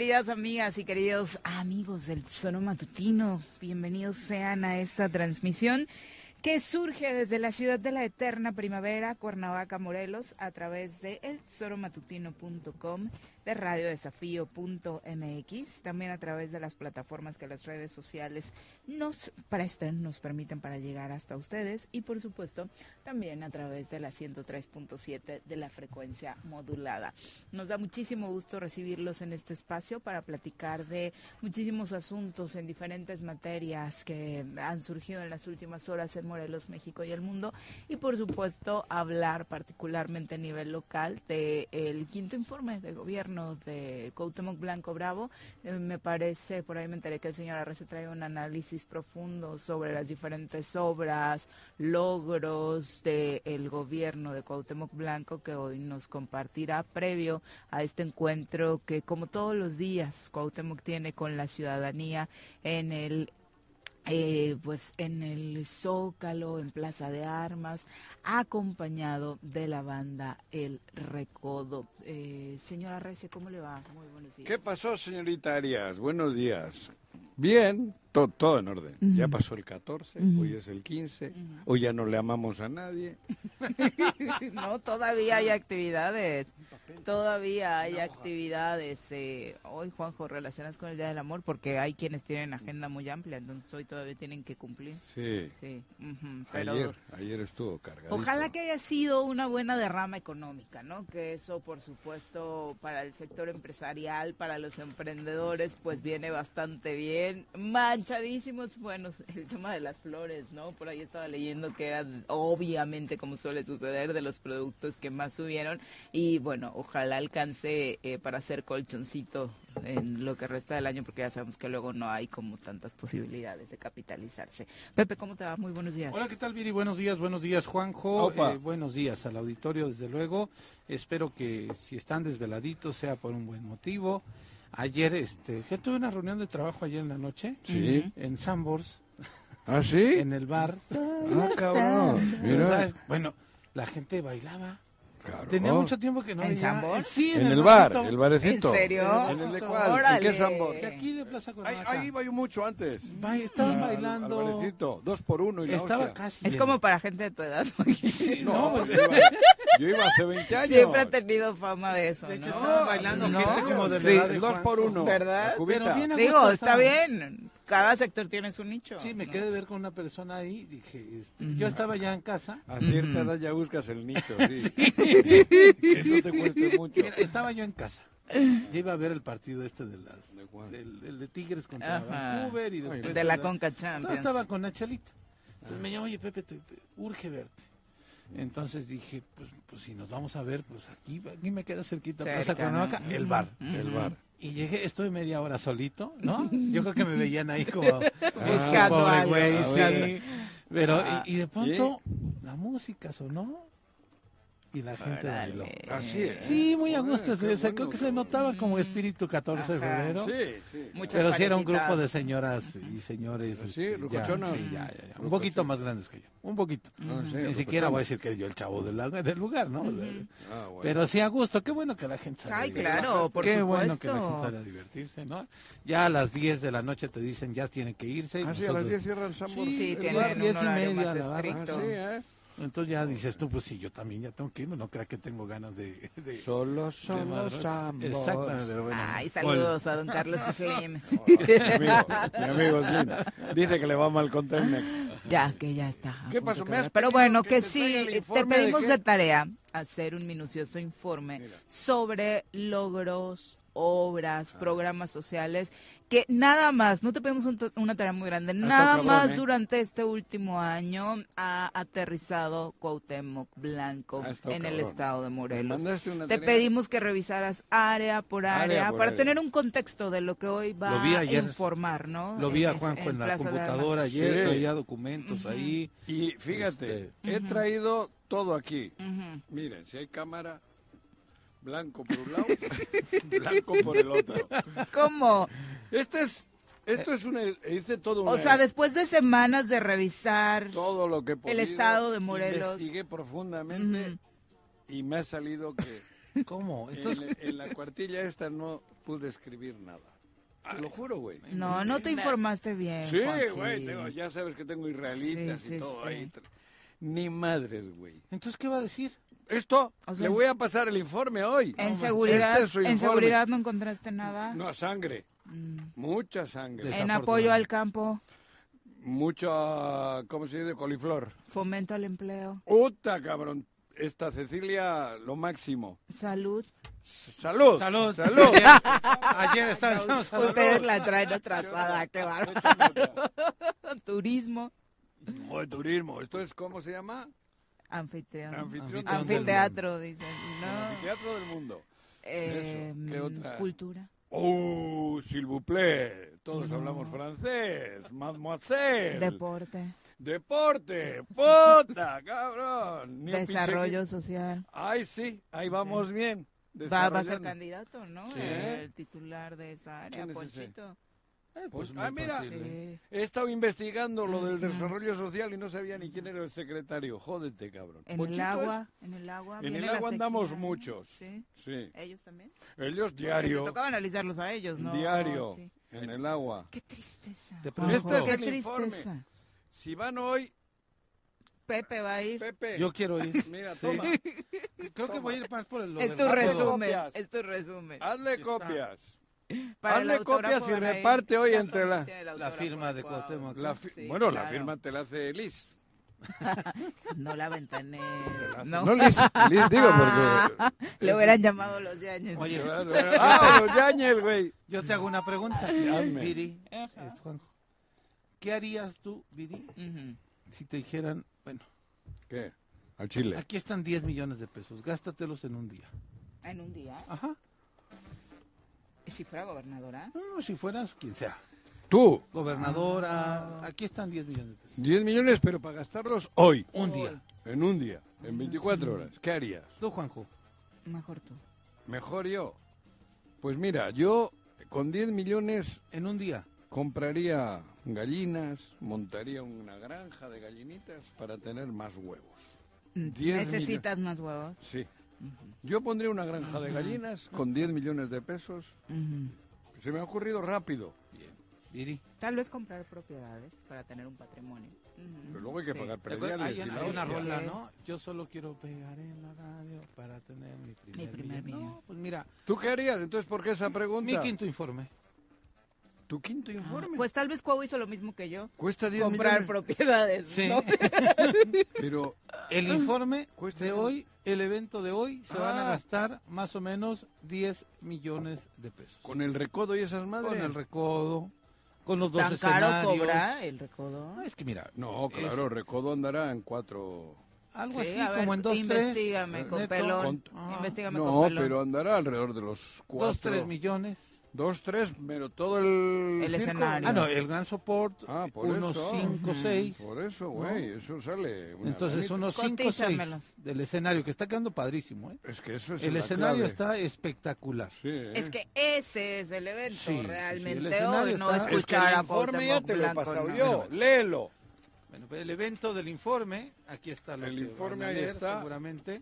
queridas amigas y queridos amigos del Sono Matutino. Bienvenidos sean a esta transmisión que surge desde la ciudad de la eterna primavera, Cuernavaca, Morelos, a través de elsoromatutino.com de radiodesafío.mx, también a través de las plataformas que las redes sociales nos prestan, nos permiten para llegar hasta ustedes y por supuesto también a través de la 103.7 de la frecuencia modulada. Nos da muchísimo gusto recibirlos en este espacio para platicar de muchísimos asuntos en diferentes materias que han surgido en las últimas horas en Morelos, México y el mundo y por supuesto hablar particularmente a nivel local del el quinto informe de gobierno de Cuauhtémoc Blanco Bravo. Eh, me parece, por ahí me enteré que el señor Arrece trae un análisis profundo sobre las diferentes obras, logros del gobierno de Cuauhtémoc Blanco que hoy nos compartirá previo a este encuentro que como todos los días Cuauhtémoc tiene con la ciudadanía en el eh, pues en el Zócalo, en Plaza de Armas, acompañado de la banda El Recodo. Eh, señora Rece, ¿cómo le va? Muy buenos días. ¿Qué pasó, señorita Arias? Buenos días. Bien, todo, en orden. Ya pasó el 14, hoy es el 15, hoy ya no le amamos a nadie. no, todavía hay actividades. Todavía hay actividades. Eh, hoy, Juanjo, relacionas con el Día del Amor porque hay quienes tienen agenda muy amplia, entonces hoy todavía tienen que cumplir. Sí. sí. ayer, ayer estuvo cargado. Ojalá que haya sido una buena derrama económica, ¿no? Que eso, por supuesto, para el sector empresarial, para los emprendedores, pues viene bastante bien. Manchadísimos, bueno, el tema de las flores, ¿no? Por ahí estaba leyendo que era, obviamente, como suele suceder, de los productos que más subieron. Y bueno, ojalá alcance eh, para hacer colchoncito en lo que resta del año, porque ya sabemos que luego no hay como tantas posibilidades de capitalizarse. Pepe, ¿cómo te va? Muy buenos días. Hola, ¿qué tal, Viri? Buenos días, buenos días, Juanjo. Eh, buenos días al auditorio, desde luego. Espero que si están desveladitos sea por un buen motivo. Ayer, este, yo tuve una reunión de trabajo ayer en la noche. Sí. En Sambors. ¿Ah, sí? En el bar. Ah, cabrón. Bueno, la gente bailaba. Tenía mucho tiempo que no ¿En Sambor? Sí, En, en, el bar, barcito. el barecito. ¿En serio? ¿En el de cuál? Órale. ¿En qué Sambor? De aquí de Plaza Ahí, Cuernavaca. ahí iba yo mucho antes. Va- estaban Al- bailando. Al barecito, dos por uno y la Estaba hostia. casi. Es como para gente de tu edad. porque No, No, yo iba, yo iba hace 20 años. Siempre ha tenido fama de eso, De hecho, ¿no? estaban bailando ¿No? gente como de la Sí. edad de El dos por uno. ¿Verdad? la. Pero bien Digo, está bien. Cada sector tiene su nicho. Sí, me ¿no? quedé de ver con una persona ahí. Dije, este, yo estaba ya en casa. A cierta edad ya buscas el nicho, sí. que no te cueste mucho. Mira, estaba yo en casa. Ya iba a ver el partido este de las, ¿De el de Tigres contra Ajá. Vancouver y después De la Conca Champions. estaba con Nachalita. Entonces me llamó, oye Pepe, te, te urge verte. Entonces dije, pues, pues si nos vamos a ver, pues aquí, aquí me queda cerquita, Plaza Cerca, Cuernavaca, ¿no? el bar. El bar. Y llegué, estoy media hora solito, ¿no? Yo creo que me veían ahí como Buscando pobre güey, Ah, sí. Pero, Ah, y, y de pronto, la música sonó y la gente Órale. bailó. Así es. Sí, muy a gusto. se- se- bueno, creo que se notaba como espíritu 14 de Ajá. febrero. Sí, sí. Muchas Pero sí era un grupo de señoras y señores. Sí, este, ya, sí, ya, ya, ya. Un poquito más grandes que yo. Un poquito. No sé, Ni lo siquiera voy a decir que yo el chavo del, del lugar, ¿no? Ah, bueno. Pero sí a gusto. Qué bueno que la gente sale. a Ay, claro, por Qué bueno que la supuesto. gente sale a divertirse, ¿no? Ya a las 10 de la noche te dicen ya tienen que irse. y Ah, sí, a las nosotros- 10 cierran Sambor. Sí, Sí, el tienen un diez y horario media, más la barra. Ah, estricto. sí, ¿eh? Entonces ya dices tú, pues sí, yo también ya tengo que irme. No creas que tengo ganas de... de Solo de son los Sambor. Exactamente, pero bueno. Ay, saludos a don Carlos Slim. Mi amigo, mi amigo Slim. Dice que le va mal con Telmex. Ya, que ya está. ¿Qué pasó? de ¿Me. Pero bueno, que que sí, te de pedimos qué? de tarea hacer un minucioso informe Mira. sobre logros, obras, programas sociales, que nada más, no te pedimos un ta- una tarea muy grande, nada más ¿eh? durante este último año ha aterrizado Cuauhtémoc Blanco en el estado de Morelos. Te tarea. pedimos que revisaras área por área, Área por para área. tener un contexto de lo que hoy va Lo vi a informar, ¿no? Lo vi a En- Juanjo en, la computadora ayer, Sí. traía documentos ahí. Y fíjate, Este, he traído todo aquí. Miren, si hay cámara, blanco por un lado, blanco por el otro. ¿Cómo? Este es, esto es una, hice todo O sea, después de semanas de revisar todo lo que he podido, estado de Morelos. Investigué profundamente y me ha salido que ¿Cómo? Entonces, en, en la cuartilla esta no pude escribir nada. Te lo juro, güey. No, no te informaste bien. Sí, güey, tengo- ya sabes que tengo israelitas Sí, sí, y todo sí. ahí. Ni madres, güey. entonces ¿qué va a decir? Esto, O sea, le voy a pasar el informe hoy. En seguridad, este es su en seguridad no encontraste nada. No, sangre. Mm. Mucha sangre. En apoyo al campo, Mucha, ¿cómo se dice? Coliflor. fomento al empleo, Puta, cabrón. Esta Cecilia, lo máximo. salud. Salud. Salud. Salud. Ayer estábamos hablando. Ustedes la traen atrasada, qué bárbaro. Turismo, Joder, turismo. ¿Esto es cómo se llama? Anfitrión. Anfitrión. Anfiteatro, dicen. No. anfiteatro del mundo. Eh, Eso, ¿qué otra? Cultura. ¡Oh, s'il vous plaît! Todos hablamos francés. Mademoiselle. Deporte. Deporte. ¡Puta, cabrón! Ni pinche- Desarrollo social. Ay, sí. Ahí vamos bien. Va, va a ser candidato, ¿no? Sí. El titular de esa área, ¿Quién es? Ponchito. Eh, Pues, muy ah, mira. posible. Sí. He estado investigando lo del desarrollo social y no sabía ni quién era el secretario. Jódete, cabrón. En el Ponchito agua, en el agua. En el agua andamos sequía, ¿no? muchos. Sí. Sí. Ellos también. Ellos Te diario. tocaba analizarlos a ellos, ¿no? Diario. Sí. En el agua. Qué tristeza. Te Este es qué el informe. tristeza. Si van hoy, Pepe va a ir. Pepe. Yo quiero ir. Mira, Sí. toma. Creo que voy a ir más por el... Es tu resumen. Es tu resumen. Hazle está. copias. Para hazle copias y reparte hoy entre la- La firma de Cuau. Cuauhtémoc. La fi- Sí, bueno, la firma te la hace Liz. No la ventané. No. No, Liz. Liz, digo, porque. Le hubieran llamado los Yañez. Oye, Claro, ¡Ah, los Yañez, güey! yo te hago una pregunta. Viri, eh, Juanjo. ¿Qué harías tú, Viri, Ujú. si te dijeran, bueno, ¿Qué? Al Chile. aquí están 10 millones de pesos, gástatelos en un día? En un día. Ajá. ¿Y si fuera gobernadora? No, no, si fueras quien sea. Tú, Gobernadora, aquí están 10 millones de pesos. 10 millones, pero para gastarlos hoy, Un día. en un día, en 24 horas. ¿Qué harías? Tú, Juanjo. Mejor tú. Mejor yo. Pues mira, yo con 10 millones En un día. compraría gallinas, montaría una granja de gallinitas para tener más huevos. Mm, 10 Necesitas más huevos. Sí. Yo pondría una granja de gallinas con 10 millones de pesos. Se me ha ocurrido rápido. Bien. Tal vez comprar propiedades para tener un patrimonio. Pero luego hay que pagar Hay, prediales. una, hay una rola, ¿no? Yo solo quiero pegar en la radio para tener mi primer, primer millón. millón. No, pues mira, ¿Tú qué harías? Entonces, ¿por qué esa pregunta? mi quinto informe. ¿Tu quinto informe? Pues tal vez Cuau hizo lo mismo que yo. Cuesta 10 Comprar millones. propiedades. Sí. ¿no? Pero, El informe de hoy, el evento de hoy, se van a Ah. gastar más o menos 10 millones de pesos. con el recodo y esas madres. Con el recodo, con los dos Tan caro escenarios. cobra el recodo. No, es que mira, No, claro, recodo andará en cuatro. algo Sí, así, ver, como en dos, investígame tres. con pelón. Con- Ah. Investígame No, con pelón. pero andará alrededor de los cuatro. Dos, tres millones. Dos, tres, pero todo el. El escenario. Ah, no, el gran support, Ah, por unos eso. 5, 6. Por eso, güey, eso sale. una Entonces, lanita. unos 5, 6 Cotízamelos. del escenario, que está quedando padrísimo. ¿eh? Es que eso es El escenario clave. está espectacular. Sí, ¿eh? Es que ese es el evento Sí, sí, sí, el realmente escenario hoy, no está- Es que escuchar el a informe ya te lo he pasado no. yo. Léelo. Bueno, pues el evento del informe, aquí está lo El que informe ahí leer está. seguramente.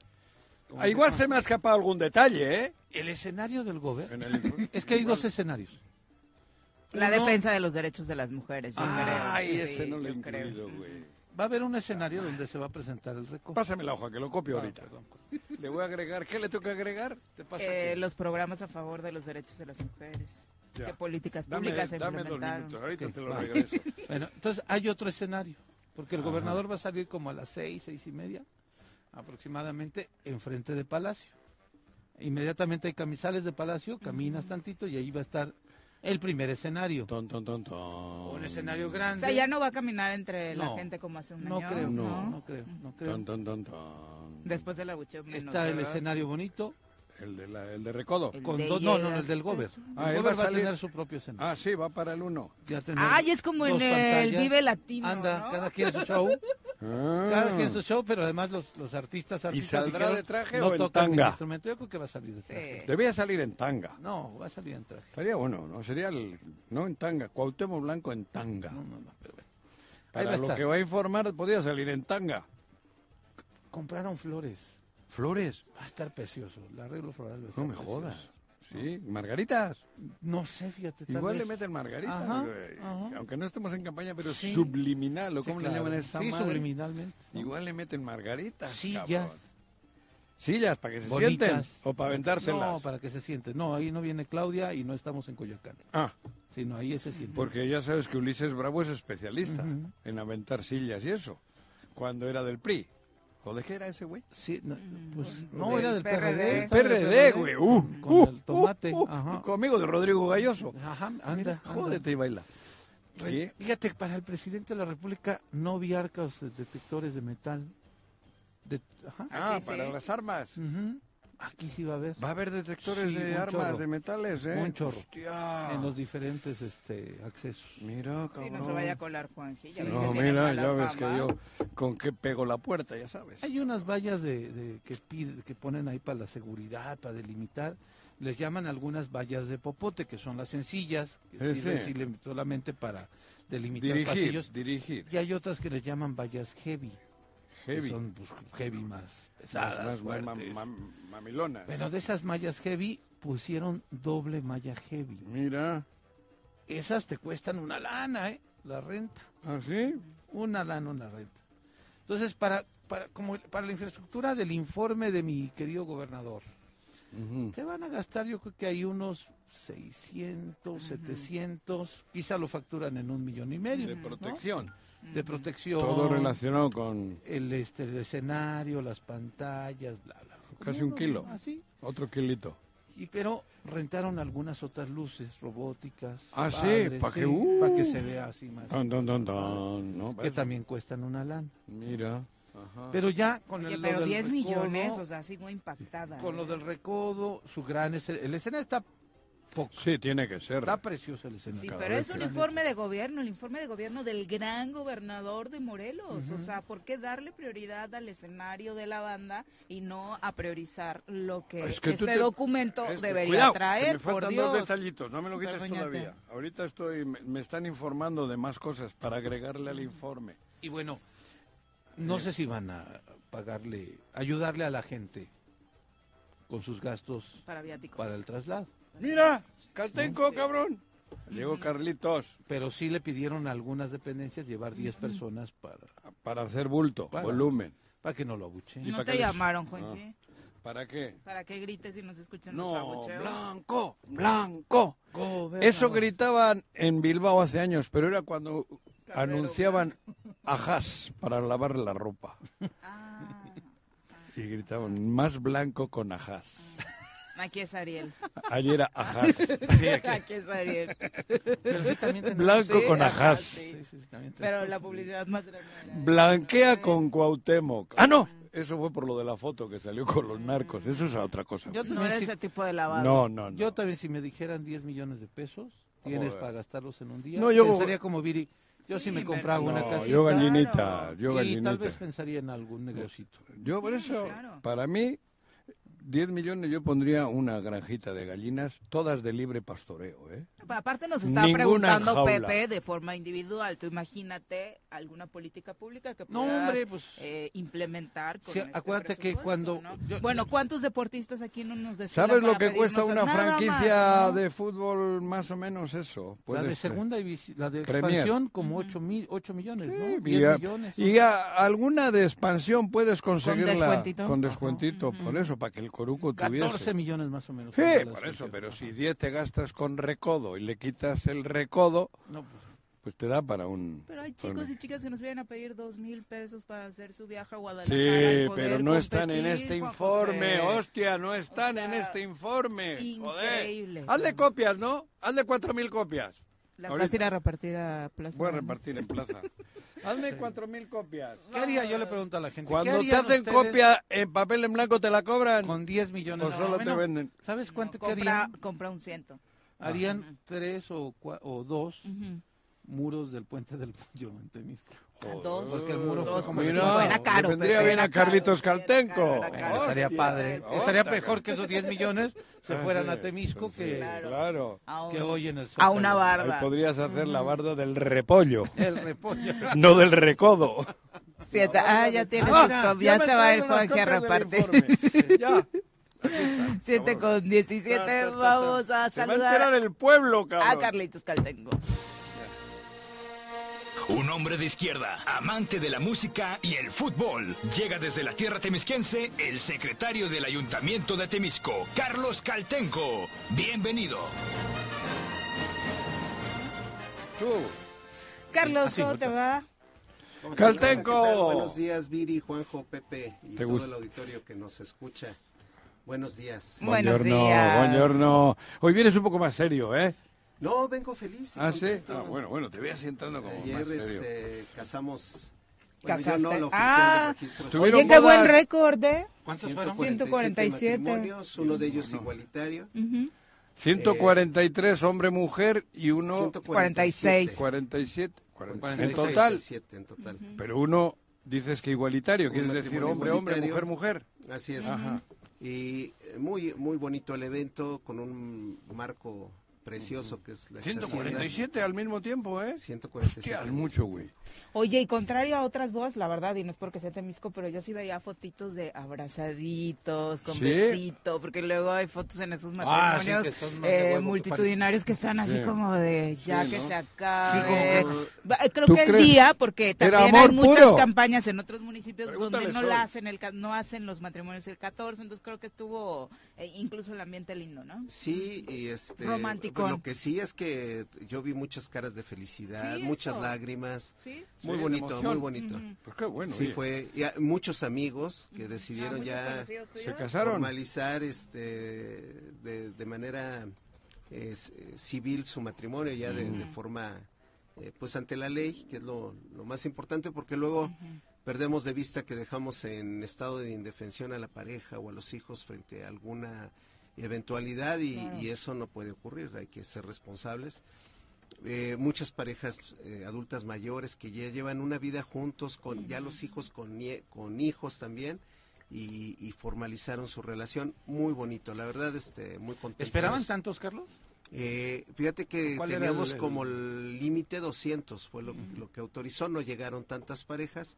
Ah, que- igual se me ha escapado algún detalle, ¿eh? El escenario del gobierno. El. Es que hay Igual. dos escenarios. La Uno- defensa de los derechos de las mujeres, yo Ay, creo. ese Sí, no lo he yo creo. incluido, güey. Va a haber un escenario donde se va a presentar el récord. Pásame la hoja, que lo copio Ah, ahorita. perdón. Le voy a agregar. ¿Qué le tengo que agregar? ¿Te pasa Eh, los programas a favor de los derechos de las mujeres. Ya. ¿Qué políticas Dame, públicas se dame dos minutos, ahorita te lo va. regreso. Bueno, entonces hay otro escenario, porque el gobernador va a salir como a las seis, seis y media, aproximadamente, enfrente de Palacio. Inmediatamente hay camisales de Palacio, caminas tantito y ahí va a estar el primer escenario. Ton, ton, ton, ton. Un escenario O grande. sea, ya no va a caminar entre la No, gente como hace un no año. creo, No. no, no creo, no creo. Ton, ton, ton, ton. Después de la bucheo menos, Está el ¿verdad? escenario bonito. El de, la, el de recodo. El Con de dos, no, no, el del Gober. Ah, el él Gober va a va a salir- tener su propio escenario. Ah, sí, va para el uno. Ya tener Ay, es como en el. Vive Latino, Anda, ¿no? cada quien su show. Cada Ah. quien su show, pero además los, los artistas, artistas saldrá dijeron, de traje no o en tanga? instrumento. Yo creo que va a salir de traje. Sí. Debía salir en tanga. No, va a salir en traje. Estaría bueno, ¿no? Sería el... No en tanga, Cuauhtémoc Blanco en tanga. No, no, no, pero bueno. Para lo estar. que va a informar, podía salir en tanga. Compraron flores. Flores. Va a estar precioso. El arreglo floral va a No me precioso. jodas. Sí, margaritas. No sé, fíjate. tal Igual le vez. meten margaritas. Ajá, ajá. Aunque no estemos en campaña, pero Sí. subliminal, ¿o Sí, cómo claro. le llaman a esa Sí, madre? subliminalmente. Igual le meten margaritas. Sillas. cabrón. Sillas, para que se Bonitas. sienten. O para aventárselas. No, para que se sienten. No, ahí no viene Claudia y no estamos en Coyoacán. Ah, Sino ahí se siente. porque ya sabes que Ulises Bravo es especialista Ujú. en aventar sillas y eso. Cuando era del PRI. ¿O de qué era ese güey? Sí, no, pues, no, Del era del PRD. PRD. El PRD, güey. Uh, con uh, el tomate. uh, uh, ajá. Conmigo de Rodrigo Galloso. Ajá, anda. Mira, anda. jódete y baila. Sí. Fíjate, para el presidente de la República no vi arcas de detectores de metal. De, ajá. Ah, sí. para las armas. Ujú. Aquí sí va a haber. Va a haber detectores Sí, de armas, chorro. de metales, ¿eh? Un chorro. Hostia. En los diferentes este, accesos. Mira, cabrón. Sí, no se vaya a colar Juanji. ya ves No, que mira, ya ves que fama. yo con qué pego la puerta, ya sabes. Hay unas vallas de, de- que, pide, que ponen ahí para la seguridad, para delimitar. Les llaman algunas vallas de popote, que son las sencillas, que Sí, sirven solamente para delimitar Dirigir, pasillos. dirigir. Y hay otras que les llaman vallas heavy, que Heavy. son pues, heavy Más- pesadas, más- mamilonas. Bueno, de esas mallas heavy pusieron doble malla heavy. Mira. Esas te cuestan una lana, ¿eh? La renta. ¿Ah, sí? Una lana, una renta. Entonces, para, para, como para la infraestructura del informe de mi querido gobernador, se van a gastar yo creo que hay unos 600, 700, quizá lo facturan en un millón y medio. De ¿no? protección. De protección. Todo relacionado con El, este, el escenario, las pantallas, bla, bla. Casi un kilo. Así. otro kilito. Y pero rentaron algunas otras luces robóticas. Ah, sí, padres, pa' que, uh. pa' que se vea así más. Don, don, don, don. ¿no? Que también cuestan una lana. Mira. Ajá. Pero ya con Oye, el, lo pero del 10 recodo, millones, o sea, sigo impactada. con lo ¿eh? del recodo, su gran escena, el escenario está poco, Sí, tiene que ser. está precioso el escenario. Sí, cada pero es un informe de gobierno, el informe de gobierno del gran gobernador de Morelos. O sea, ¿por qué darle prioridad al escenario de la banda y no a priorizar lo que, Es que este te- documento debería cuidado, que traer? me Por faltan Dios. dos detallitos, no me lo quites todavía. Ahorita estoy, me, me están informando de más cosas para agregarle al informe. Y bueno, no sé si van a pagarle, ayudarle a la gente con sus gastos para, para el traslado. Mira, Caltenco, cabrón. Llegó Carlitos. Pero sí le pidieron a algunas dependencias llevar 10 personas para... Para hacer bulto, volumen. Para que no lo abuchen. No te llamaron, Juanji. ¿Para qué? Para que grites y nos escuchen no, blanco, blanco. Eso gritaban en Bilbao hace años, pero era cuando anunciaban ajás para lavar la ropa. Ah, y gritaban más blanco con ajás. Aquí es Ariel. Ayer era ajás. Sí, aquí. es Ariel. Blanco con ajás. Pero la publicidad más grande. Blanquea con Cuauhtémoc. Ah, no. Eso fue por lo de la foto que salió con los narcos. Eso es otra cosa. Yo no era ese tipo de lavado. No, no, no. Yo también si me dijeran 10 millones de pesos, tienes para gastarlos en un día, no, yo pensaría como Viri. Yo sí, me compraba una casita. Yo gallinita, yo gallinita. Y tal vez pensaría en algún negocito. Yo por eso, para mí, 10 millones yo pondría una granjita de gallinas, todas de libre pastoreo, ¿eh? Aparte nos está preguntando Pepe de forma individual, tú imagínate alguna política pública que puedas pues, eh, implementar con este acuérdate que cuando bueno, ¿cuántos deportistas aquí no nos decían ¿Sabes lo que cuesta una franquicia de fútbol más o menos eso? la de segunda división, la de expansión como 8, millones, ¿no? 10 millones. Y alguna de expansión puedes conseguirla con descuentito, con descuentito por eso, para que el Coruco tuviese. 14 millones más o menos. Sí, por eso, pero si 10 te gastas con recodo y le quitas el recodo, pues, pues, te da para un... Pero hay chicos y chicas que nos vienen a pedir dos mil pesos para hacer su viaje a Guadalajara. Sí, pero no están en este informe, hostia, no están en este informe. Increíble. Joder. Hazle copias, ¿no? Hazle cuatro mil copias. La vas a ir a repartir a Plaza. Voy a repartir en Plaza. Hazme cuatro mil copias. ¿Qué haría? Yo le pregunto a la gente. Cuando te hacen copia en papel en blanco, ¿te la cobran? Con 10 millones. O solo te venden. ¿Sabes cuánto querían? Compra un ciento. Harían tres o, o dos muros del puente del Pollo en Temisco. Dos, porque el muro fue como no, era caro. Vendría bien a Carlitos Caltenco. estaría padre. estaría mejor que esos 10 millones se ah, fueran a Temisco que, claro. que hoy en el A una barda. Ahí podrías hacer la barda del repollo. El repollo. no del recodo. Siete. Ah, ya tienes ah, ya, se va el Juan a repartir. ya. Siete con diecisiete, vamos a saludar. a el pueblo, cabrón. A Carlitos Caltengo. Un hombre de izquierda, amante de la música y el fútbol. Llega desde la tierra temisquense el secretario del Ayuntamiento de Temisco, Carlos Caltenco. Bienvenido. Carlos, ¿cómo te va? Caltenco. Buenos días, Viri, Juanjo, Pepe y todo el auditorio que nos escucha. Buenos días. Buenos días. Buongiorno. Hoy vienes un poco más serio, ¿eh? No, vengo feliz. Ah, sí. Ah, bueno, bueno, te voy asientando como Ayer, más serio. Este, casamos. Bueno, yo no, lo ah, oye, qué buen récord, ¿eh? ¿Cuántos fueron? 147. Uno de ellos igualitario. 143 hombre-mujer y uno... 146. 47. 47. En total. en total. Pero uno dices que igualitario, quieres decir hombre-hombre, mujer-mujer. Así es. Ajá. Y muy, muy bonito el evento con un marco precioso que es la 147 al mismo tiempo, ¿eh? 147. Hostia, mucho, güey. Oye, y contrario a otras bodas, la verdad, y no es porque sea temisco, pero yo sí veía fotitos de abrazaditos, con besito, porque luego hay fotos en esos ah, matrimonios eh, multitudinarios que están así como de ya que se acabe. Creo que el día, porque también hay muchas campañas en otros municipios donde no la hacen el no hacen los matrimonios el 14, entonces creo que estuvo eh, incluso el ambiente lindo, ¿no? Sí, y este romántico. Lo que sí es que yo vi muchas caras de felicidad, muchas lágrimas. ¿Sí? Muy bonito, muy bonito. Pues qué bueno. Sí, fue y muchos amigos que decidieron ya se casaron. formalizar este de, manera civil su matrimonio ya de, forma eh, pues ante la ley, que es lo, más importante porque luego perdemos de vista que dejamos en estado de indefensión a la pareja o a los hijos frente a alguna eventualidad y eso no puede ocurrir, hay que ser responsables. Eh, muchas parejas eh, adultas mayores que ya llevan una vida juntos, con ya los hijos con, con hijos también, y, formalizaron su relación. Muy bonito, la verdad, este, muy contento. ¿Esperaban tantos, Carlos? Eh, fíjate que teníamos como el límite 200, fue lo, lo, que autorizó, no llegaron tantas parejas,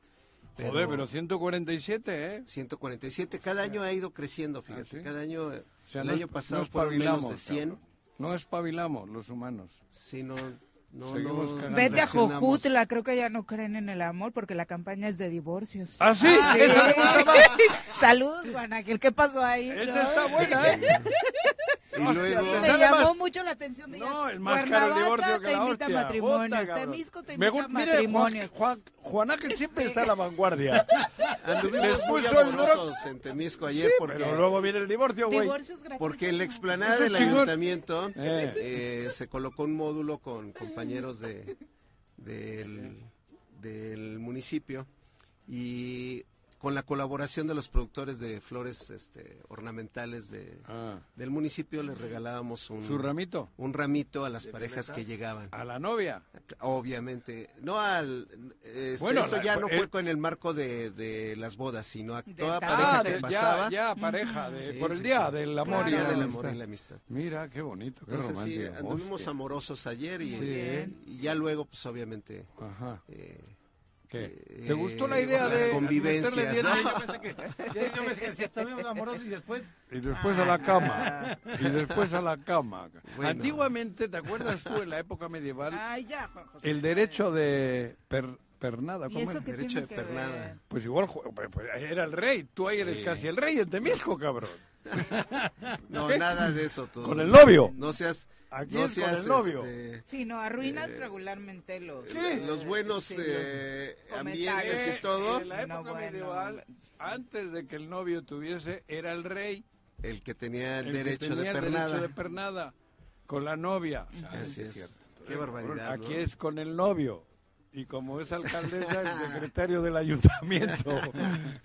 Joder, pero 147, ¿eh? 147. Cada año ha ido creciendo, fíjate. ¿Ah, Cada año, el no año pasado fueron menos de 100. No espabilamos los humanos. Sí, no, no, Vete a Jojutla, creo que ya no creen en el amor porque la campaña es de divorcios. ¿Ah, sí? Ah, Saludos, Juan Ángel, ¿qué pasó ahí? Esa está buena, ¿eh? Y luego... Me llamó mucho la atención. No, el más caro divorcio que te invita a matrimonios, Temisco te invita a matrimonios. Juan, Juan, Ángel siempre está a la vanguardia. Anduvimos muy amorosos en Temisco ayer porque... pero luego viene el divorcio, güey. Porque en la explanada del ayuntamiento eh. Eh, se colocó un módulo con compañeros de, del, del municipio y con la colaboración de los productores de flores este, ornamentales de, ah. del municipio les regalábamos un su ramito un ramito a las parejas que llegaban. A la novia obviamente. No al este, bueno eso ya no fue con el marco de, de, las bodas sino a toda pareja que pasaba. ya, pareja por el día del amor, y, la amistad. mira qué bonito qué Entonces, romántico anduvimos amorosos ayer y, y, ya luego pues obviamente Ajá. Eh, ¿Qué? ¿Te gustó la idea de las convivencias? Yo pensé que si estuvimos amorosos y después y después a la cama y después a la cama. Antiguamente, ¿te acuerdas tú en la época medieval? Ay, ya, el derecho de pernada, ¿cómo el derecho de pernada. Pues igual pues, era el rey, tú ahí eres casi el rey en Temisco, cabrón. No, nada de eso tú. Con el novio. No seas Aquí no es con el novio. Este, sí, no, arruinas eh, regularmente los, los buenos eh, ambientes y todo. En la época medieval, antes de que el novio tuviese, era el rey. El que tenía el, derecho, de pernada. derecho de pernada. Con la novia. Así es. Qué barbaridad. Aquí es con el novio. Y como es alcaldesa, el secretario del ayuntamiento.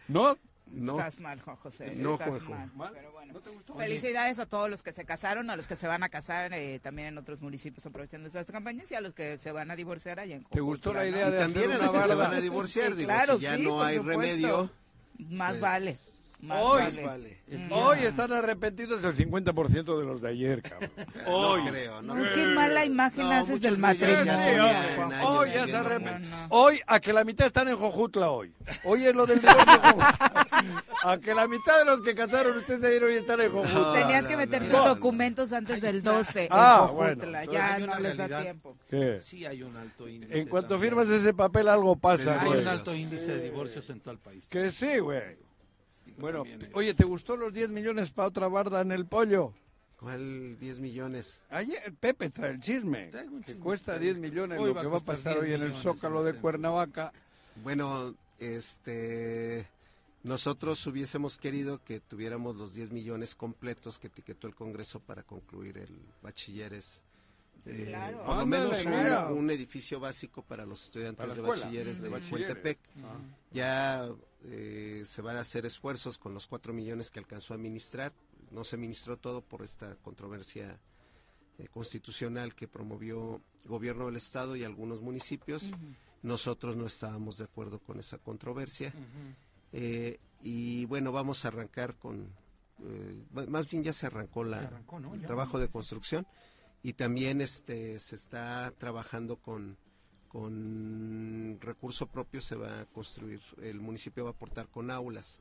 ¿No? No. Estás mal, Juan José. No, Estás mal. Pero bueno. Felicidades a todos los que se casaron, a los que se van a casar eh, también en otros municipios aprovechando estas campañas y a los que se van a divorciar allá en ¿Te gustó la idea de también a los que se van a divorciar? claro, si ya no hay remedio. Más pues, vale hoy, vale. hoy están arrepentidos el 50% de los de ayer, cabrón. Hoy. No creo, no. Qué mala imagen haces del matrimonio. hoy ya se. Hoy, a que la mitad están en Jojutla hoy. Hoy es lo del A que la mitad de los que casaron ustedes ayer hoy están en Jojutla. Tenías que meter tus documentos antes del 12 ah, en Bueno. Ya no les da tiempo. ¿Qué? Sí hay un alto índice. En cuanto firmas ese papel algo pasa. Hay un alto índice de divorcios en todo el país. Que sí, güey. Bueno, oye, ¿te gustó los 10 millones para otra barda en el pollo? ¿Cuál 10 millones? Ayer Pepe trae el chisme, que cuesta 10 millones lo que va a pasar hoy en el Zócalo de Cuernavaca. Bueno, este nosotros hubiésemos querido que tuviéramos los 10 millones completos que etiquetó el Congreso para concluir el bachilleres. Eh, claro. Por lo menos un, edificio básico para los estudiantes de bachilleres de, de Ya eh, se van a hacer esfuerzos con los cuatro millones que alcanzó a administrar. No se ministró todo por esta controversia eh, constitucional que promovió el gobierno del Estado y algunos municipios. Nosotros no estábamos de acuerdo con esa controversia. Eh, y bueno, vamos a arrancar con, más bien ya se arrancó, la, el trabajo de construcción y también este se está trabajando con con recurso propio se va a construir, el municipio va a aportar con aulas,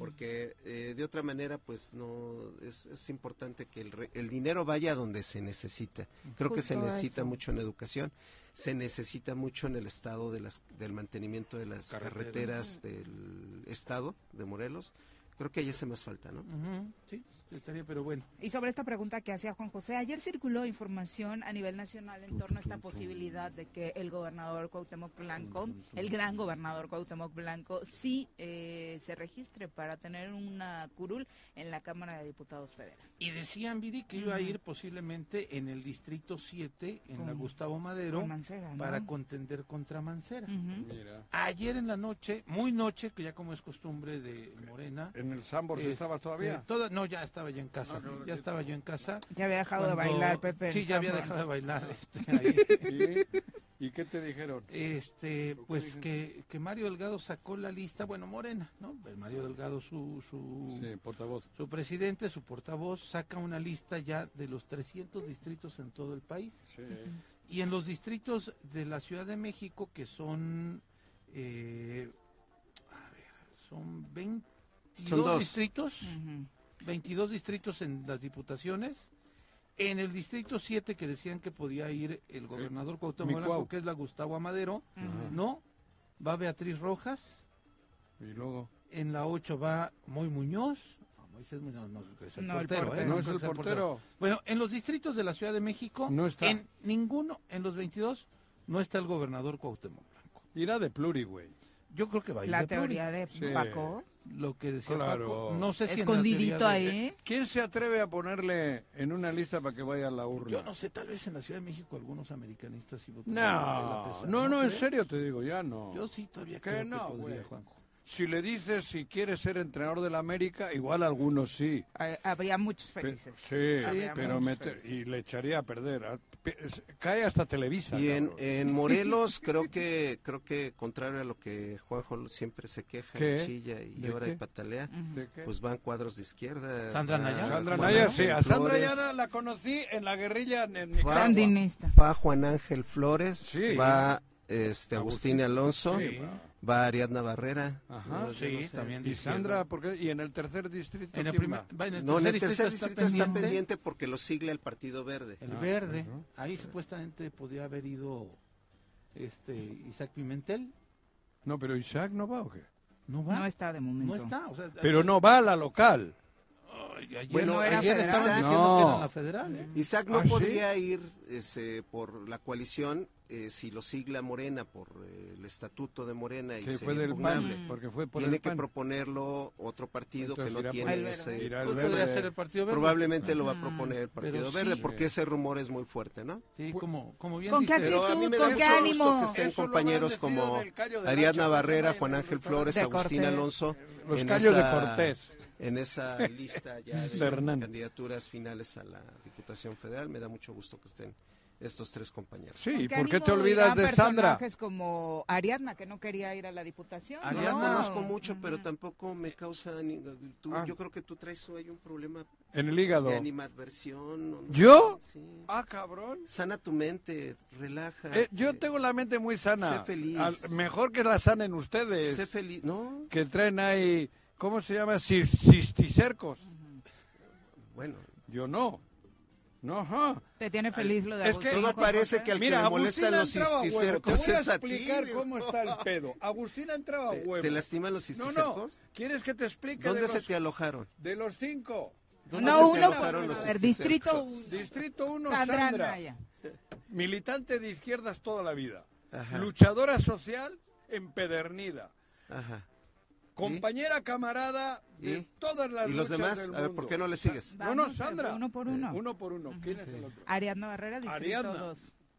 porque eh, de otra manera pues no es, es importante que el, el, dinero vaya donde se necesita. Creo que se necesita mucho en educación, se necesita mucho en el estado de las, del mantenimiento de las carreteras, del estado de Morelos. Creo que ahí hace más falta, ¿no? Sí estaría, pero bueno. Y sobre esta pregunta que hacía Juan José, ayer circuló información a nivel nacional en torno a esta posibilidad de que el gobernador Cuauhtémoc Blanco, el gran gobernador Cuauhtémoc Blanco, sí eh, se registre para tener una curul en la Cámara de Diputados Federal. Y decían, Viri, que iba a ir posiblemente en el Distrito 7, en la Gustavo Madero, para contender contra Mancera. Ayer en la noche, muy noche, que ya como es costumbre de Morena. ¿En el Sambor estaba todavía? Toda, no, ya estaba yo en casa. ya estaba yo en casa. Ya había dejado de bailar, Pepe. Sí, ya había dejado de bailar. Este, ¿Y? qué te dijeron? Este, pues que, que Mario Delgado sacó la lista, bueno, Morena, ¿no? Pues Mario Delgado, su, su, portavoz. su presidente, su portavoz, saca una lista ya de los 300 distritos en todo el país. Y en los distritos de la Ciudad de México, que son... Eh, son 22 distritos, 22 distritos en las diputaciones. En el distrito 7 que decían que podía ir el gobernador Cuauhtémoc que es la Gustavo Amadero, no, va Beatriz Rojas. Y luego en la 8 va Moy Muñoz. no, es el portero, ¿eh? No, es el portero. Bueno, en los distritos de la Ciudad de México, no está. en ninguno, en los 22, no está el gobernador Cuauhtémoc Blanco. Irá de pluri, güey. Yo creo que va a ir La teoría de Paco. Lo que decía Paco. No sé si Escondidito ahí. ¿Quién se atreve a ponerle en una lista para que vaya a la urna? Yo no sé, tal vez en la Ciudad de México algunos americanistas sí No, no, no, en serio te digo, ya no. Yo sí todavía creo no, que podría, Juanjo. Si le dices si quieres ser entrenador de la América, igual algunos sí. Habría muchos felices. sí, pero y le echaría a perder. Cae hasta Televisa. Y en, Morelos creo que creo que contrario a lo que Juanjo siempre se queja, chilla y llora y patalea, pues van cuadros de izquierda. Sandra Naya. Sandra Naya, sí. A Sandra Naya la conocí en la guerrilla en Sandinista. Va Juan Ángel Flores, va este Agustín Alonso. Va Ariadna Barrera. Ajá, sí, también. Y Sandra, porque ¿y en el tercer distrito? En el no, en el tercer distrito, está, pendiente? porque lo sigla el Partido Verde. El Verde. Ahí supuestamente podría haber ido este Isaac Pimentel. No, pero Isaac no va o qué? No va. No está de momento. No está. pero no va a la local. Bueno, ayer estaban diciendo que era la federal. ¿eh? Isaac no ¿Ah, podría ir ese, por la coalición eh, si lo sigla Morena por eh, el estatuto de Morena y fue del PAN, porque fue tiene que proponerlo otro partido que no tiene ese podría ser el partido verde probablemente lo va a proponer el partido verde porque ese rumor es muy fuerte no sí como como bien ¿Con dice qué pero a mí me da mucho ánimo? gusto que estén compañeros como Ariadna Barrera Juan Ángel Flores Agustín Alonso los callos de Cortés en esa lista ya de candidaturas finales a la Diputación Federal me da mucho gusto que estén estos tres compañeros. Sí, ¿por qué te olvidas de Sandra? personajes como Ariadna, que no quería ir a la diputación. Ariadna no. conozco mucho, pero tampoco me causa... Ah. Yo creo que tú traes hoy un problema... En el hígado. De animadversión. ¿Yo? Ah, cabrón. Sana tu mente, relaja. Eh, yo tengo la mente muy sana. Sé feliz. mejor que la sanen ustedes. Sé feliz, ¿no? Que traen ahí... ¿Cómo se llama? Cisticercos. Bueno. Yo no. No, Te tiene feliz lo de Es que no parece que al Mira, que le molestan los cisticercos es a explicar cómo está el pedo. Agustín entraba a huevo. ¿Te, lastiman los cisticercos? No, no. ¿Quieres que te explique? ¿Dónde se te alojaron? De los cinco. No, uno por los Distrito 1. Distrito 1, Sandra. Militante de izquierdas toda la vida. Luchadora social empedernida. Ajá compañera, camarada de todas las ¿Y los demás? a ver, ¿por qué no le sigues? no, no, Sandra. Uno por uno. Uno por uno. ¿Quién es el otro? Ariadna Barrera, Distrito Ariadna.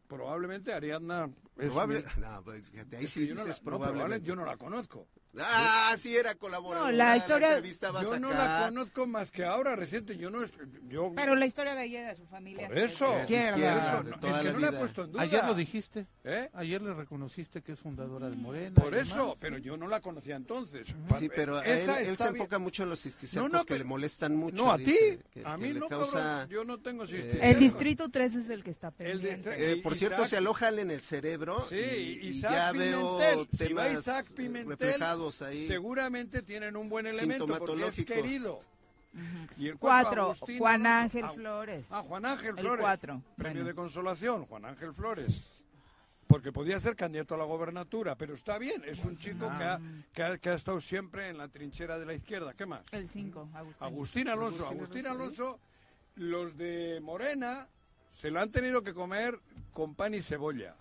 Probablemente Ariadna es Probable... No, pues, ahí sí dices probablemente. yo no la conozco. Ah, sí era colaborador. No, la historia. Yo no la conozco más que ahora reciente. Yo no. Yo... Pero la historia de ella, de su familia. Por eso. Es, izquierda, es que no la he puesto en duda. Ayer lo dijiste. ¿Eh? Ayer le reconociste que es fundadora de Morena. Por eso, pero yo no la conocía entonces. Sí, pero él, él se enfoca mucho en los cisticercos no, no, que le molestan mucho. No, a ti. a mí no, causa, yo no tengo cisticercos. el distrito 3 es el que está pendiente. Eh, por cierto, se alojan en el cerebro. Sí, y, ya veo temas ahí. Seguro tienen un buen elemento porque es querido. Y el cuatro, Juan Ángel Flores. Ah, Juan Ángel Flores. cuatro. Premio de consolación, Juan Ángel Flores. Porque podía ser candidato a la gobernatura, pero está bien, es un chico que, ha, que, ha, estado siempre en la trinchera de la izquierda. ¿Qué más? El 5, Agustín. Agustín Alonso. Agustín Alonso, los de Morena se lo han tenido que comer con pan y cebolla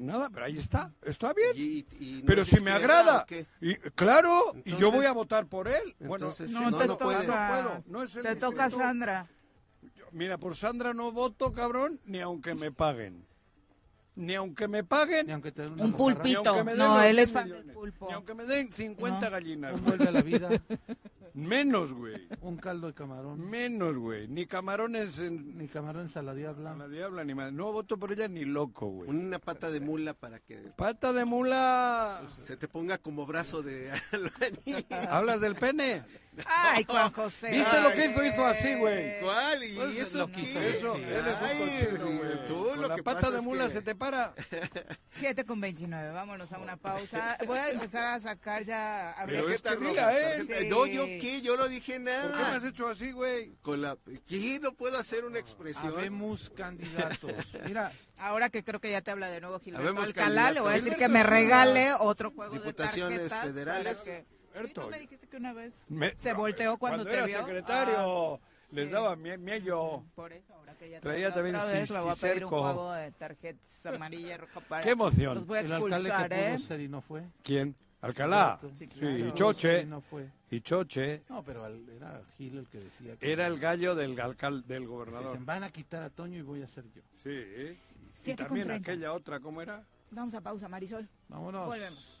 nada, pero ahí está, está bien. pero si me agrada, y, claro, y yo voy a votar por él. bueno, no, te toca, te toca Sandra. Mira, por Sandra no voto, cabrón, ni aunque me paguen. Ni aunque me paguen. Ni aunque te un pulpito. no, él es fan del pulpo. Ni aunque me den 50 gallinas. vuelve a la vida. Menos, güey. Un caldo de camarón. Menos, güey. Ni camarones en... Ni camarones a la diabla. A la diabla, ni más. No voto por ella ni loco, güey. Una pata de mula para que... ¡Pata de mula! Se te ponga como brazo de ¿Hablas del pene? Ay, Juan José. ¿Viste lo que hizo? Hizo así, güey. ¿Cuál? ¿Y Pues eso lo quiso Eso, eres un cochino, güey. Tú Con lo la que pata pasa de es mula que- se te para. 7 con 29, vámonos a una pausa. Voy a empezar a sacar ya... A Pero ver, es que Tarjeta dila, roja, ¿eh? Sí. No, yo qué, yo no dije ¿Por qué me nada. has hecho así, güey? Con la... ¿Qué? No puedo hacer una expresión. Habemos candidatos. Mira, Ahora que creo que ya te habla de nuevo Gilberto Habemos Alcalá, le voy a candidatos. decir que me regale otro juego Diputaciones de tarjetas federales. Para que- Sí, Berto, ¿no me dijiste que una vez Me- se volteó cuando, te era vio? secretario, Ah, les sí. daba mie- miello. Por eso, ahora que ya te Traía también otra vez, le voy a pedir un cisticerco. juego de tarjetas amarilla, roja para... ¡Qué emoción! Los voy a el alcalde expulsar, que ¿eh? pudo ser y no fue. ¿Quién? Alcalá. Sí, Sí, claro. y Y Choche. no fue. Y Choche No, pero al- era Gil el que decía que era el gallo del, alcal- del gobernador. dicen, van a quitar a Toño y voy a ser yo. Sí. Y también aquella otra, ¿cómo era? Vamos a pausa, Marisol. Vámonos. Volvemos.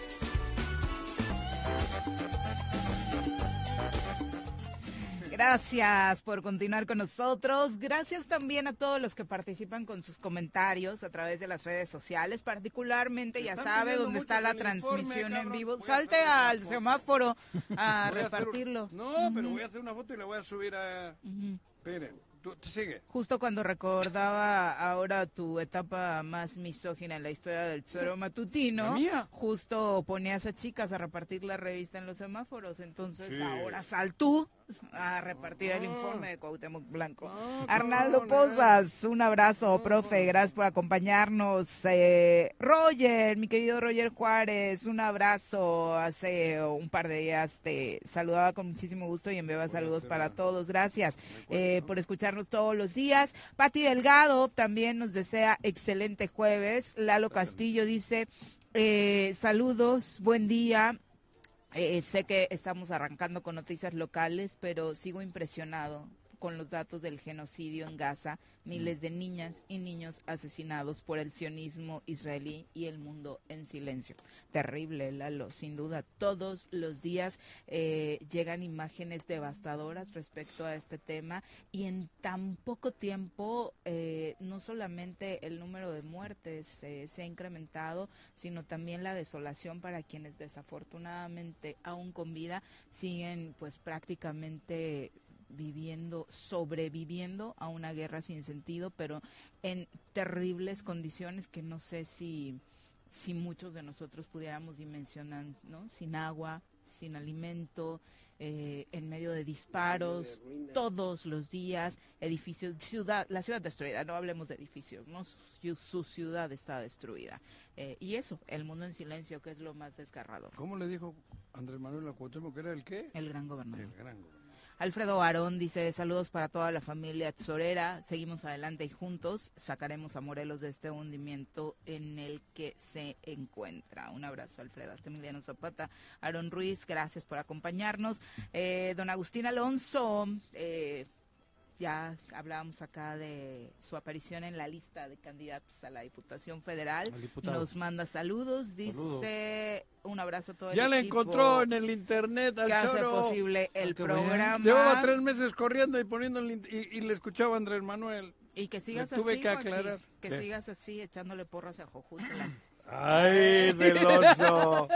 Gracias por continuar con nosotros. Gracias también a todos los que participan con sus comentarios a través de las redes sociales, particularmente ya sabe dónde está la transmisión en vivo. Salte al semáforo a Voy a hacer- repartirlo. No, pero voy a hacer una foto y la voy a subir a... Esperen, tú, tú sigue. Justo cuando recordaba ahora tu etapa más misógina en la historia del Zoro Matutino, justo ponías a chicas a repartir la revista en los semáforos, entonces Sí. ahora sal tú a repartir el informe de Cuauhtémoc Blanco. Ah, Arnaldo Pozas, un abrazo, profe, gracias por acompañarnos. Eh, Roger, mi querido Roger Juárez, un abrazo. Hace un par de días te saludaba con muchísimo gusto y enviaba saludos para todos. Gracias eh, por escucharnos todos los días. Pati Delgado también nos desea excelente jueves. Lalo Castillo dice, eh, saludos, buen día. Eh, sé que estamos arrancando con noticias locales, pero sigo impresionado con los datos del genocidio en Gaza, miles de niñas y niños asesinados por el sionismo israelí y el mundo en silencio. Terrible, Lalo, sin duda. Todos los días eh, llegan imágenes devastadoras respecto a este tema y en tan poco tiempo eh, no solamente el número de muertes eh, se ha incrementado, sino también la desolación para quienes desafortunadamente aún con vida siguen pues prácticamente viviendo, sobreviviendo a una guerra sin sentido, pero en terribles condiciones que no sé si, si muchos de nosotros pudiéramos dimensionar, ¿no? Sin agua, sin alimento, eh, en medio de disparos, todos los días, edificios, ciudad, la ciudad destruida, no hablemos de edificios, ¿no? Su, su ciudad está destruida. Eh, y eso, el mundo en silencio, que es lo más desgarrador. ¿Cómo le dijo Andrés Manuel a Cuauhtémoc que era el qué? El gran gobernador. El gran gobernador. Alfredo Arón dice saludos para toda la familia Tesorera, seguimos adelante y juntos sacaremos a Morelos de este hundimiento en el que se encuentra. Un abrazo Alfredo, hasta Emiliano Zapata, Aaron Ruiz, gracias por acompañarnos. Eh, don Agustín Alonso, eh, ya hablábamos acá de su aparición en la lista de candidatos a la Diputación Federal. Nos manda saludos, dice un abrazo a todo el Ya le equipo encontró en el internet al que hace choro. posible el Ah, programa. Llevaba tres meses corriendo y poniendo el y, y le escuchaba a Andrés Manuel. Y que sigas tuve así, que aclarar. que sigas así echándole porras a Jojutla. Ay, celoso,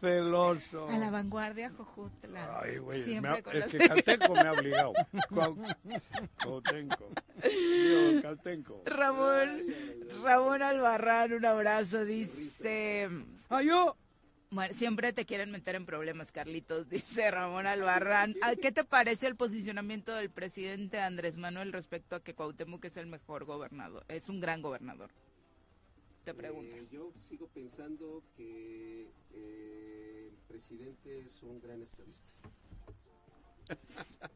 celoso. A la vanguardia, Jojutla. Ay, güey, me Siempre ha- con es los- que Caltenco me ha obligado. Digo, Caltenco. Ramón, Ramón Albarrán, un abrazo, dice... Ah, yo. Bueno, siempre te quieren meter en problemas, Carlitos, dice Ramón Albarrán. ¿A ¿Qué te parece el posicionamiento del presidente Andrés Manuel respecto a que Cuauhtémoc es el mejor gobernador? Es un gran gobernador. Te pregunto. Eh, yo sigo pensando que eh, el presidente es un gran estadista.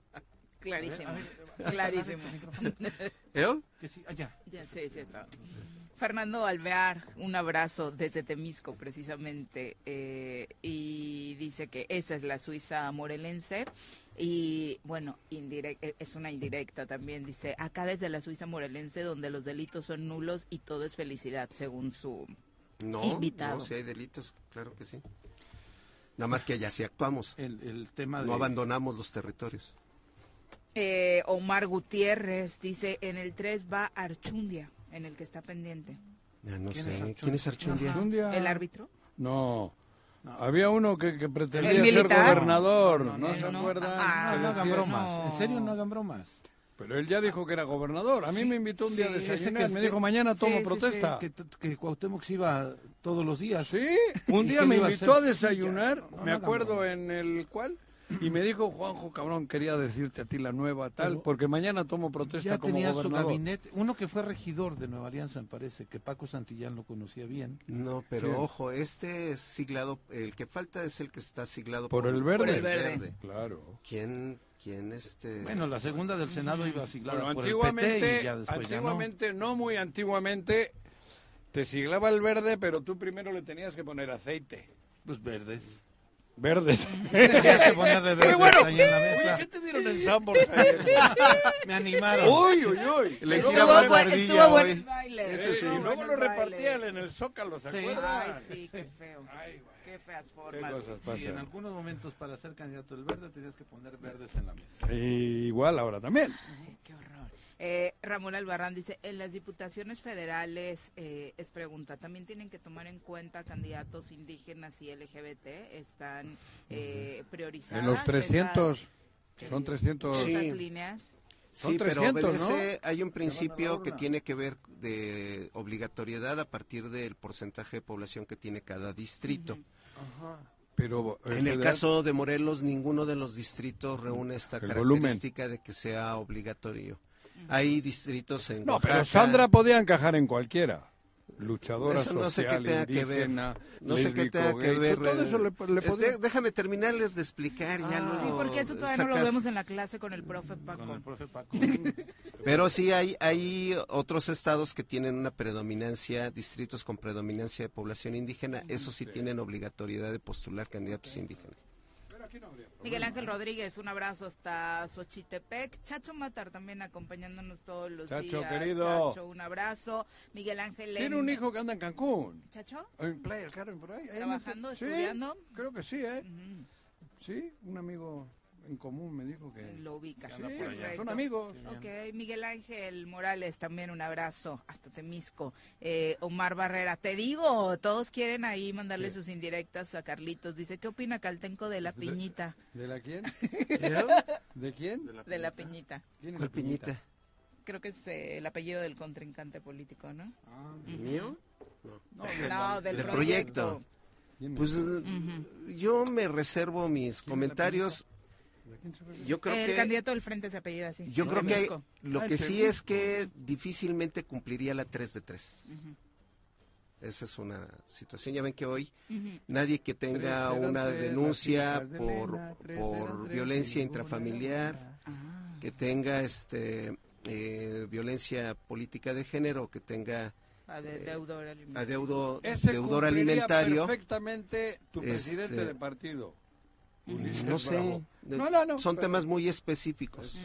Clarísimo, A ver, a ver, clarísimo. el micrófono. ¿Eh? Que sí, allá. Ya, sí, sí, está. Fernando Alvear, un abrazo desde Temisco precisamente, eh, y dice que esa es la Suiza morelense. Y bueno, eh, es una indirecta también, dice, acá desde la Suiza morelense donde los delitos son nulos y todo es felicidad, según su invitado. No, si hay delitos, claro que sí. Nada más que allá sí actuamos. El, tema No abandonamos los territorios. Eh, Omar Gutiérrez dice, en el 3 va Archundia, en el que está pendiente. no sé, ¿quién es Archundia? ¿El árbitro? No, había uno que, pretendía ser gobernador, ¿no, se acuerdan? Ah, no hagan bromas, en serio no hagan bromas. Pero él ya dijo que era gobernador. A mí me invitó un día a desayunar. me dijo, mañana tomo protesta. Que, que Cuauhtémoc se iba todos los días. Sí, un día me invitó a, desayunar. me acuerdo en el cual y me dijo, Juanjo, cabrón, quería decirte a ti la nueva tal, porque mañana tomo protesta ya como tenía su gabinete, uno que fue regidor de Nueva Alianza, me parece, que Paco Santillán lo conocía bien. No, pero ojo, este es siglado, el que falta es el que está siglado por, el verde. Claro. ¿Quién ¿Quién este? Bueno, la segunda del Senado iba siglada por antiguamente, el PT antiguamente, no. muy antiguamente, te siglaba el verde, pero tú primero le tenías que poner aceite. Pues verdes. Verdes. que verdes bueno, ahí en la mesa. ¿Qué te dieron en Sambor? Me animaron. Uy, uy, uy. Le estuvo, buen, estuvo buen baile. Ese sí. luego lo repartían en el Zócalo, ¿se sí. acuerdan? Ay, sí, qué feo. Ay, qué feas formas. cosas pasan? Sí, en algunos momentos para ser candidato del verde tenías que poner verdes en la mesa. Y igual ahora también. Ay, qué horror. Eh, Ramón Albarrán dice, en las diputaciones federales, eh, es pregunta, ¿también tienen que tomar en cuenta candidatos indígenas y LGBT? ¿Están eh, priorizadas? En los 300, son 300 líneas. Sí, pero obedece, hay un principio que tiene que ver de obligatoriedad a partir del porcentaje de población que tiene cada distrito. Pero en el caso de Morelos, ninguno de los distritos reúne esta característica de que sea obligatorio. Hay distritos en No, pero Sandra podía encajar en cualquiera. Luchadora eso no sé qué tenga que ver. No sé qué tenga que ver. Todo eso le, le este, déjame terminarles de explicar ya ah, Sí, porque eso todavía no lo vemos en la clase con el profe Paco. Con el profe Paco. pero sí hay, hay otros estados que tienen una predominancia, distritos con predominancia de población indígena. Esos sí tienen obligatoriedad de postular candidatos indígenas. Miguel Ángel Rodríguez, un abrazo hasta Xochitepec. Chacho Matar también acompañándonos todos los días. Chacho, querido. Chacho, un abrazo. Miguel Ángel. Tiene un hijo que anda en Cancún. ¿Chacho? En Playa del por ahí. ¿Trabajando, estudiando? creo que sí, ¿eh? Sí, un amigo en común me dijo que lo ubica. son amigos. Ok, Miguel Ángel Morales también un abrazo hasta Temisco. Eh, Omar Barrera, te digo, todos quieren ahí mandarle sus indirectas a Carlitos. Dice, ¿qué opina Caltenco de la piñita? ¿De, la quién? ¿De quién? De la, piñita. ¿Quién es la piñita? Creo que es eh, el apellido del contrincante político, ¿no? Ah, ¿Mío? No, del, proyecto. Pues yo me reservo mis comentarios yo creo el candidato del frente se apellida así. Yo creo que lo que sí es que difícilmente cumpliría la 3 de 3. Esa es una situación. Ya ven que hoy nadie que tenga una denuncia por, por violencia intrafamiliar, ah. que tenga este eh, violencia política de género, que tenga deudor alimentario. perfectamente tu presidente este, de partido. No sé. Son temas muy específicos.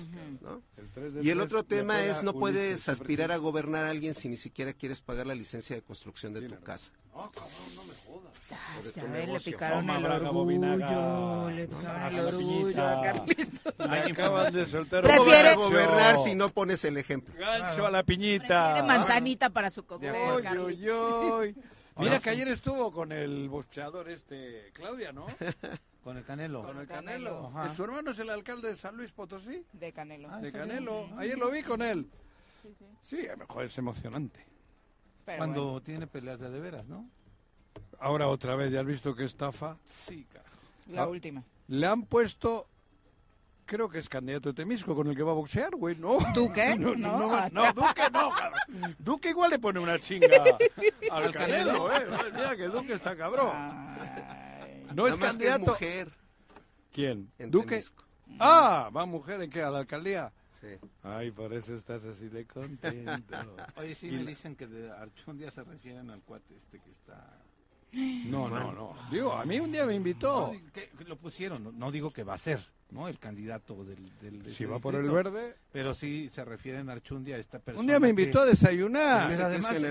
y el otro tema es, no puedes aspirar a gobernar a alguien si ni siquiera quieres pagar la licencia de construcción de tu casa. No, cabrón, no me jodas. le picaron el orgullo, le picaron el orgullo a Carlitos. acaban de soltar ¿Prefiere gobernar si no pones el ejemplo? Gancho a la piñita. Quiere manzanita para su cóctel, Mira que ayer estuvo con el boxeador este, Claudia, ¿no? Con el Canelo. Con el Canelo. ¿Su hermano es el alcalde de San Luis Potosí? De Canelo. de Canelo. Ayer lo vi con él. Sí, sí. Sí, mejor es emocionante. Cuando tiene peleas de, de veras, ¿no? Ahora otra vez, ¿ya has visto qué estafa? Sí, carajo. La ah, última. Le han puesto creo que es candidato de Temisco con el que va a boxear, güey, ¿no? ¿Duque? No, no, no, no, Duque no, cabrón. Duque igual le pone una chinga al Canelo, ¿eh? Mira que Duque está cabrón. No es candidato. mujer. ¿Quién? En ¿Duque? Ah, va mujer en qué, a la alcaldía. Sí. Ay, por eso estás así de contento. Oye, sí me dicen que de Archundia se refieren al cuate este que está... No, no, no. Digo, a mí un día me invitó. lo pusieron, no, digo que va a ser. ¿No? El candidato del... del si va por el verde. Pero sí se refieren a Archundia, a esta persona. Un día me invitó a desayunar. además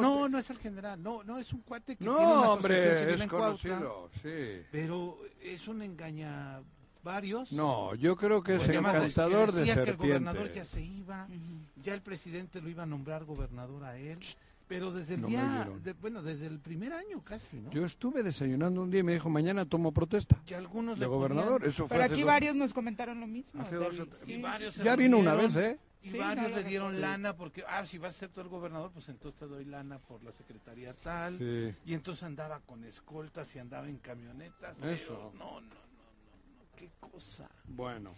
No, no es el general, no, no es un cuate que no, tiene una hombre, es conocido, sí. Pero es un engaña varios. No, yo creo que es encantador de serpiente. que el gobernador ya se iba, ya el presidente lo iba a nombrar gobernador a él. Pero desde el día, bueno, desde el primer año casi, ¿no? Yo estuve desayunando un día y me dijo, mañana tomo protesta. Y algunos de gobernador, eso fue Pero aquí varios nos comentaron lo mismo. ya vino una vez, ¿eh? Y varios le dieron lana porque, ah, si vas a ser tú el gobernador, pues entonces te doy lana por la secretaría tal. Y entonces andaba con escoltas y andaba en camionetas. Eso. no, no, no, no, qué cosa. Bueno.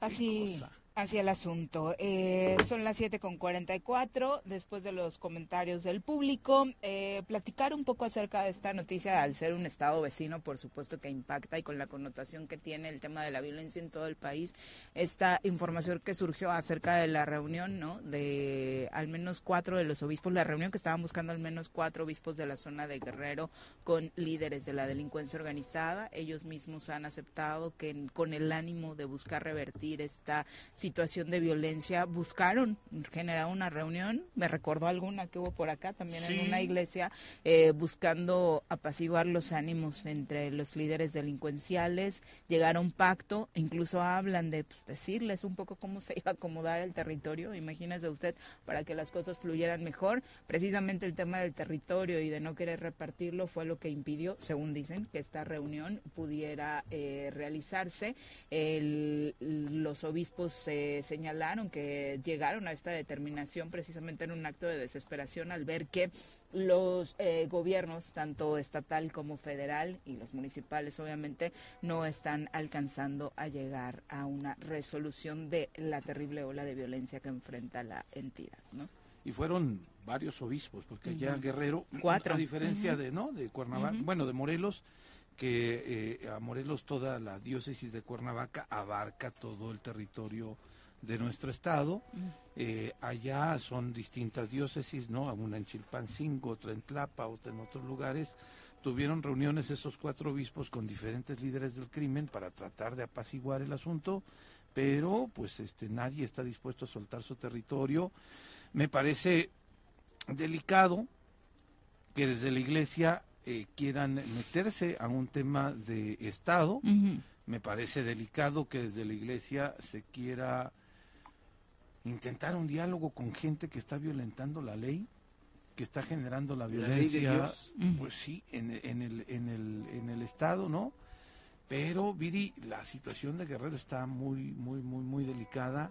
Así. Hacia el asunto. Eh, son las 7 con 44, después de los comentarios del público. Eh, platicar un poco acerca de esta noticia, al ser un estado vecino, por supuesto que impacta y con la connotación que tiene el tema de la violencia en todo el país. Esta información que surgió acerca de la reunión, ¿no? De al menos cuatro de los obispos, la reunión que estaban buscando al menos cuatro obispos de la zona de Guerrero con líderes de la delincuencia organizada. Ellos mismos han aceptado que con el ánimo de buscar revertir esta situación de violencia, buscaron generar una reunión, me recordó alguna que hubo por acá también en una iglesia, eh, buscando apaciguar los ánimos entre los líderes delincuenciales, llegar a un pacto, incluso hablan de pues, decirles un poco cómo se iba a acomodar el territorio, imagínese usted, para que las cosas fluyeran mejor, precisamente el tema del territorio y de no querer repartirlo fue lo que impidió, según dicen, que esta reunión pudiera eh, realizarse. El, los obispos señalaron que llegaron a esta determinación precisamente en un acto de desesperación al ver que los eh, gobiernos, tanto estatal como federal y los municipales, obviamente, no están alcanzando a llegar a una resolución de la terrible ola de violencia que enfrenta la entidad, ¿no? Y fueron varios obispos, porque ya Guerrero, Cuatro. a diferencia de, ¿no? De Cuernavaca, bueno, de Morelos, que eh, a Morelos toda la diócesis de Cuernavaca abarca todo el territorio de nuestro estado. Eh, allá son distintas diócesis, ¿no? Una en Chilpancingo, otra en Tlapa, otra en otros lugares. Tuvieron reuniones esos cuatro obispos con diferentes líderes del crimen para tratar de apaciguar el asunto, pero pues este nadie está dispuesto a soltar su territorio. Me parece delicado que desde la iglesia eh, quieran meterse a un tema de Estado. Me parece delicado que desde la iglesia se quiera intentar un diálogo con gente que está violentando la ley, que está generando la violencia, pues sí, en, en, el, en, el, en el Estado, ¿no? Pero, Viri, la situación de Guerrero está muy, muy, muy, muy delicada.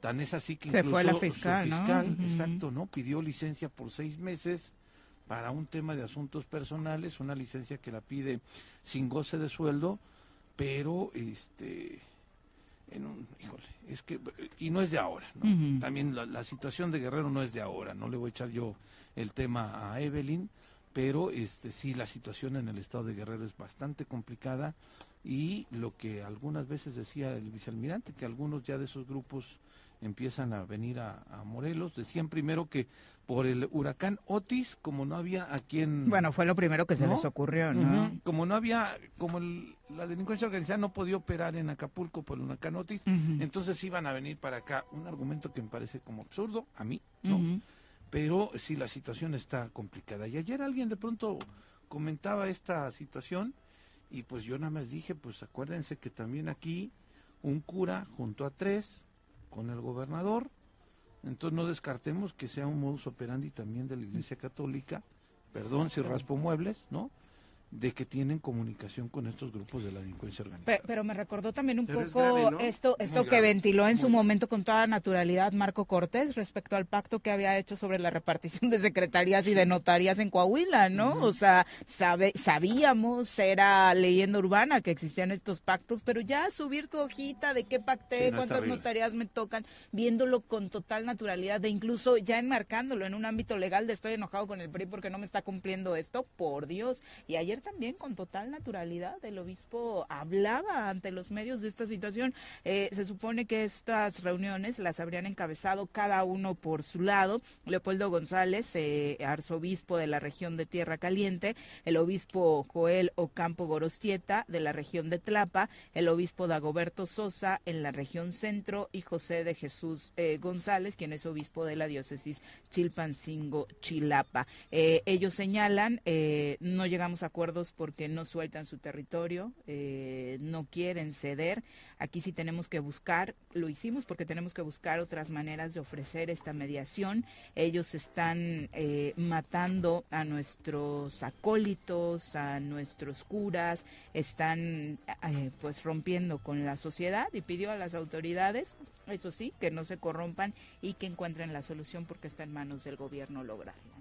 Tan es así que incluso fue la fiscal, fiscal exacto, ¿no? Pidió licencia por seis meses para un tema de asuntos personales, una licencia que la pide sin goce de sueldo, pero este en un, híjole, es que y no es de ahora, También la, situación de Guerrero no es de ahora, no le voy a echar yo el tema a Evelyn, pero este sí la situación en el estado de Guerrero es bastante complicada y lo que algunas veces decía el vicealmirante que algunos ya de esos grupos empiezan a venir a, Morelos. Decían primero que por el huracán Otis, como no había a quien... Bueno, fue lo primero que se les ocurrió, ¿no? Como no había, como la delincuencia organizada no podía operar en Acapulco por el huracán Otis, entonces iban a venir para acá. Un argumento que me parece como absurdo, a mí, ¿no? Pero sí, la situación está complicada. Y ayer alguien de pronto comentaba esta situación y pues yo nada más dije, pues acuérdense que también aquí un cura junto a tres con el gobernador. Entonces no descartemos que sea un modus operandi también de la Iglesia Católica, perdón si raspo muebles, ¿no? De que tienen comunicación con estos grupos de la delincuencia organizada. Pero, me recordó también un poco esto, esto que ventiló en su momento con toda naturalidad Marco Cortés respecto al pacto que había hecho sobre la repartición de secretarías y de notarias en Coahuila, ¿no? O sea, sabe, sabíamos, era leyenda urbana que existían estos pactos, pero ya subir tu hojita de qué pacté, cuántas notarías me tocan, viéndolo con total naturalidad, de incluso ya enmarcándolo en un ámbito legal de estoy enojado con el PRI porque no me está cumpliendo esto, por Dios. Y ayer también con total naturalidad el obispo hablaba ante los medios de esta situación. Eh, se supone que estas reuniones las habrían encabezado cada uno por su lado. Leopoldo González, eh, arzobispo de la región de Tierra Caliente, el obispo Joel Ocampo Gorostieta de la región de Tlapa, el obispo Dagoberto Sosa en la región centro y José de Jesús eh, González, quien es obispo de la diócesis Chilpancingo Chilapa. Ellos señalan, no llegamos a porque no sueltan su territorio, eh, no quieren ceder. Aquí sí tenemos que buscar, lo hicimos porque tenemos que buscar otras maneras de ofrecer esta mediación. Ellos están matando a nuestros acólitos, a nuestros curas, están pues rompiendo con la sociedad y pidió a las autoridades eso sí, que no se corrompan y que encuentren la solución porque está en manos del gobierno lograrla.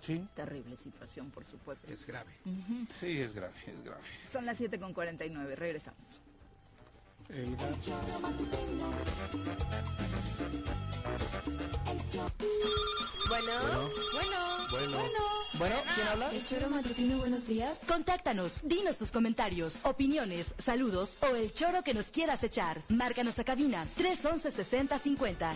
Sí. Terrible situación, por supuesto. Es grave. Sí, es grave, es grave. Son las 7.49, regresamos. El Bueno, bueno, bueno, bueno. ¿quién habla? El choro matutino, buenos días. Contáctanos, dinos tus comentarios, opiniones, saludos o el choro que nos quieras echar. Márcanos a cabina 311 6050.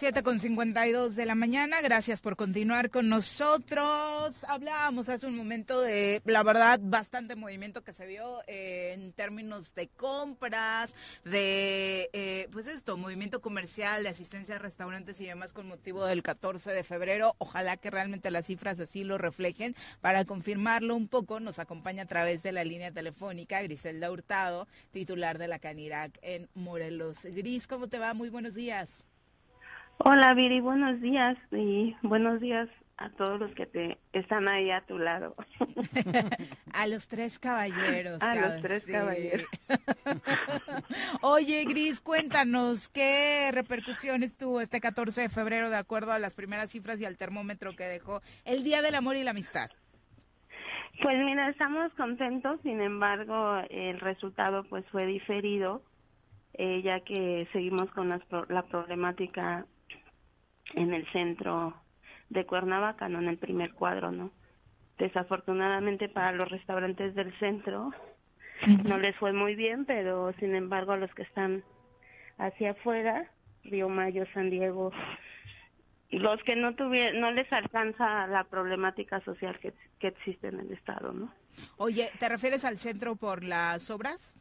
7 con 52 de la mañana, gracias por continuar con nosotros. Hablábamos hace un momento de, la verdad, bastante movimiento que se vio en términos de compras, de, eh, pues esto, movimiento comercial, de asistencia a restaurantes y demás con motivo del 14 de febrero. Ojalá que realmente las cifras así lo reflejen. Para confirmarlo un poco, nos acompaña a través de la línea telefónica Griselda Hurtado, titular de la Canirac en Morelos. Gris, ¿cómo te va? Muy buenos días. Hola Viri, buenos días y buenos días a todos los que te están ahí a tu lado. a los tres caballeros. A los tres caballeros. Oye, Gris, cuéntanos, ¿qué repercusiones tuvo este 14 de febrero de acuerdo a las primeras cifras y al termómetro que dejó el Día del Amor y la Amistad? Pues mira, estamos contentos, sin embargo, el resultado pues fue diferido, eh, ya que seguimos con la problemática en el centro de Cuernavaca, no en el primer cuadro, ¿no? Desafortunadamente para los restaurantes del centro no les fue muy bien, pero sin embargo a los que están hacia afuera, Río Mayo, San Diego, los que no tuvieron, no les alcanza la problemática social que, que existe en el estado, ¿no? Oye, ¿te refieres al centro por las obras?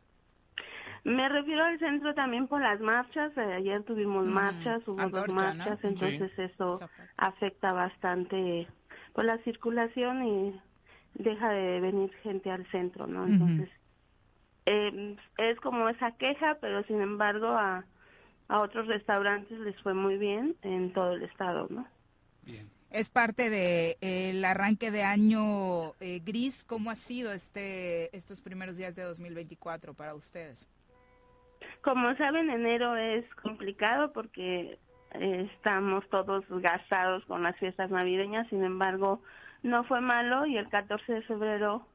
Me refiero al centro también por las marchas. Eh, ayer tuvimos mm, marchas, hubo dos marchas, entonces eso afecta bastante por la circulación y deja de venir gente al centro, ¿no? Entonces eh, es como esa queja, pero sin embargo a, a otros restaurantes les fue muy bien en todo el estado, ¿no? Bien. Es parte de el arranque de año eh, gris. ¿Cómo ha sido este estos primeros días de 2024 para ustedes? Como saben, enero es complicado porque eh, estamos todos gastados con las fiestas navideñas, sin embargo, no fue malo y el 14 de febrero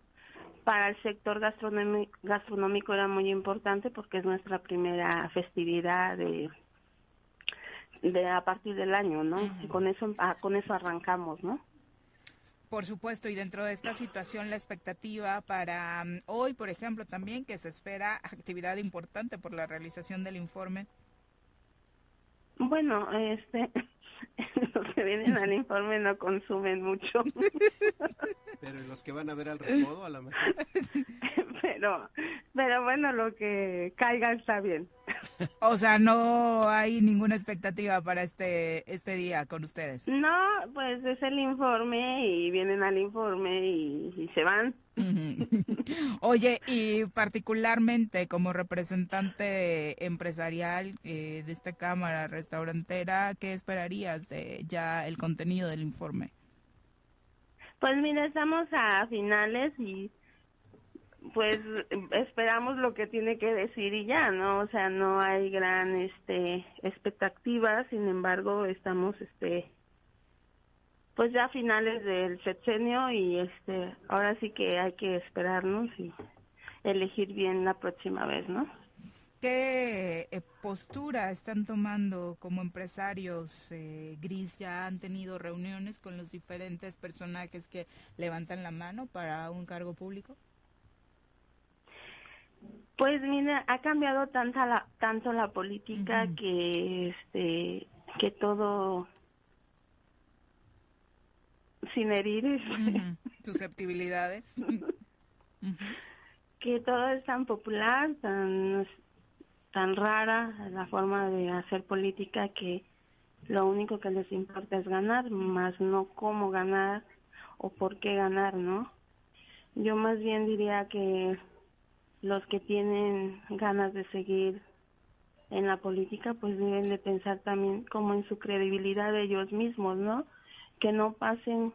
para el sector gastronómico era muy importante porque es nuestra primera festividad de, de a partir del año, ¿no? y con eso ah, con eso arrancamos, ¿no? Por supuesto, y dentro de esta situación la expectativa para mm, hoy, por ejemplo, también que se espera actividad importante por la realización del informe. Bueno, este, los que vienen al informe no consumen mucho. Pero los que van a ver al recodo, a lo mejor. Pero, pero bueno, lo que caiga está bien. O sea, no hay ninguna expectativa para este este día con ustedes. No, pues es el informe y vienen al informe y, se van. Oye, y particularmente como representante empresarial eh, de esta cámara restaurantera, ¿qué esperarías de ya el contenido del informe? Pues mira, estamos a finales y pues esperamos lo que tiene que decir y ya, ¿no? O sea, no hay gran este expectativa, sin embargo, estamos este pues ya a finales del sexenio y este ahora sí que hay que esperarnos y elegir bien la próxima vez, ¿no? ¿Qué eh, postura están tomando como empresarios? Eh, Gris ya han tenido reuniones con los diferentes personajes que levantan la mano para un cargo público. Pues mira, ha cambiado tanta la, tanto la política que este que todo sin herir susceptibilidades. Que todo es tan popular, tan tan rara la forma de hacer política que lo único que les importa es ganar, más no cómo ganar o por qué ganar, ¿no? Yo más bien diría que los que tienen ganas de seguir en la política pues deben de pensar también como en su credibilidad ellos mismos, ¿no? Que no pasen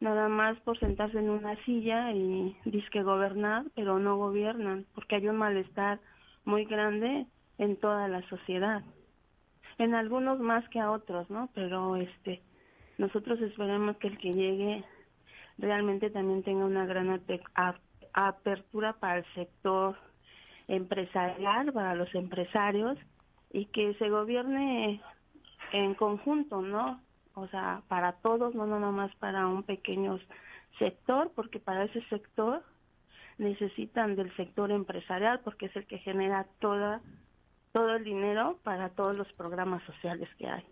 nada más por sentarse en una silla y disque gobernar, pero no gobiernan, porque hay un malestar muy grande en toda la sociedad. En algunos más que a otros, ¿no? Pero este nosotros esperamos que el que llegue realmente también tenga una gran apertura para el sector empresarial, para los empresarios y que se gobierne en conjunto, ¿no? O sea, para todos, no nada más para un pequeño sector, porque para ese sector necesitan del sector empresarial porque es el que genera toda todo el dinero para todos los programas sociales que hay.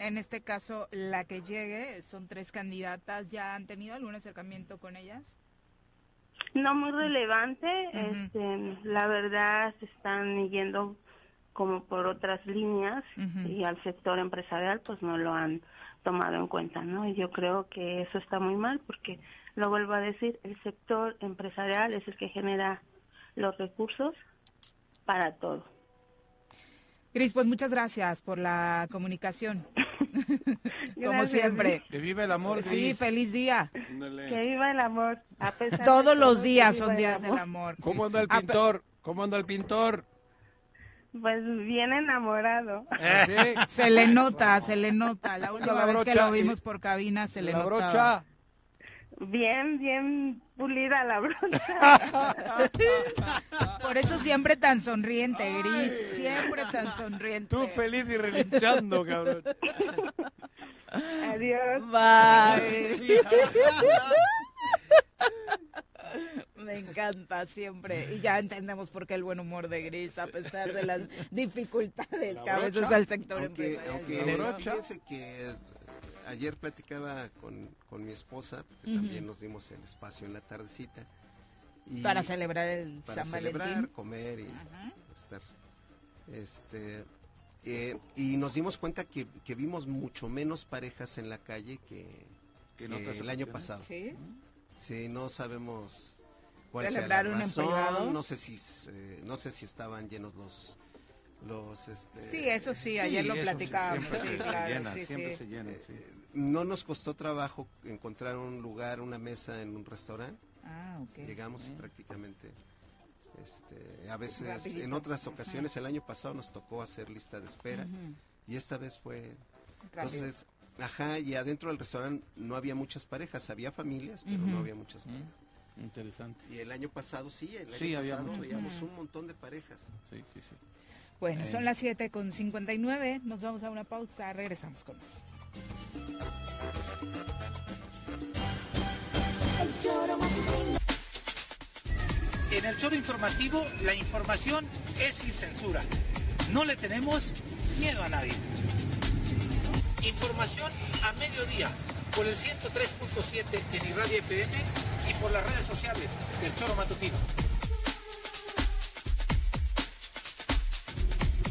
En este caso, la que llegue, son tres candidatas, ¿ya han tenido algún acercamiento con ellas? No muy relevante, este, la verdad se están yendo como por otras líneas y al sector empresarial pues no lo han tomado en cuenta, ¿no? Y yo creo que eso está muy mal porque, lo vuelvo a decir, el sector empresarial es el que genera los recursos para todo. Gris, pues muchas gracias por la comunicación. Como siempre. Que viva el amor. Sí, feliz día. Que viva el amor. Todos los días son días del amor. ¿Cómo anda el pintor? ¿Cómo anda el pintor? Pues bien enamorado. ¿Sí? Se le nota, se le nota. La última vez que lo vimos por cabina se le la brocha. Bien, bien pulida la brocha. Por eso siempre tan sonriente, Gris. Siempre tan sonriente. Tú feliz y relinchando, cabrón. Adiós. Bye. Me encanta siempre. Y ya entendemos por qué el buen humor de Gris, a pesar de las dificultades que a veces al sector aunque, aunque que ayer platicaba con, con mi esposa, porque también nos dimos el espacio en la tardecita. Y para celebrar el para San celebrar, comer y estar. Este, eh, y nos dimos cuenta que, que, vimos mucho menos parejas en la calle que, que, el año pasado. Sí. Sí, no sabemos cuál sea la razón. No sé si eh, no sé si estaban llenos los los este, sí eso sí ayer lo platicábamos siempre, sí, claro, llena, sí, siempre sí. se llena sí. Eh, no nos costó trabajo encontrar un lugar una mesa en un restaurante ah, okay. llegamos prácticamente este, a veces Rapidito. en otras ocasiones Ajá. el año pasado nos tocó hacer lista de espera uh -huh. y esta vez fue Rápido. entonces ajá y adentro del restaurante no había muchas parejas había familias pero uh -huh. no había muchas parejas Interesante. Y el año pasado sí, el año sí, pasado había veíamos un montón de parejas. Sí, sí, sí. Bueno, eh. son las 7 con 59, nos vamos a una pausa, regresamos con más. En el choro informativo, la información es sin censura. No le tenemos miedo a nadie. Información a mediodía por el 103.7 en Irradia FM y por las redes sociales del Choro Matutino.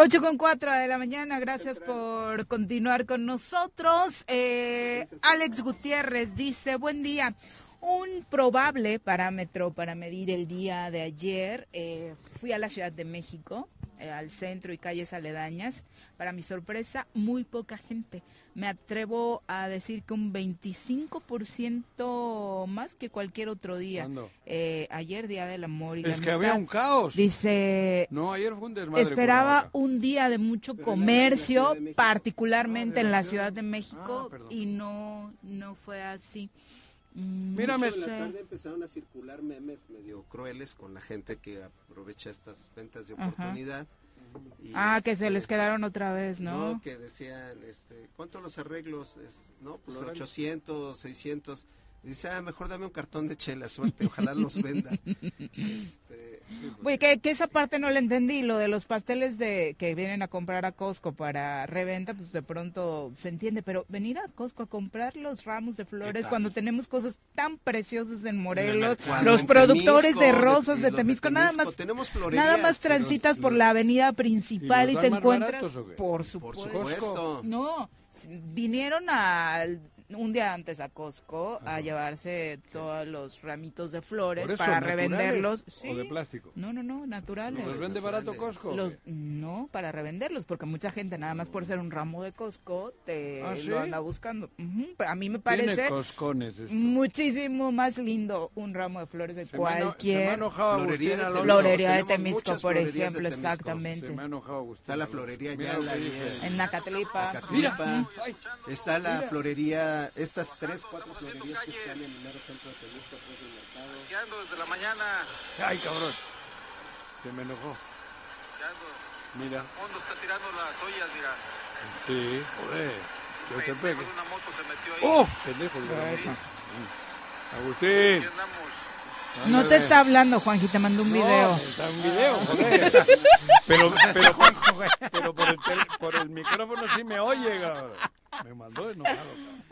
8 con 4 de la mañana, gracias por continuar con nosotros. Eh, Alex Gutiérrez dice, buen día. Un probable parámetro para medir el día de ayer, eh, fui a la Ciudad de México, eh, al centro y calles aledañas. Para mi sorpresa, muy poca gente. Me atrevo a decir que un 25% más que cualquier otro día. Eh, ayer, Día del Amor y Es que había un caos. Dice... No, ayer fue un desmadre. Esperaba un día de mucho comercio, particularmente en la Ciudad de México, Ah, y no, no fue así. Mm, Mírame. no En la tarde empezaron a circular memes medio crueles con la gente que aprovecha estas ventas de Ajá. Y, Ah, que se este, les quedaron otra vez, ¿no? No, que decían, este, ¿cuánto los arreglos? Es- no, pues Florales. 800, 600. Dice, ah, mejor dame un cartón de chela, suerte, ojalá los vendas. Este, Oye, que, que esa parte no la entendí, lo de los pasteles de que vienen a comprar a Costco para reventa, pues de pronto se entiende, pero venir a Costco a comprar los ramos de flores cuando tenemos cosas tan preciosas en Morelos, Cuando los en productores Temisco, de rosas de de Temisco, nada más, tenemos nada más transitas los- por la avenida principal ¿Y te encuentras, baratos o qué? por Por supuesto, supuesto. no, vinieron al un día antes a Costco a llevarse todos los ramitos de flores eso, para ¿naturales revenderlos. o de plástico? No, no, no, naturales. ¿Los vende barato Costco? Los- no, para revenderlos, porque mucha gente nada más por ser un ramo de Costco te ¿Ah, sí? lo anda buscando. A mí me parece coscones esto. muchísimo más lindo un ramo de flores de Se me cualquier Florería de. Temisco. florería de por de ejemplo, Temisco. exactamente. Se me ha enojado Agustín. Está la florería ya. En Nacatlipa. Está la Mira. Estas tres, cuatro florerías que están en el mero centro de Temisco, atrás del mercado. desde la mañana. Ay, cabrón. Se me enojó. Mira. Fondo está tirando las ollas, mira. Sí, joder. Yo te pego. una moto se metió ahí. ¡Oh! Pendejo. de verdad. Agustín. Aquí andamos. No te está hablando, Juanji, te mandó un video. No, está un video, joder. Pero, pero, pero por, el tel- por el micrófono sí me oye, cabrón. Me mandó enojado.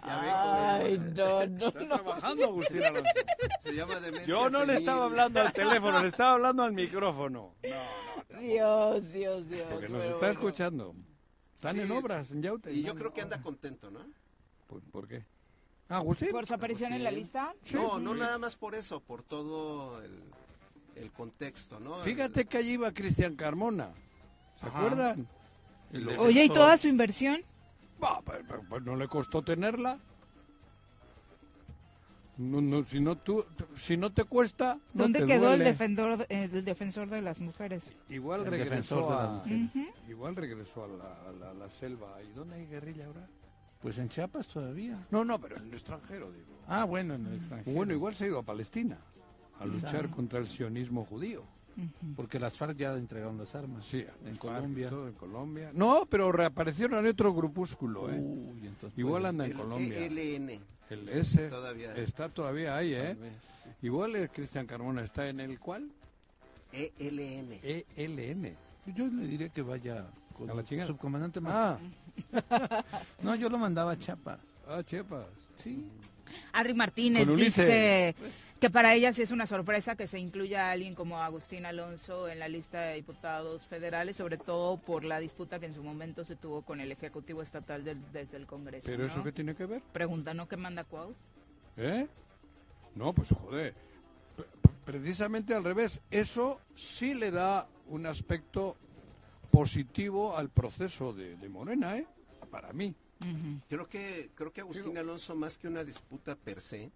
Ay, no, no, Está no. trabajando Agustín Alonso. Se llama demencia Yo no le senil. estaba hablando al teléfono, le estaba hablando al micrófono. Dios, Dios, Dios. Porque nos está bueno. escuchando. Están Sí, en obras, en Yaute. Y yo creo que anda contento, ¿no? ¿Por, por qué? Ah, Agustín. ¿Por su aparición en la lista? No, no nada más por eso, por todo el, el contexto, ¿no? Fíjate que allí iba Cristian Carmona. ¿Se Ajá. acuerdan? Oye, ¿y toda su inversión? Bah, pero- pues no le costó tenerla. No, no, si no tú, si no te cuesta, no ¿Dónde te quedó el defensor, el defensor de las mujeres? Igual El regresó a, igual regresó a la, a la- a la selva. ¿Y dónde hay guerrilla ahora? Pues en Chiapas todavía. No, no, pero en el extranjero, digo. Ah, bueno, en el extranjero. Bueno, igual se ha ido a Palestina a luchar contra el sionismo judío. Porque las FARC ya entregaron las armas. Sí, En FARC, Colombia. todo en Colombia. No, pero reaparecieron en otro grupúsculo, ¿eh? Uy, entonces Igual puede- anda en El Colombia. ELN. El Sí, S todavía. está todavía ahí, ¿eh? Igual el Cristian Carmona está en el cuál? ELN. ELN. Yo le diría que vaya con A la chingada. subcomandante Ah, No, yo lo mandaba a Chiapas. ah, Chiapas. Sí. Adri Martínez dice que para ella sí es una sorpresa que se incluya a alguien como Agustín Alonso en la lista de diputados federales, sobre todo por la disputa que en su momento se tuvo con el Ejecutivo Estatal del- desde el Congreso. ¿Pero ¿no? eso qué tiene que ver? Pregunta, ¿no? ¿Qué manda Cuau? ¿Eh? No, pues joder. P- Precisamente al revés. Eso sí le da un aspecto positivo al proceso de, de Morena, ¿eh? Para mí. Creo que creo que Agustín Alonso más que una disputa per se,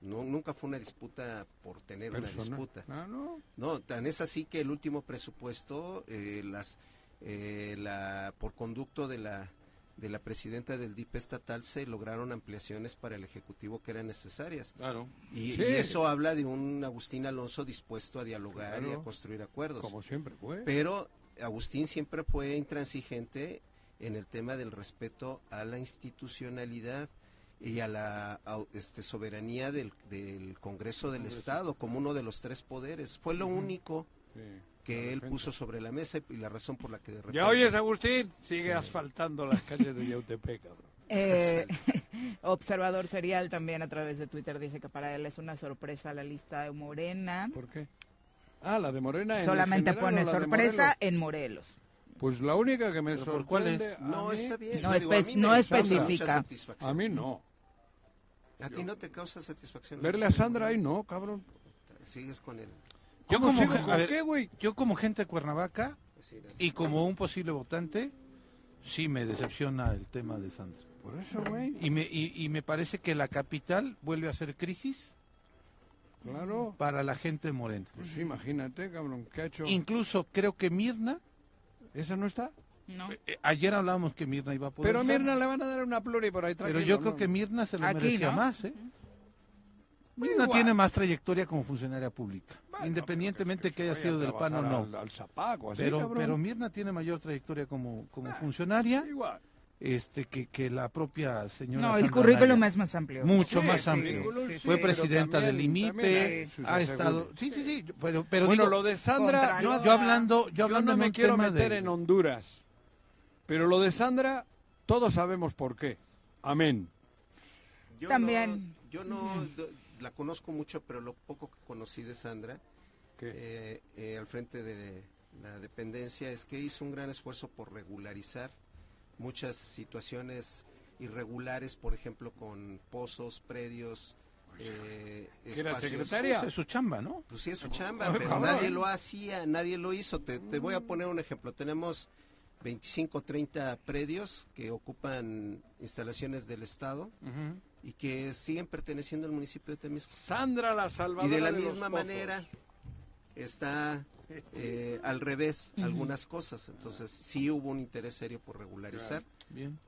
no nunca fue una disputa por tener una disputa. Ah, no. No, tan es así que el último presupuesto, eh, las, eh, la, por conducto de la, de la presidenta del DIP estatal, se lograron ampliaciones para el Ejecutivo que eran necesarias. Claro. Y, Sí. y eso habla de un Agustín Alonso dispuesto a dialogar y a construir acuerdos. Como siempre fue. Pero Agustín siempre fue intransigente en el tema del respeto a la institucionalidad y a la este, soberanía del, del Congreso del Estado como uno de los tres poderes. Fue lo único Sí, que él defensa. puso sobre la mesa y la razón por la que de repente... ¿Ya oyes, Agustín? Sigue Sí. asfaltando las calles de Yautepec, cabrón. Eh, observador serial también a través de Twitter dice que para él es una sorpresa la lista de Morena. ¿Por qué? Ah, la de Morena. en Solamente general pone sorpresa Morelos? en Morelos. Pues la única que me ¿Pero por cuál sorprende... es? a No, mí- está bien. No digo, espe- no especifica. A mí no. ¿A ti no te causa satisfacción? Verle a Sandra ahí no, cabrón. Sigues con él. Yo ¿Cómo como, sigo? ¿Con ver, qué, güey? yo como gente de Cuernavaca y como un posible votante, sí me decepciona el tema de Sandra. Por eso, güey. Y me, y, y me parece que la capital vuelve a ser crisis Claro. para la gente de Morena. Pues sí, imagínate, cabrón, ¿qué ha hecho? Incluso creo que Mirna, ¿Esa no está? No. eh, ayer hablábamos que Mirna iba a poder Pero a Mirna le van a dar una pluri por ahí Pero yo creo ¿no? que Mirna se lo Aquí, merecía ¿no? más, ¿eh? Mirna Igual. tiene más trayectoria como funcionaria pública, Bueno, independientemente pero que, haya sido del PAN o no. Al, al zapaco, así, Pero, pero Mirna tiene mayor trayectoria como, como funcionaria Igual. Este que, que la propia señora No, el Sandra currículum Anaya. es más amplio. mucho Sí, más sí, amplio. sí, Fue sí, presidenta del IMIPE, ha estado, sí, sí, sí, pero, pero bueno, digo, lo de Sandra, yo, no, yo hablando, yo yo hablando no me quiero meter de- en Honduras, pero lo de Sandra, todos sabemos por qué. Amén. Yo También. no- yo no la conozco mucho, pero lo poco que conocí de Sandra eh, eh, al frente de la dependencia es que hizo un gran esfuerzo por regularizar muchas situaciones irregulares, por ejemplo, con pozos, predios, eh, ¿Que era espacios. secretaria? Pues es su chamba, ¿no? Pues sí, es su chamba, Ay, pero cabrón. nadie lo hacía, nadie lo hizo. Te, te voy a poner un ejemplo. Tenemos 25, 30 predios que ocupan instalaciones del Estado y que siguen perteneciendo al municipio de Temisco. Sandra la Y salvadora de la misma pozos. manera está eh, al revés algunas cosas. Entonces sí hubo un interés serio por regularizar Bien.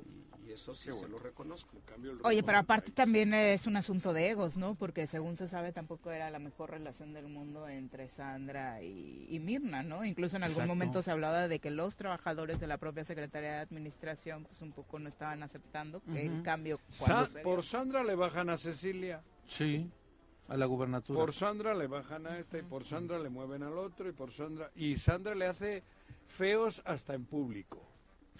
y, y eso sí se lo reconozco. Oye, pero aparte también es un asunto de egos, ¿no? Porque según se sabe tampoco era la mejor relación del mundo entre Sandra y, y Mirna, ¿no? Incluso en algún Exacto. momento se hablaba de que los trabajadores de la propia Secretaría de Administración pues un poco no estaban aceptando que el Ujú. cambio Sa- por Sandra le bajan a Cecilia, Sí, a la gubernatura. por Sandra le bajan a esta y por Sandra le mueven al otro y por Sandra y Sandra le hace feos hasta en público.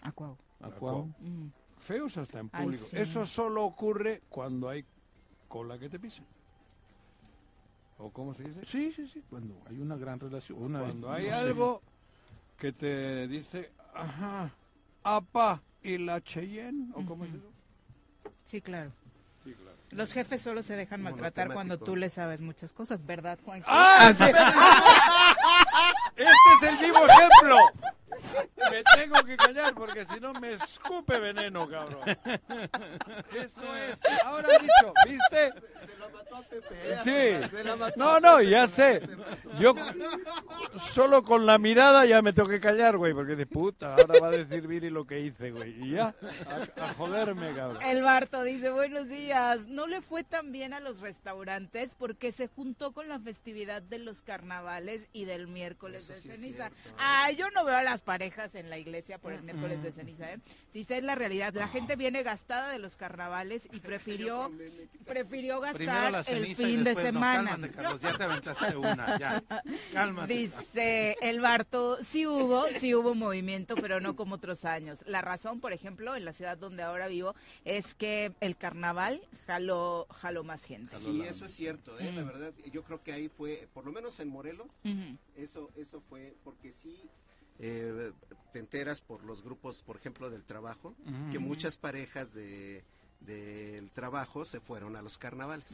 Ah, cuau. ¿A cuál? Mm. Feos hasta en Ay, público. sí. Eso solo ocurre cuando hay cola que te pisen. ¿O cómo se dice? Sí, sí, sí, cuando hay una gran relación. Una, Cuando no hay sé. algo que te dice, ajá, apa y la Cheyenne, ¿o cómo es eso? Sí, claro. Sí, claro. Los jefes solo se dejan maltratar cuando tú les sabes muchas cosas, ¿verdad, Juan? ¡Ah! sí! ¡Este es el vivo ejemplo! Me tengo que callar porque si no me escupe veneno, cabrón. Eso es. Ahora dicho, ¿viste? Se lo mató a Pepe. Sí. Se la mató No, no, ya sé. Yo solo con la mirada ya me tengo que callar, güey, porque de puta, ahora va a decir Viri lo que hice, güey. Y ya, a, a joderme, cabrón. El Barto dice, buenos días. No le fue tan bien a los restaurantes porque se juntó con la festividad de los carnavales y del miércoles Eso de sí ceniza. Ah, yo no veo a las parejas en la iglesia por el miércoles de ceniza, ¿eh? Dice, es la realidad. La gente viene gastada de los carnavales y prefirió, prefirió gastar el fin de después, no, semana. cálmate, Carlos, ya te aventaste una, ya. Cálmate. Dice el Barto, sí hubo, sí hubo movimiento, pero no como otros años. La razón, por ejemplo, en la ciudad donde ahora vivo, es que el carnaval jaló, jaló más gente. Sí, eso es cierto, ¿eh? la Mm. verdad, yo creo que ahí fue, por lo menos en Morelos, eso, eso fue, porque sí eh, te enteras por los grupos, por ejemplo, del trabajo, que muchas parejas de del trabajo se fueron a los carnavales.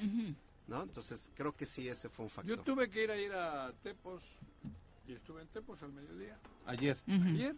¿No? Entonces creo que sí, ese fue un factor. Yo tuve que ir a ir a Tepos y estuve en Tepos al mediodía. Ayer. Ayer.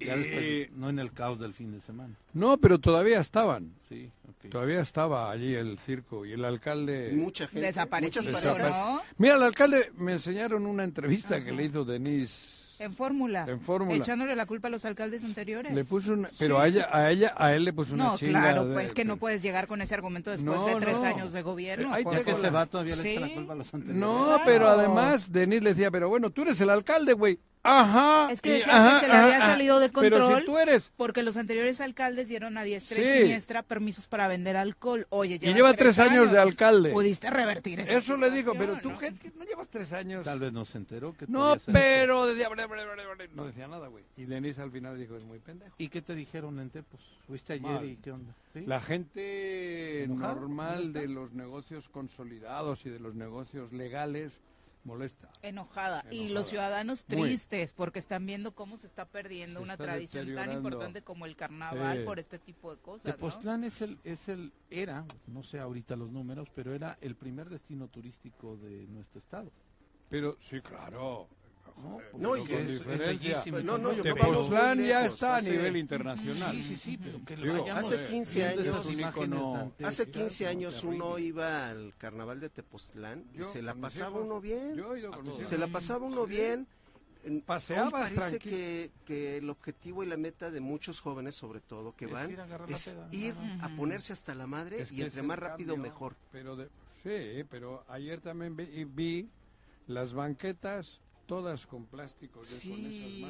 Ya Y- después, no en el caos del fin de semana. No, pero todavía estaban. Sí. Todavía estaba allí el circo y el alcalde... Mucha gente, Desaparecido, muchas Desapare- parejas. ¿no? Mira, el alcalde me enseñaron una entrevista que le hizo Denise. En fórmula. En fórmula. Echándole la culpa a los alcaldes anteriores. Le puso una, pero a ella, a ella, a él le puso una No, chinga. claro, de- pues que no puedes llegar con ese argumento después No, de tres no. años de gobierno. Que se va, todavía le echa la culpa a los anteriores. No, Claro. pero además Denise le decía, pero bueno, tú eres el alcalde, güey. Ajá. Es que y decía ajá, que se le ajá, había ajá. salido de Pero control si tú eres porque los anteriores alcaldes dieron a diestra y Sí. siniestra permisos para vender alcohol. Oye, y llevas lleva tres años de alcalde. Pudiste revertir esa Eso le digo, pero tú ¿no? ¿qué? No llevas tres años. Tal vez no se enteró que No, pero decía, bre, bre, bre, bre, no decía nada, güey. Y Denise al final dijo, es muy pendejo. ¿Y qué te dijeron en Tepos? ¿Fuiste ayer Mal. y qué onda? ¿Sí? La gente normal de los negocios consolidados y de los negocios legales molesta. Enojada. Y los ciudadanos tristes porque están viendo cómo se está perdiendo una tradición tan importante como el carnaval por este tipo de cosas. Tepoztlán es el, es el, era, no sé ahorita los números, pero era el primer destino turístico de nuestro estado. Pero sí, claro. No, y es, bellísimo. No, no, Tepoztlán ya está a nivel internacional. Sí, sí, sí, pero que lo Hace 15 años, hace 15 años uno iba al carnaval de Tepoztlán y se la pasaba uno bien. Se la pasaba uno bien. Paseaba parece que, que, el objetivo y la meta de muchos jóvenes, sobre todo, que van, es ir a ponerse hasta la madre y entre más rápido mejor. Pero sí, pero ayer también vi las banquetas todas con plásticos. Sí,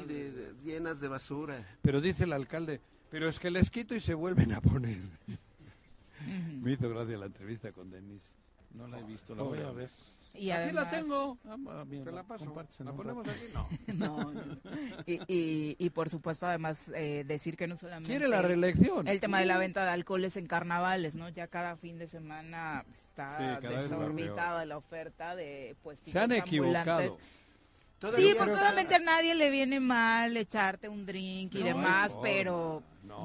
llenas de basura. Pero dice el alcalde, pero es que les quito y se vuelven a poner. Me hizo gracia la entrevista con Denis. No la he visto, la voy a ver. Y aquí la tengo. Ah, Te la paso. ¿La ponemos aquí? No. Y, y, por supuesto, además, eh, decir que no solamente... ¿Quiere la reelección? El tema de la venta de alcoholes en carnavales, ¿no? Ya cada fin de semana está desorbitada la oferta de pues Se han equivocado sí, pues solamente a nadie le viene mal echarte un drink y demás, pero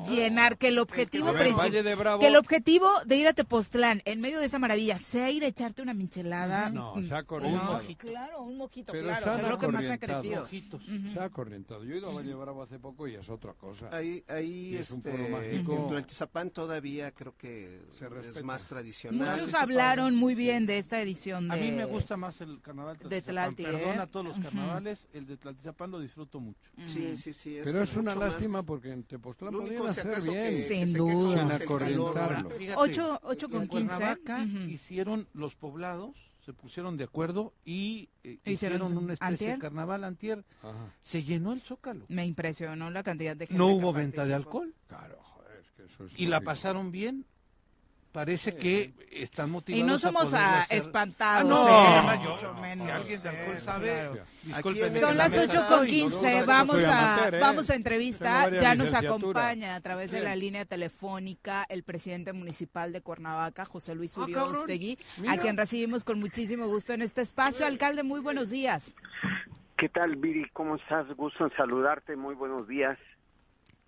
llenar que el objetivo principal que el objetivo de ir a Tepoztlán en medio de esa maravilla sea ir a echarte una michelada. No se ha corrientado claro un mojito claro es lo que más ha crecido. Se ha corrientado. Yo he ido a Valle Bravo hace poco y es otra cosa. Ahí ahí es este, en Tlaltizapán todavía creo que es más tradicional. Muchos hablaron muy bien de esta edición de, a mí me gusta más el carnaval de Tlalti perdona ¿eh? todos los carnavales el de Tlaltizapán lo disfruto mucho. Sí sí sí pero es una lástima porque en Tepoztlán sin duda 8, 8 con 15 hicieron los poblados se pusieron de acuerdo y eh, hicieron una especie de carnaval antier. Se llenó el zócalo. Me impresionó la cantidad de gente. No hubo venta de alcohol. Claro, joder, es que eso es y la pasaron bien parece que están motivados y no somos a, espantados no, ¿eh? yo, menos, si alguien de alcohol sabe discúlpenme son las 8 con 15 vamos a ¿eh? vamos a entrevista ya nos acompaña a través de la línea telefónica el presidente municipal de Cuernavaca José Luis ah, Uriostegui a quien recibimos con muchísimo gusto en este espacio alcalde muy buenos días ¿Qué tal, Viri? ¿Cómo estás? Gusto en saludarte. Muy buenos días.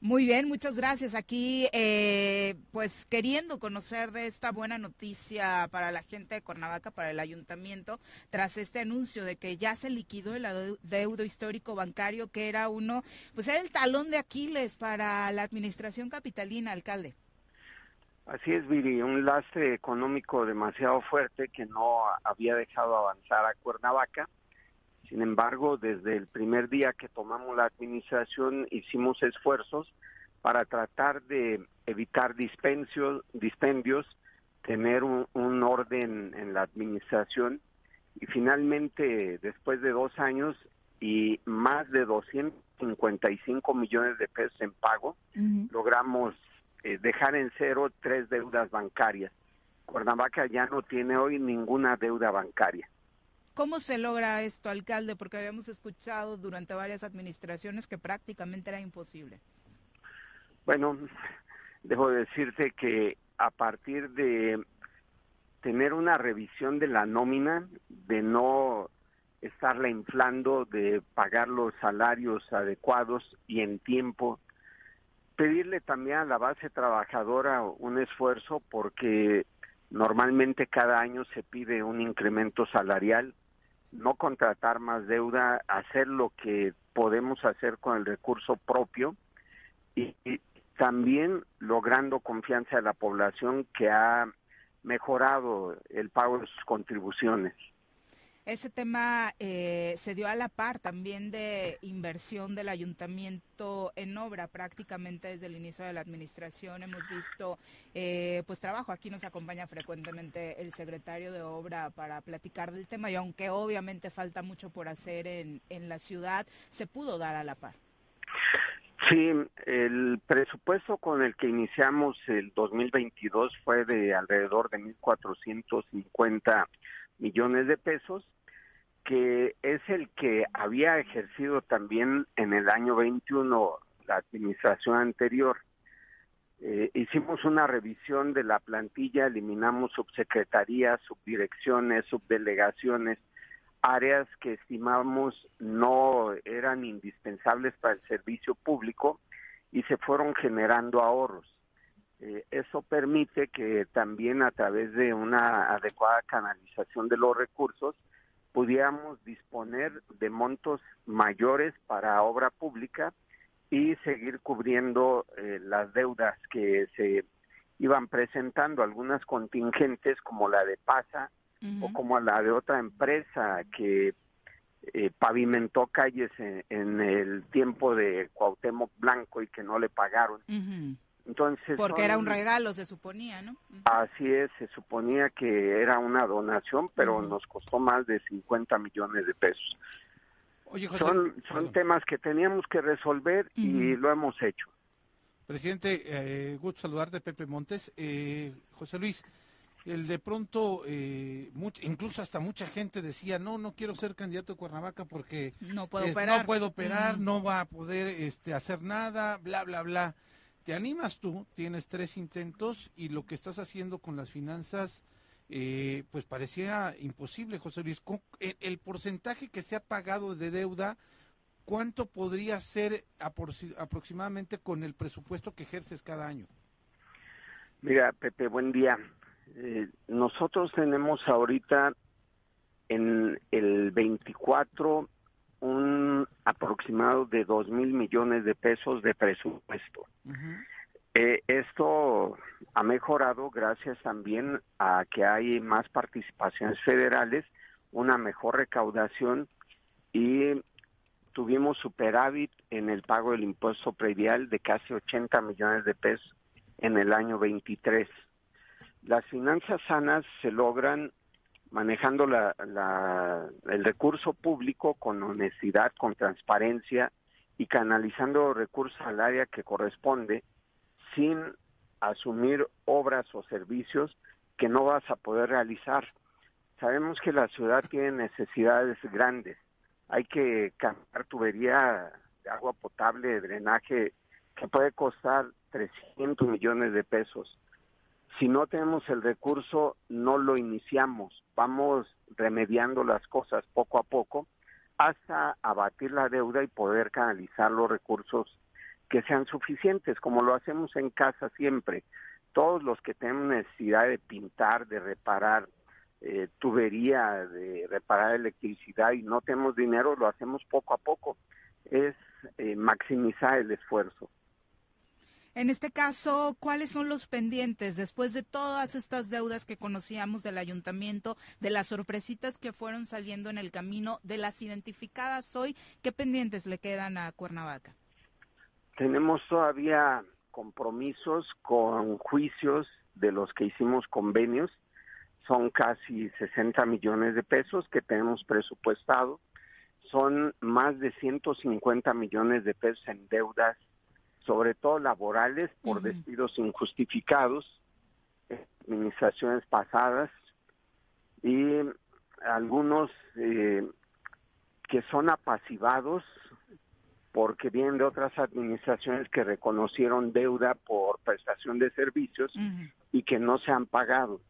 Muy bien, muchas gracias. Aquí, eh, pues queriendo conocer de esta buena noticia para la gente de Cuernavaca, para el ayuntamiento, tras este anuncio de que ya se liquidó el deudo histórico bancario, que era uno, pues era el talón de Aquiles para la administración capitalina, alcalde. Así es, Viri, un lastre económico demasiado fuerte que no había dejado avanzar a Cuernavaca sin embargo, desde el primer día que tomamos la administración hicimos esfuerzos para tratar de evitar dispendios, dispendios tener un, orden en la administración y finalmente, después de dos años y más de 255 millones de pesos en pago, logramos eh, dejar en cero tres deudas bancarias. Cuernavaca ya no tiene hoy ninguna deuda bancaria. ¿Cómo se logra esto, alcalde? Porque habíamos escuchado durante varias administraciones que prácticamente era imposible. Bueno, debo decirte que a partir de tener una revisión de la nómina, de no estarla inflando, de pagar los salarios adecuados y en tiempo, pedirle también a la base trabajadora un esfuerzo porque normalmente cada año se pide un incremento salarial no contratar más deuda, hacer lo que podemos hacer con el recurso propio y, también logrando confianza de la población que ha mejorado el pago de sus contribuciones. Ese tema eh, se dio a la par también de inversión del ayuntamiento en obra prácticamente desde el inicio de la administración. Hemos visto eh, pues trabajo. Aquí nos acompaña frecuentemente el secretario de obra para platicar del tema y aunque obviamente falta mucho por hacer en, en la ciudad, se pudo dar a la par. Sí, el presupuesto con el que iniciamos el 2022 fue de alrededor de 1.450 millones de pesos que es el que había ejercido también en el año 21 la administración anterior. Eh, hicimos una revisión de la plantilla, eliminamos subsecretarías, subdirecciones, subdelegaciones, áreas que estimamos no eran indispensables para el servicio público y se fueron generando ahorros. Eh, eso permite que también a través de una adecuada canalización de los recursos pudiéramos disponer de montos mayores para obra pública y seguir cubriendo eh, las deudas que se iban presentando, algunas contingentes como la de PASA o como la de otra empresa que eh, pavimentó calles en, el tiempo de Cuauhtémoc Blanco y que no le pagaron. Entonces, Porque era un regalo, se suponía, ¿no? Así es, se suponía que era una donación, pero nos costó más de 50 millones de pesos. son son temas que teníamos que resolver y lo hemos hecho. Presidente, eh, gusto saludarte, Pepe Montes. Eh, José Luis, el de pronto, eh, incluso hasta mucha gente decía, no, no quiero ser candidato de Cuernavaca porque no puedo operar, no, puedo operar, no va a poder este, hacer nada, bla, bla, bla. Te animas tú, tienes tres intentos y lo que estás haciendo con las finanzas, eh, pues parecía imposible, José Luis. El, porcentaje que se ha pagado de deuda, ¿cuánto podría ser aproximadamente con el presupuesto que ejerces cada año? Mira, Pepe, buen día. Eh, nosotros tenemos ahorita en el 24 un aproximado de dos mil millones de pesos de presupuesto. Eh, esto ha mejorado gracias también a que hay más participaciones federales, una mejor recaudación y tuvimos superávit en el pago del impuesto predial de casi 80 millones de pesos en el año 23. Las finanzas sanas se logran manejando la, el recurso público con honestidad, con transparencia y canalizando recursos al área que corresponde sin asumir obras o servicios que no vas a poder realizar. Sabemos que la ciudad tiene necesidades grandes. Hay que cambiar tubería de agua potable, de drenaje, que puede costar 300 millones de pesos si no tenemos el recurso, no lo iniciamos. Vamos remediando las cosas poco a poco hasta abatir la deuda y poder canalizar los recursos que sean suficientes, como lo hacemos en casa siempre. Todos los que tenemos necesidad de pintar, de reparar eh, tubería, de reparar electricidad y no tenemos dinero, lo hacemos poco a poco. Es eh, maximizar el esfuerzo. En este caso, ¿cuáles son los pendientes después de todas estas deudas que conocíamos del ayuntamiento, de las sorpresitas que fueron saliendo en el camino, de las identificadas hoy? ¿Qué pendientes le quedan a Cuernavaca? Tenemos todavía compromisos con juicios de los que hicimos convenios. Son casi 60 millones de pesos que tenemos presupuestado. Son más de 150 millones de pesos en deudas sobre todo laborales por despidos injustificados, administraciones pasadas y algunos eh, que son apasivados porque vienen de otras administraciones que reconocieron deuda por prestación de servicios y que no se han pagado.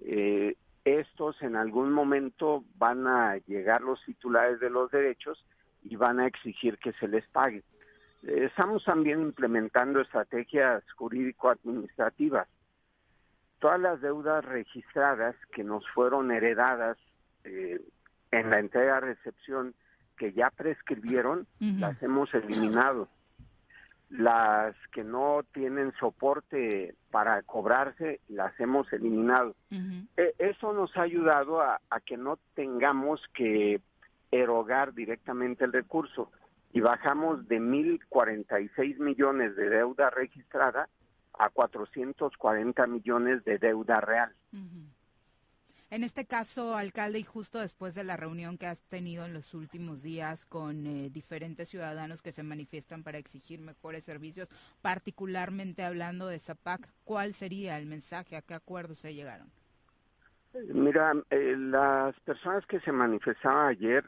Eh, estos en algún momento van a llegar los titulares de los derechos y van a exigir que se les pague. Estamos también implementando estrategias jurídico-administrativas. Todas las deudas registradas que nos fueron heredadas eh, en la entrega-recepción que ya prescribieron, las hemos eliminado. Las que no tienen soporte para cobrarse, las hemos eliminado. E, eso nos ha ayudado a que no tengamos que erogar directamente el recurso y bajamos de 1.046 millones de deuda registrada a 440 millones de deuda real. En este caso, alcalde, y justo después de la reunión que has tenido en los últimos días con eh, diferentes ciudadanos que se manifiestan para exigir mejores servicios, particularmente hablando de ZAPAC, ¿cuál sería el mensaje? ¿A qué acuerdos se llegaron? Mira, eh, las personas que se manifestaban ayer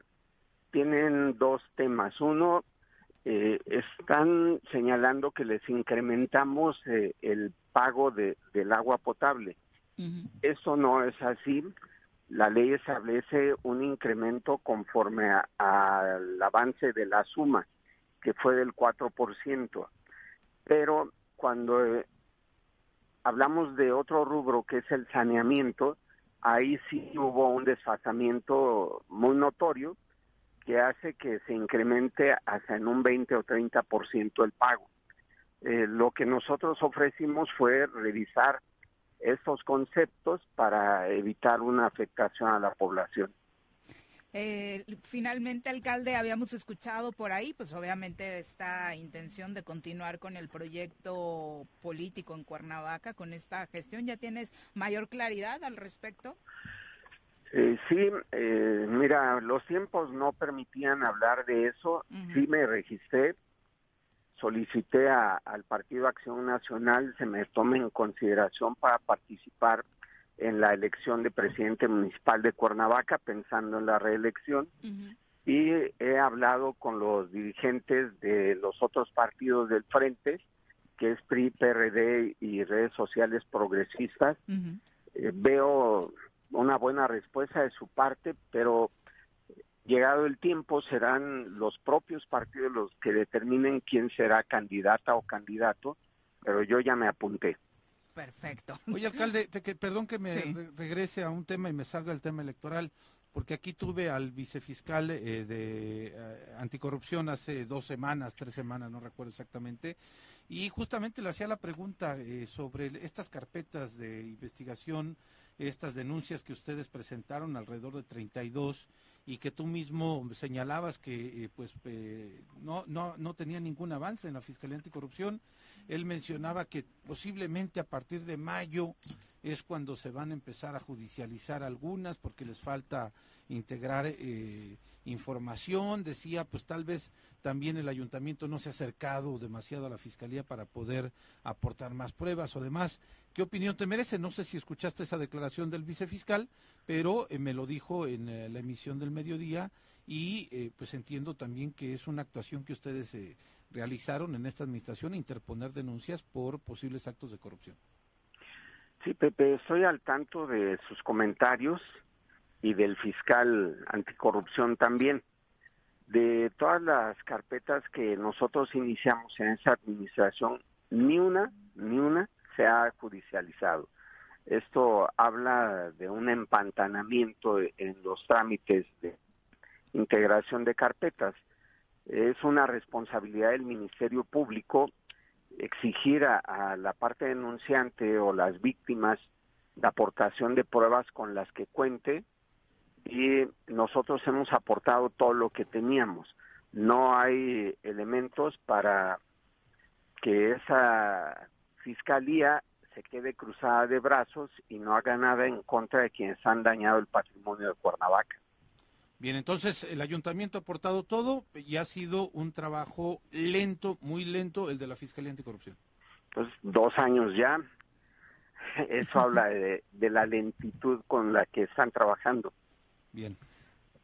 tienen dos temas. Uno, eh, están señalando que les incrementamos eh, el pago de, del agua potable. Eso no es así. la ley establece un incremento conforme al avance de la suma, que fue del 4%. Pero cuando eh, hablamos de otro rubro que es el saneamiento, ahí sí hubo un desfasamiento muy notorio que hace que se incremente hasta en un 20 o 30% el pago. Eh, lo que nosotros ofrecimos fue revisar estos conceptos para evitar una afectación a la población. Eh, finalmente, alcalde, habíamos escuchado por ahí, pues obviamente esta intención de continuar con el proyecto político en Cuernavaca, con esta gestión. ¿Ya tienes mayor claridad al respecto? Eh, sí, eh, mira, los tiempos no permitían hablar de eso. Sí me registré, solicité al Partido Acción Nacional se me tome en consideración para participar en la elección de presidente municipal de Cuernavaca, pensando en la reelección. Y he hablado con los dirigentes de los otros partidos del frente, que es PRI, PRD y redes sociales progresistas. Eh, veo una buena respuesta de su parte, pero llegado el tiempo serán los propios partidos los que determinen quién será candidata o candidato, pero yo ya me apunté. Perfecto. Oye, alcalde, que, perdón que me regrese a un tema y me salga el tema electoral, porque aquí tuve al vicefiscal eh, de eh, anticorrupción hace dos semanas, tres semanas, no recuerdo exactamente, y justamente le hacía la pregunta eh, sobre estas carpetas de investigación, estas denuncias que ustedes presentaron, alrededor de 32, y que tú mismo señalabas que pues no, no, no tenía ningún avance en la Fiscalía Anticorrupción él mencionaba que posiblemente a partir de mayo es cuando se van a empezar a judicializar algunas porque les falta integrar eh, información. Decía, pues tal vez también el ayuntamiento no se ha acercado demasiado a la fiscalía para poder aportar más pruebas o demás. ¿Qué opinión te merece? No sé si escuchaste esa declaración del vicefiscal, pero eh, me lo dijo en eh, la emisión del mediodía y pues entiendo también que es una actuación que ustedes realizaron en esta administración interponer denuncias por posibles actos de corrupción. Sí, Pepe, estoy al tanto de sus comentarios y del fiscal anticorrupción también. De todas las carpetas que nosotros iniciamos en esa administración, ni una, ni una se ha judicializado. Esto habla de un empantanamiento en los trámites de integración de carpetas es una responsabilidad del Ministerio Público exigir a, la parte denunciante o las víctimas la aportación de pruebas con las que cuente y nosotros hemos aportado todo lo que teníamos. No hay elementos para que esa fiscalía se quede cruzada de brazos y no haga nada en contra de quienes han dañado el patrimonio de Cuernavaca. Bien, entonces el ayuntamiento ha aportado todo y ha sido un trabajo lento, muy lento, el de la Fiscalía Anticorrupción. Pues dos años ya. Eso habla de, la lentitud con la que están trabajando. Bien.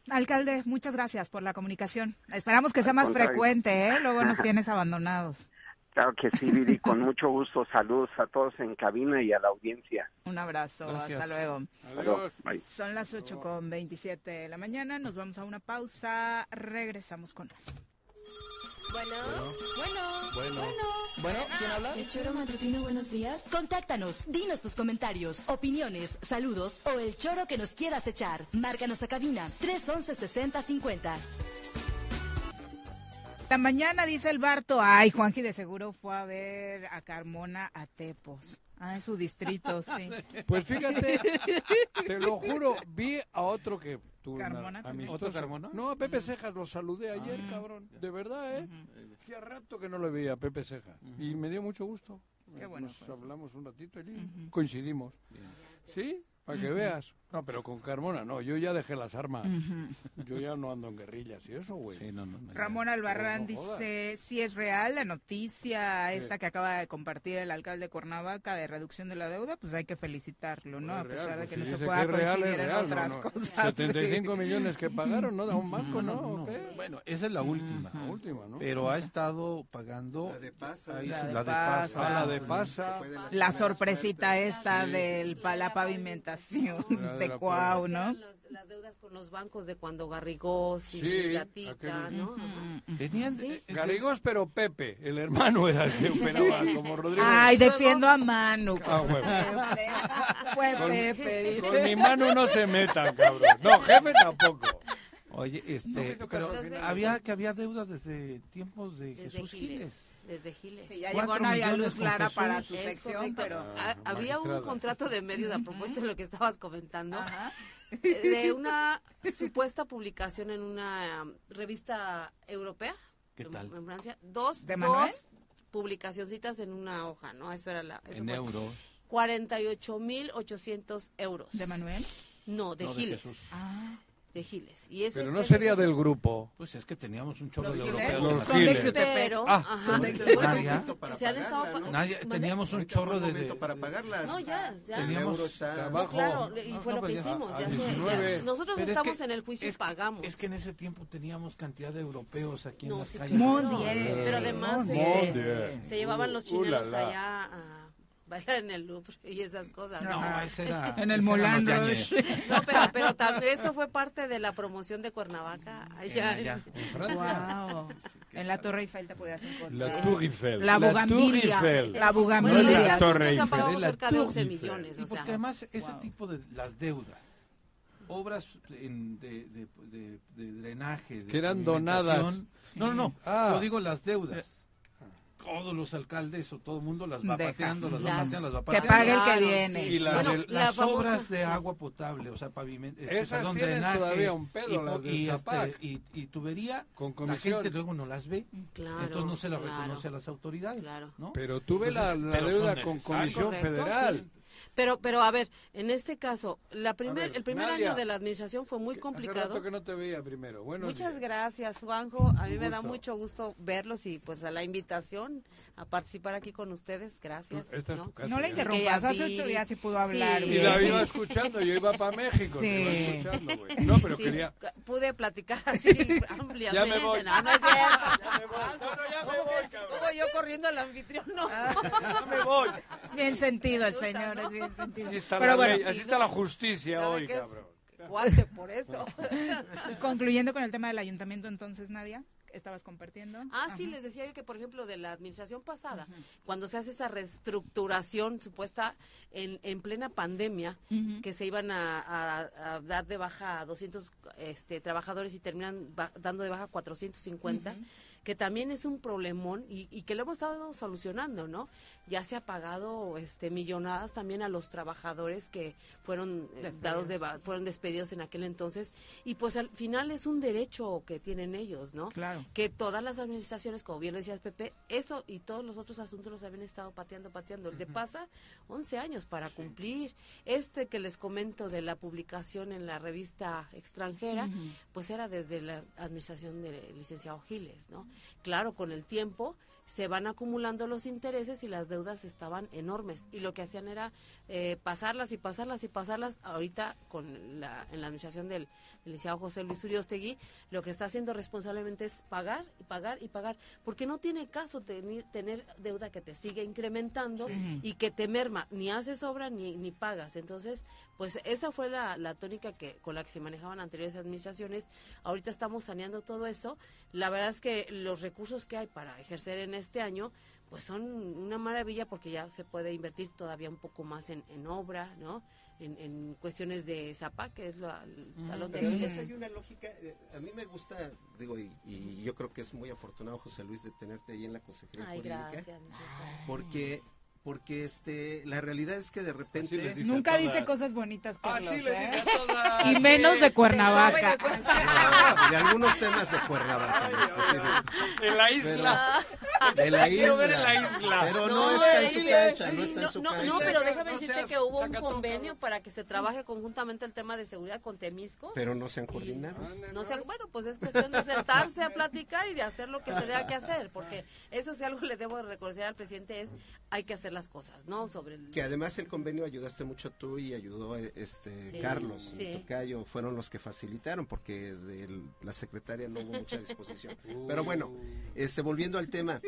Alcalde, muchas gracias por la comunicación. Esperamos que sea más frecuente, ¿eh? Luego nos tienes abandonados. Claro que sí, Viri, con mucho gusto. Saludos a todos en cabina y a la audiencia. Un abrazo, hasta luego. Adiós. Son las 8 con 27 de la mañana, nos vamos a una pausa, regresamos con más. Bueno, bueno, bueno, bueno. ¿quién habla? El Choro Matutino, buenos días. Contáctanos, dinos tus comentarios, opiniones, saludos o el choro que nos quieras echar. Márcanos a cabina 311 6050. La mañana dice el Barto, ay, Juanji de seguro fue a ver a Carmona a Tepos. Ah, en su distrito, sí. Pues fíjate, te lo juro, vi a otro que tú Carmona ¿Otro Carmona? No, a Pepe Cejas lo saludé ayer, ah, cabrón. De verdad, ¿eh? Hacía rato que no lo veía a Pepe Cejas. Y me dio mucho gusto. Qué bueno. Nos hablamos un ratito y coincidimos. ¿Sí? Para que veas. No, pero con Carmona no, yo ya dejé las armas. Yo ya no ando en guerrillas y eso, güey. Ramón Albarrán dice, si es real la noticia esta que acaba de compartir el alcalde de Cuernavaca de reducción de la deuda, pues hay que felicitarlo, ¿no? a pesar de pues que no se pueda coincidir en otras cosas. 75 millones que pagaron, ¿no? De un banco, ¿no? Bueno, esa es la última. La última, ¿no? Pero ha estado pagando... La de Pasa. La de, Pasa. La de Pasa. La sorpresita esta del la pavimentación presentación La de de la Cuau, ¿no? Los- las deudas con los bancos de cuando Garrigós y Sí, aquel- ¿no? Tenían, Sí. eh, Garrigós, pero Pepe, el hermano era el que operaba, como Rodrigo. Ay, defiendo a Manu. Ah, huevo. Fue Con- Pepe. Con mi mano no se metan, cabrón. No, jefe tampoco. Oye, este, pero había que había deudas desde tiempos de Desde Jesús Giles. Giles. Desde Giles. Sí, ya llegó Nadia Luz con Lara Jesús. para su Es sección, correcto. pero... Ah, había un contrato de medios a propósito de lo que estabas comentando, Ajá. eh, de una supuesta publicación en una um, revista europea ¿Qué en- tal? en Francia. Dos, ¿De dos publicacioncitas en una hoja, ¿no? Eso era la... Eso En fue. euros. 48.800 euros. ¿De Manuel? No, de No, de Giles. Jesús. Ah. De Giles. Y ese, Pero no ese- sería del grupo. Pues es que teníamos un chorro Los de europeos. Los Giles. Pero, Ah, ajá, son bueno, de- Nadia. momento para se han estado pagarla, pa- ¿no? ¿Mande? teníamos un Ahorita es chorro de, para pagarla. No, ya, ya. Teníamos- No, Abajo. claro, y No, fue no, lo que pero ya- hicimos. a Ya se- 19. ya- nosotros Pero es estamos que- en el juicio y pagamos. Es que en ese tiempo teníamos cantidad de europeos aquí No, en las sí, calles. claro. Muy bien. Pero además Muy este, bien. se llevaban los la, chinelos la. allá a bailar en el Louvre y esas cosas. No, Ajá. ese era. En el Moulin. No, pero, pero también esto fue parte de la promoción de Cuernavaca. Allá, allá. En Francia. Wow. En la Torre Eiffel te podías encontrar. La Tour Eiffel. La Bugambilia. La Bueno, No Bugambilia. la ese Torre Eiffel, la cerca de Tour 11 Eiffel. millones. Y O sea, porque además ese wow. tipo de las deudas, obras en- de, de- de- de drenaje, de Que eran donadas. No, no, no. Ah. Yo digo las deudas. Todos los alcaldes o todo el mundo las va Deja. pateando, las, va pateando, las va Que pateando. pague el que viene. Y las Bueno, la famosa- obras de sí. agua potable, o sea, pavimento, este, Esas perdón, tienen drenaje todavía un pedo, y, y, este, y, y tubería, Con la gente luego no las ve, Claro, entonces no se las claro. reconoce a las autoridades, Claro. ¿no? Pero tuve la, deuda con. Comisión Correcto, Federal. sí. Pero, pero a ver, en este caso, la primer, ver, el primer Nadia. año de la administración fue muy Hace complicado. rato que no te veía primero. Muchas gracias, Juanjo. A mí Un me da mucho gusto verlos y pues a la invitación a participar aquí con ustedes. Gracias. Esta es ¿no? tu casa. No le ya. interrumpas, hace ocho días sí pudo hablar. Sí. Y la iba escuchando, yo iba para México. te iba Sí. escuchando. No, pero Sí, quería... pude platicar así ampliamente. Ya me voy. No, no es cierto. Ya me voy. No, no, ya me ¿Cómo voy, cabrón. cómo yo corriendo al anfitrión? No. Ya me voy. Es bien sentido el señor, ¿no? es bien sentido. Así está, Pero la bueno, así está la justicia ¿Sabe hoy, es? cabrón. Cuate por eso. concluyendo con el tema del ayuntamiento, entonces, Nadia, estabas compartiendo. Ah, sí, les decía yo que, por ejemplo, de la administración pasada, cuando se hace esa reestructuración supuesta en, en plena pandemia, que se iban a, a- a dar de baja a 200 este, trabajadores y terminan dando de baja 450, que también es un problemón y, y que lo hemos estado solucionando, ¿no? Ya se ha pagado este, millonadas también a los trabajadores que fueron eh, dados de fueron despedidos en aquel entonces y pues al final es un derecho que tienen ellos, ¿no? Claro. que todas las administraciones, como bien lo decías Pepe, eso y todos los otros asuntos los habían estado pateando, pateando. El de pasa 11 años para cumplir. Este que les comento de la publicación en la revista extranjera, pues era desde la administración del licenciado Giles, ¿no? Claro, con el tiempo se van acumulando los intereses y las deudas estaban enormes. Y lo que hacían era eh, pasarlas y pasarlas y pasarlas. Ahorita con la en la administración del, del licenciado José Luis Uriostegui lo que está haciendo responsablemente es pagar y pagar y pagar. Porque no tiene caso tener, tener deuda que te sigue incrementando Sí. y que te merma. Ni haces obra ni, ni pagas. Entonces pues esa fue la, la tónica que con la que se manejaban anteriores administraciones. Ahorita estamos saneando todo eso. La verdad es que los recursos que hay para ejercer en este año pues son una maravilla porque ya se puede invertir todavía un poco más en, en obra, ¿no? En, en cuestiones de Zapa, que es la, el talón de Aquiles. hay una lógica, eh, a mí me gusta, digo, y, y yo creo que es muy afortunado José Luis de tenerte ahí en la Consejería Ay, Jurídica, gracias. porque porque este la realidad es que de repente Nunca dice cosas bonitas, Carlos, Así ¿eh? Y menos de Cuernavaca. después. de algunos temas de Cuernavaca en En la isla. de la ver en isla, la isla. pero no, No, está en su cancha, no está en No, su no, cancha. no, pero déjame No decirte seas que hubo un convenio para que se trabaje conjuntamente el tema de seguridad con Temisco. Pero no se han coordinado. No sé, bueno, pues es cuestión de sentarse a platicar y de hacer lo que se tenga que hacer, porque eso si algo le debo de reconocer al presidente es hay que hacer las cosas, ¿no? Sobre el... Que además el convenio ayudaste mucho tú y ayudó este Sí, Carlos sí. Tocayo, fueron los que facilitaron porque de la secretaria no hubo mucha disposición. Pero bueno, este volviendo al tema,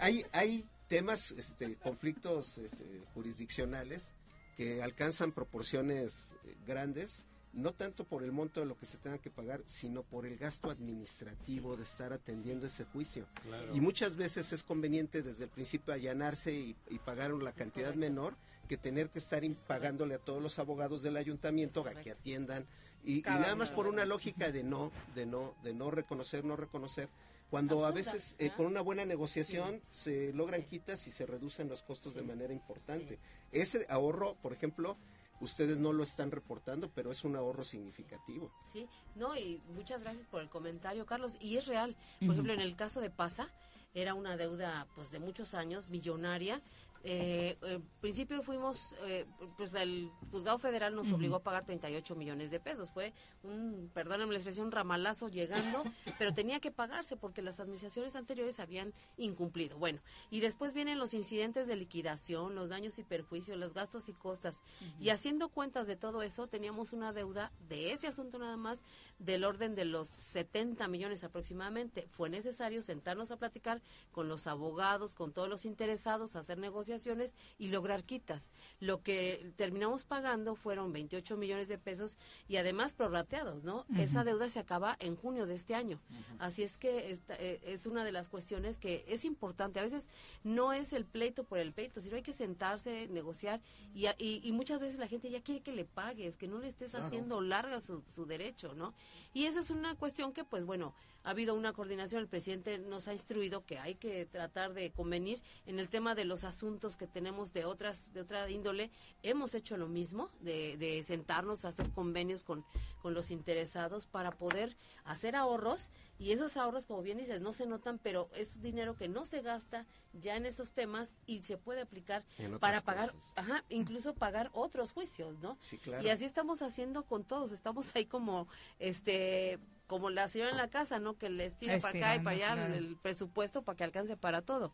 hay hay temas, este conflictos este, jurisdiccionales que alcanzan proporciones eh, grandes, no tanto por el monto de lo que se tenga que pagar, sino por el gasto administrativo de estar atendiendo ese juicio. Y muchas veces es conveniente desde el principio allanarse y, y pagar la cantidad menor que tener que estar pagándole a todos los abogados del ayuntamiento a que atiendan. Y, y nada más por una lógica de no, de no, de no reconocer, no reconocer. Cuando a veces eh, con una buena negociación se logran quitas y se reducen los costos de manera importante. Ese ahorro, por ejemplo, ustedes no lo están reportando, pero es un ahorro significativo. Sí, no, y muchas gracias por el comentario, Carlos. Y es real. Por ejemplo, en el caso de Pasa, era una deuda pues de muchos años, millonaria. Eh, en principio fuimos, eh, pues el juzgado federal nos obligó a pagar 38 millones de pesos. Fue un, perdónenme la expresión, ramalazo llegando, pero tenía que pagarse porque las administraciones anteriores habían incumplido. Bueno, y después vienen los incidentes de liquidación, los daños y perjuicios, los gastos y costas. Y haciendo cuentas de todo eso, teníamos una deuda de ese asunto nada más del orden de los 70 millones aproximadamente. Fue necesario sentarnos a platicar con los abogados, con todos los interesados, hacer negociaciones y lograr quitas. Lo que terminamos pagando fueron 28 millones de pesos y además prorrateados, ¿no? Esa deuda se acaba en junio de este año. Así es que esta, eh, es una de las cuestiones que es importante. A veces no es el pleito por el pleito, sino hay que sentarse, negociar y, y, y muchas veces la gente ya quiere que le pagues, que no le estés Claro. haciendo larga su, su derecho, ¿no? Y esa es una cuestión que, pues bueno, ha habido una coordinación, el presidente nos ha instruido que hay que tratar de convenir en el tema de los asuntos que tenemos de otras de otra índole. Hemos hecho lo mismo, de, de sentarnos a hacer convenios con, con los interesados para poder hacer ahorros y esos ahorros, como bien dices, no se notan, pero es dinero que no se gasta ya en esos temas y se puede aplicar para pagar, ajá, incluso pagar otros juicios, ¿no? Sí, claro. Y así estamos haciendo con todos, estamos ahí como, este, como la señora en la casa, ¿no? Que les tira para acá y para allá el, presupuesto para que alcance para todo.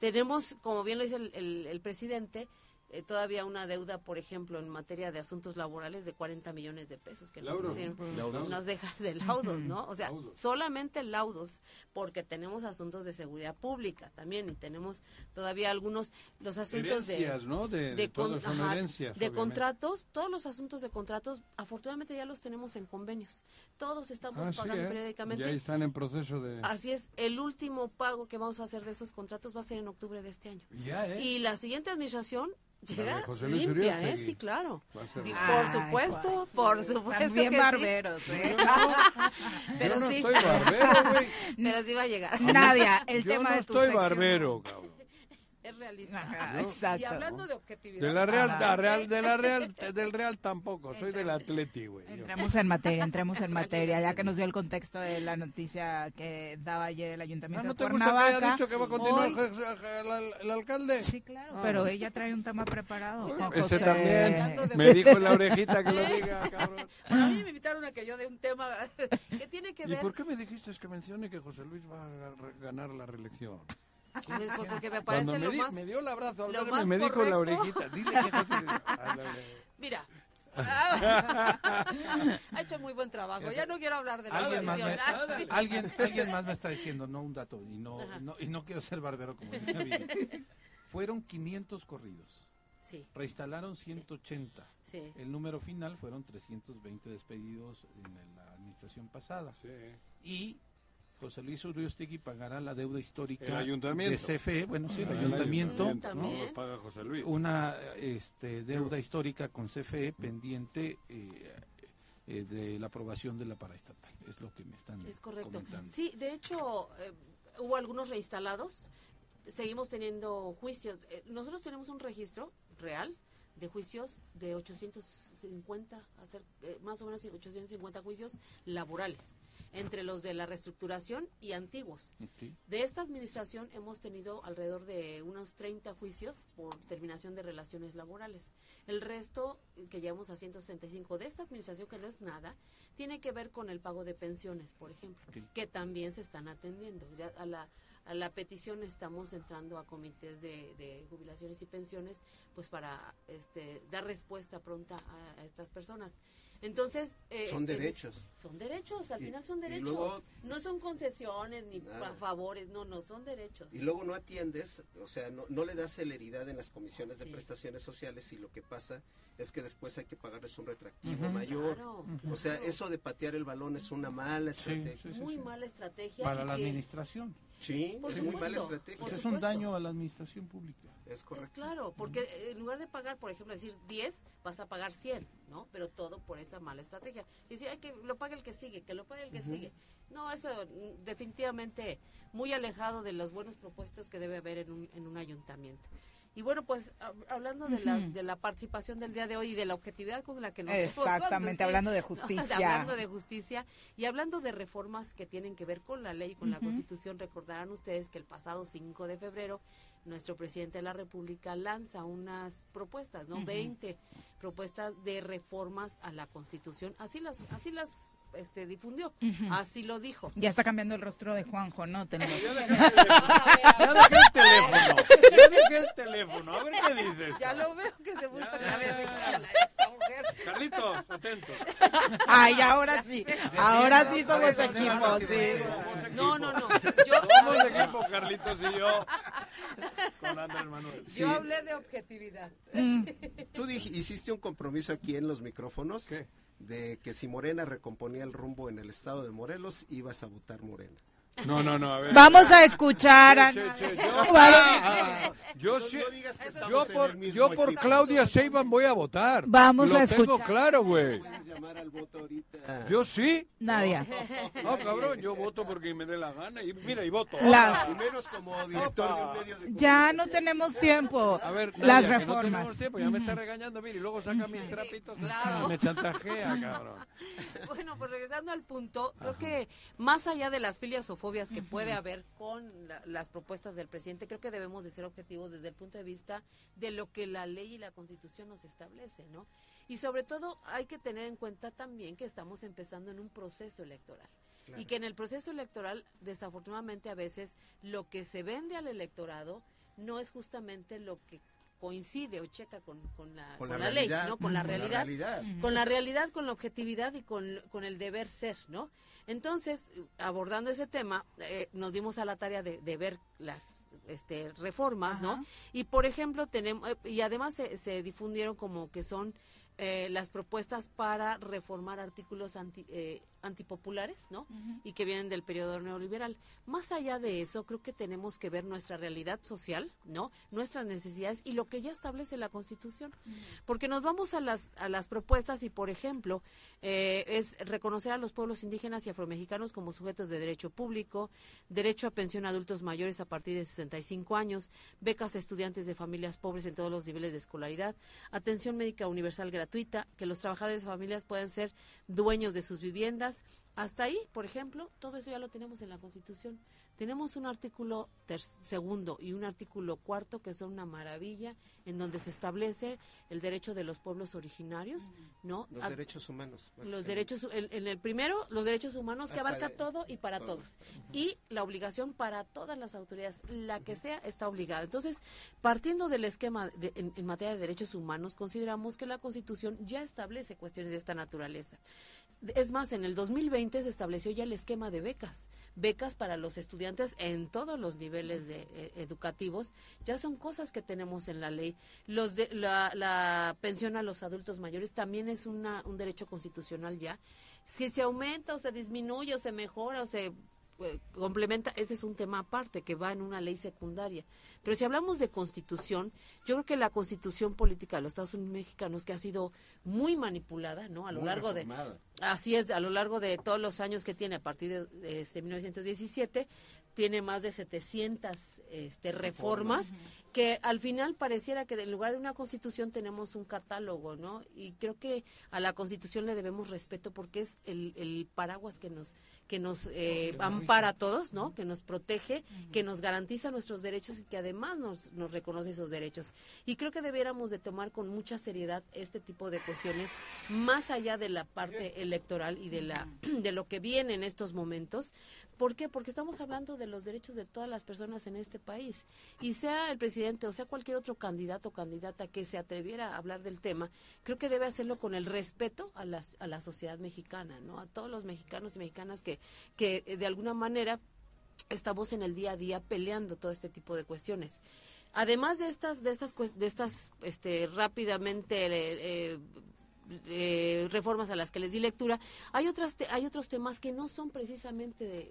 Tenemos, como bien lo dice el, el- el presidente, eh, todavía una deuda, por ejemplo, en materia de asuntos laborales de 40 millones de pesos que nos, Laudos. hicieron- Laudos. nos deja de laudos, ¿no? O sea, Laudos. solamente laudos, porque tenemos asuntos de seguridad pública también y tenemos todavía algunos, los asuntos Herencias, de... ¿no? De- de con- todos son ajá, herencias, De obviamente. contratos, todos los asuntos de contratos, afortunadamente ya los tenemos en convenios. Todos estamos Ah, sí, pagando ¿eh? periódicamente. Ya están en proceso de... Así es, el último pago que vamos a hacer de esos contratos va a ser en octubre de este año. Ya, ¿eh? Y la siguiente administración llega José Luis limpia, ¿eh? Sí, claro. Por Ay, supuesto, por supuesto También que sí. barberos, ¿eh? Pero Yo no sí. estoy barbero, güey. Pero sí va a llegar. Nadia, el Yo tema no de tu estoy sección. barbero, cabrón. Es realista. Ajá, Yo- exacto. Y hablando de objetividad. De la Real, la Real, de la Real, del Real tampoco, soy del Atleti, güey. yo. Entremos en materia, entremos en materia, ya que nos dio el contexto de la noticia que daba ayer el Ah, Ayuntamiento ¿No de te gusta que haya Cuernavaca. dicho que va a continuar Hoy- el, el- el alcalde? Sí, claro, Ah, pero ella trae un tema preparado. con Ese José- también. Me dijo en la orejita que lo diga, cabrón. Bueno, a mí me invitaron a que yo de un tema que tiene que ¿Y ver. por qué me dijiste que mencione que José Luis va a ganar la reelección? Pues, Porque me parece Cuando me, lo di- más. me dio el abrazo al verme, me dijo en la correcto. orejita, dile que José Luis... Ah, no, no. Mira. ha hecho muy buen trabajo. Ya no quiero hablar de la Alguien más, me. Ah, sí. alguien, alguien más me está diciendo, no un dato, y no, Ajá. no, y no quiero ser barbero como dice David. Fueron 500 corridos. Sí. Reinstalaron 180. Sí. El número final fueron 320 despedidos en la administración pasada. Y José Luis Uriostegui pagará la deuda histórica El ayuntamiento. de CFE, bueno, sí, el Ah, el ayuntamiento, ayuntamiento, ¿no? paga José Luis. Una este, deuda histórica con CFE pendiente eh, eh, de la aprobación de la paraestatal. Es lo que me están Es correcto. comentando. Sí, de hecho, eh, hubo algunos reinstalados. Seguimos teniendo juicios. Eh, nosotros tenemos un registro real de juicios de 850, hacer, eh, más o menos 850 juicios laborales, entre los de la reestructuración y antiguos. De esta administración hemos tenido alrededor de unos 30 juicios por terminación de relaciones laborales. El resto, eh, que llevamos a 165 de esta administración, que no es nada, tiene que ver con el pago de pensiones, por ejemplo, que también se están atendiendo. Ya a la, a la petición estamos entrando a comités de, de jubilaciones y pensiones pues para este, dar respuesta pronta a, a estas personas. Entonces... eh, Son en- derechos. Son derechos, al Y- final son derechos. luego- no son concesiones ni Nada. favores, no, no, son derechos. Y luego no atiendes, o sea, no, no le das celeridad en las comisiones de prestaciones sociales y lo que pasa es que después hay que pagarles un retractivo mayor. Claro, O sea, eso de patear el balón es una mala estrategia. Muy mala estrategia. Para la que- administración. Sí, Por es muy mala supuesto, estrategia. Es un supuesto. daño a la administración pública. Es Es claro, porque eh, en lugar de pagar, por ejemplo, decir 10, vas a pagar 100, ¿no? Pero todo por esa mala estrategia. Decir, hay que lo pague el que sigue, que lo pague el que sigue. No, eso mm, definitivamente muy alejado de los buenos propuestos que debe haber en un, en un ayuntamiento. Y bueno, pues hab- hablando de, la, de la participación del día de hoy y de la objetividad con la que nos Exactamente, hablando de justicia. hablando de justicia y hablando de reformas que tienen que ver con la ley y con la. Constitución, recordarán ustedes que el pasado 5 de febrero nuestro presidente de la República lanza unas propuestas, ¿no? Ujú. 20 propuestas de reformas a la Constitución. Así las así las este difundió, Ujú. así lo dijo. Ya está cambiando el rostro de Juanjo, ¿no? Tenemos- Ya dejé el teléfono. Ya dejé el teléfono. A ver qué dices. Ya lo veo que se busca a ver, mujer. Carlitos, atento. Ay, ahora sí. Ahora sí somos equipo, sí. No, no, no. Yo Somos equipo, Carlitos y yo. Con Andrés Manuel. Sí. Yo hablé de objetividad. Mm. Tú hiciste un compromiso aquí en los micrófonos de que si Morena recomponía el rumbo en el estado de Morelos, ibas a votar Morena. No, no, no, a ver. Vamos a escuchar a... Yo, yo No- no por, yo. Claudia Sheinbaum voy a votar. Vamos Lo a tengo escuchar. claro, güey. Llamar al voto ahorita. Yo sí. Nadia. No, cabrón, yo voto porque me dé la gana. Y mira, y voto. Las- Y menos como director de un medio de Ya no tenemos tiempo. A ver, Las Nadia, que no reformas. tenemos tiempo, ya me está regañando, mira, y luego saca mis trapitos. claro. Me chantajea, cabrón. Bueno, pues regresando al punto, creo que más allá de las filias o fobias que puede haber con la- las propuestas del presidente, creo que debemos de ser objetivos desde el punto de vista de lo que la ley y la constitución nos establece, ¿no? Y sobre todo hay que tener en cuenta también que estamos empezando en un proceso electoral. Y que en el proceso electoral, desafortunadamente a veces, lo que se vende al electorado no es justamente lo que coincide o checa con, con la, Con con la la ley, realidad. ¿no? Con la Con la realidad, realidad. con la realidad, con la objetividad y con, con el deber ser, ¿no? Entonces, abordando ese tema, eh, nos dimos a la tarea de, de ver las este, reformas, ¿no? Y por ejemplo, tenemos, eh, y además se, se difundieron como que son eh, las propuestas para reformar artículos anti, eh, antipopulares, ¿no? Y que vienen del periodo neoliberal. Más allá de eso, creo que tenemos que ver nuestra realidad social, ¿no? Nuestras necesidades y lo que ya establece la Constitución. Porque nos vamos a las, a las propuestas y, por ejemplo, eh, es reconocer a los pueblos indígenas y afromexicanos como sujetos de derecho público, derecho a pensión a adultos mayores a partir de 65 años, becas a estudiantes de familias pobres en todos los niveles de escolaridad, atención médica universal gratuita, que los trabajadores de familias puedan ser dueños de sus viviendas. Hasta ahí, por ejemplo, todo eso ya lo tenemos en la Constitución. Tenemos un artículo segundo y un artículo cuarto que son una maravilla, en donde se establece el derecho de los pueblos originarios, ¿no? Los A- derechos humanos. los derechos, en, en el primero, los derechos humanos que abarca de- todo y para todo. todos. Y la obligación para todas las autoridades, la que sea, está obligada. Entonces, partiendo del esquema de- en, en materia de derechos humanos, consideramos que la Constitución ya establece cuestiones de esta naturaleza. Es más, en el 2020 se estableció ya el esquema de becas. Becas para los estudiantes en todos los niveles de, eh, educativos. Ya son cosas que tenemos en la ley. Los de, la, la pensión a los adultos mayores también es una, un derecho constitucional ya. Si se aumenta o se disminuye o se mejora o se eh, complementa, ese es un tema aparte que va en una ley secundaria. Pero si hablamos de constitución, yo creo que la constitución política de los Estados Unidos mexicanos, que ha sido muy manipulada, ¿no? A lo Muy largo de. Así es, a lo largo de todos los años que tiene, a partir de, de este 1917, tiene más de 700 este, reformas, que al final pareciera que en lugar de una constitución tenemos un catálogo, ¿no? Y creo que a la constitución le debemos respeto porque es el, el paraguas que nos que nos eh, ampara a todos, ¿no? Que nos protege, que nos garantiza nuestros derechos y que además nos, nos reconoce esos derechos. Y creo que debiéramos de tomar con mucha seriedad este tipo de cuestiones, más allá de la parte electoral y de la de lo que viene en estos momentos. ¿Por qué? Porque estamos hablando de los derechos de todas las personas en este país. Y sea el presidente o sea cualquier otro candidato o candidata que se atreviera a hablar del tema, creo que debe hacerlo con el respeto a la, sociedad mexicana, ¿no? A todos los mexicanos y mexicanas que, que eh, de alguna manera estamos en el día a día peleando todo este tipo de cuestiones. Además de estas, de estas, de estas, este, rápidamente eh, eh, reformas a las que les di lectura, hay otras, hay otros temas que no son precisamente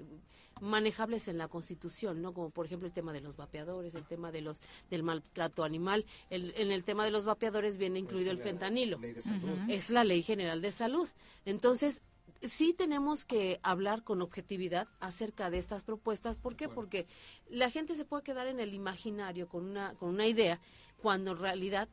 manejables en la Constitución, no, como por ejemplo el tema de los vapeadores, el tema de los del maltrato animal. en el tema de los vapeadores viene incluido el fentanilo. Es la ley general de salud. Entonces sí tenemos que hablar con objetividad acerca de estas propuestas. ¿Por qué? Porque la gente se puede quedar en el imaginario con una, con una idea cuando en realidad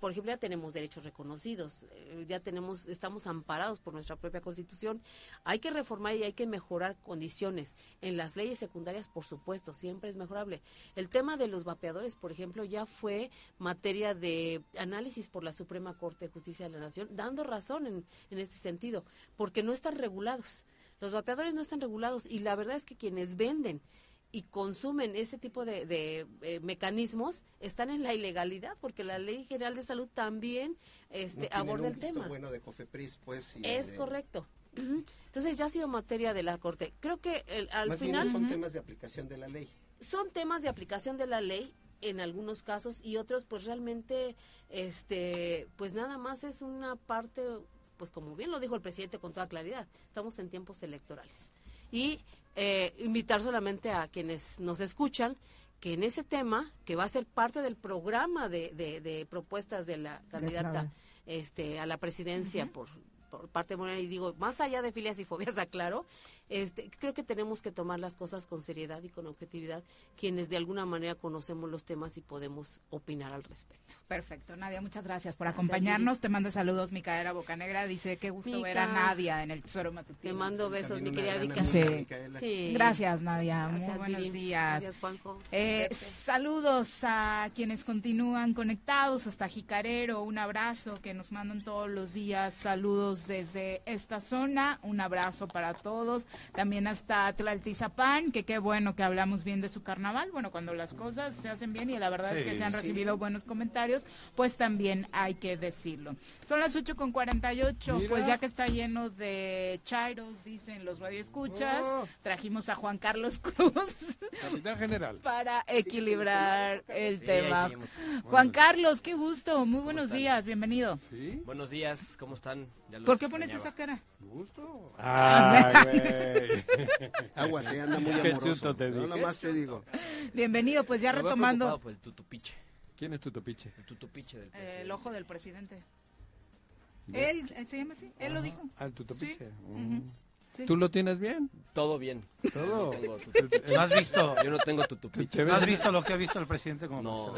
por ejemplo, ya tenemos derechos reconocidos, eh, ya tenemos, estamos amparados por nuestra propia constitución. Hay que reformar y hay que mejorar condiciones. En las leyes secundarias, por supuesto, siempre es mejorable. El tema de los vapeadores, por ejemplo, ya fue materia de análisis por la Suprema Corte de Justicia de la Nación, dando razón en, en este sentido, porque no están regulados. Los vapeadores no están regulados y la verdad es que quienes venden y consumen ese tipo de, eh, mecanismos están en la ilegalidad porque la ley general de salud también este aborda el tema. bueno de Cofepris pues es correcto. Entonces ya ha sido materia de la corte. Creo que al final son temas de aplicación de la ley. Son temas de aplicación de la ley en algunos casos y otros pues realmente este pues nada más es una parte pues como bien lo dijo el presidente con toda claridad estamos en tiempos electorales. Y eh, invitar solamente a quienes nos escuchan que en ese tema, que va a ser parte del programa de, de, propuestas de la candidata este, a la presidencia por, por parte de Morena, y digo, más allá de filias y fobias, aclaro, este, creo que tenemos que tomar las cosas con seriedad y con objetividad, quienes de alguna manera conocemos los temas y podemos opinar al respecto. Perfecto, Nadia, muchas gracias por acompañarnos. Te mando saludos, Micaela Bocanegra. Dice, qué gusto ver a Nadia en el Tesoro Matutino. Te mando besos, mi querida Sí. Gracias, Nadia. Muy buenos días. Gracias, Juanjo. Eh, saludos a quienes continúan conectados hasta Jicarero. Un abrazo que nos mandan todos los días. Saludos desde esta zona. Un abrazo para todos también hasta Tlaltizapán, que qué bueno que hablamos bien de su carnaval. Bueno, cuando las cosas se hacen bien y la verdad es que se han recibido buenos comentarios, pues también hay que decirlo. Son las 8 con 48, pues ya que está lleno de chairos, dicen los radioescuchas, oh. trajimos a Juan Carlos Cruz. Capitán General. Para equilibrar el tema. Juan Carlos, qué gusto, muy buenos días, bienvenido. Buenos días, ¿cómo están? ¿Por qué pones esa cara? Gusto. Ay, Agua, se anda muy amoroso. Te no, nomás te digo. Bienvenido, pues ya retomando. Por el tutupiche. ¿Quién es tutupiche? El tutupiche del presidente. el ojo del presidente. Él, se llama así, él lo dijo. Al ah, tutupiche. Mm. ¿Tú lo tienes bien? Todo bien. Todo. ¿No has visto? Yo no tengo tutupiche. ¿No has visto lo que ha visto el presidente como no.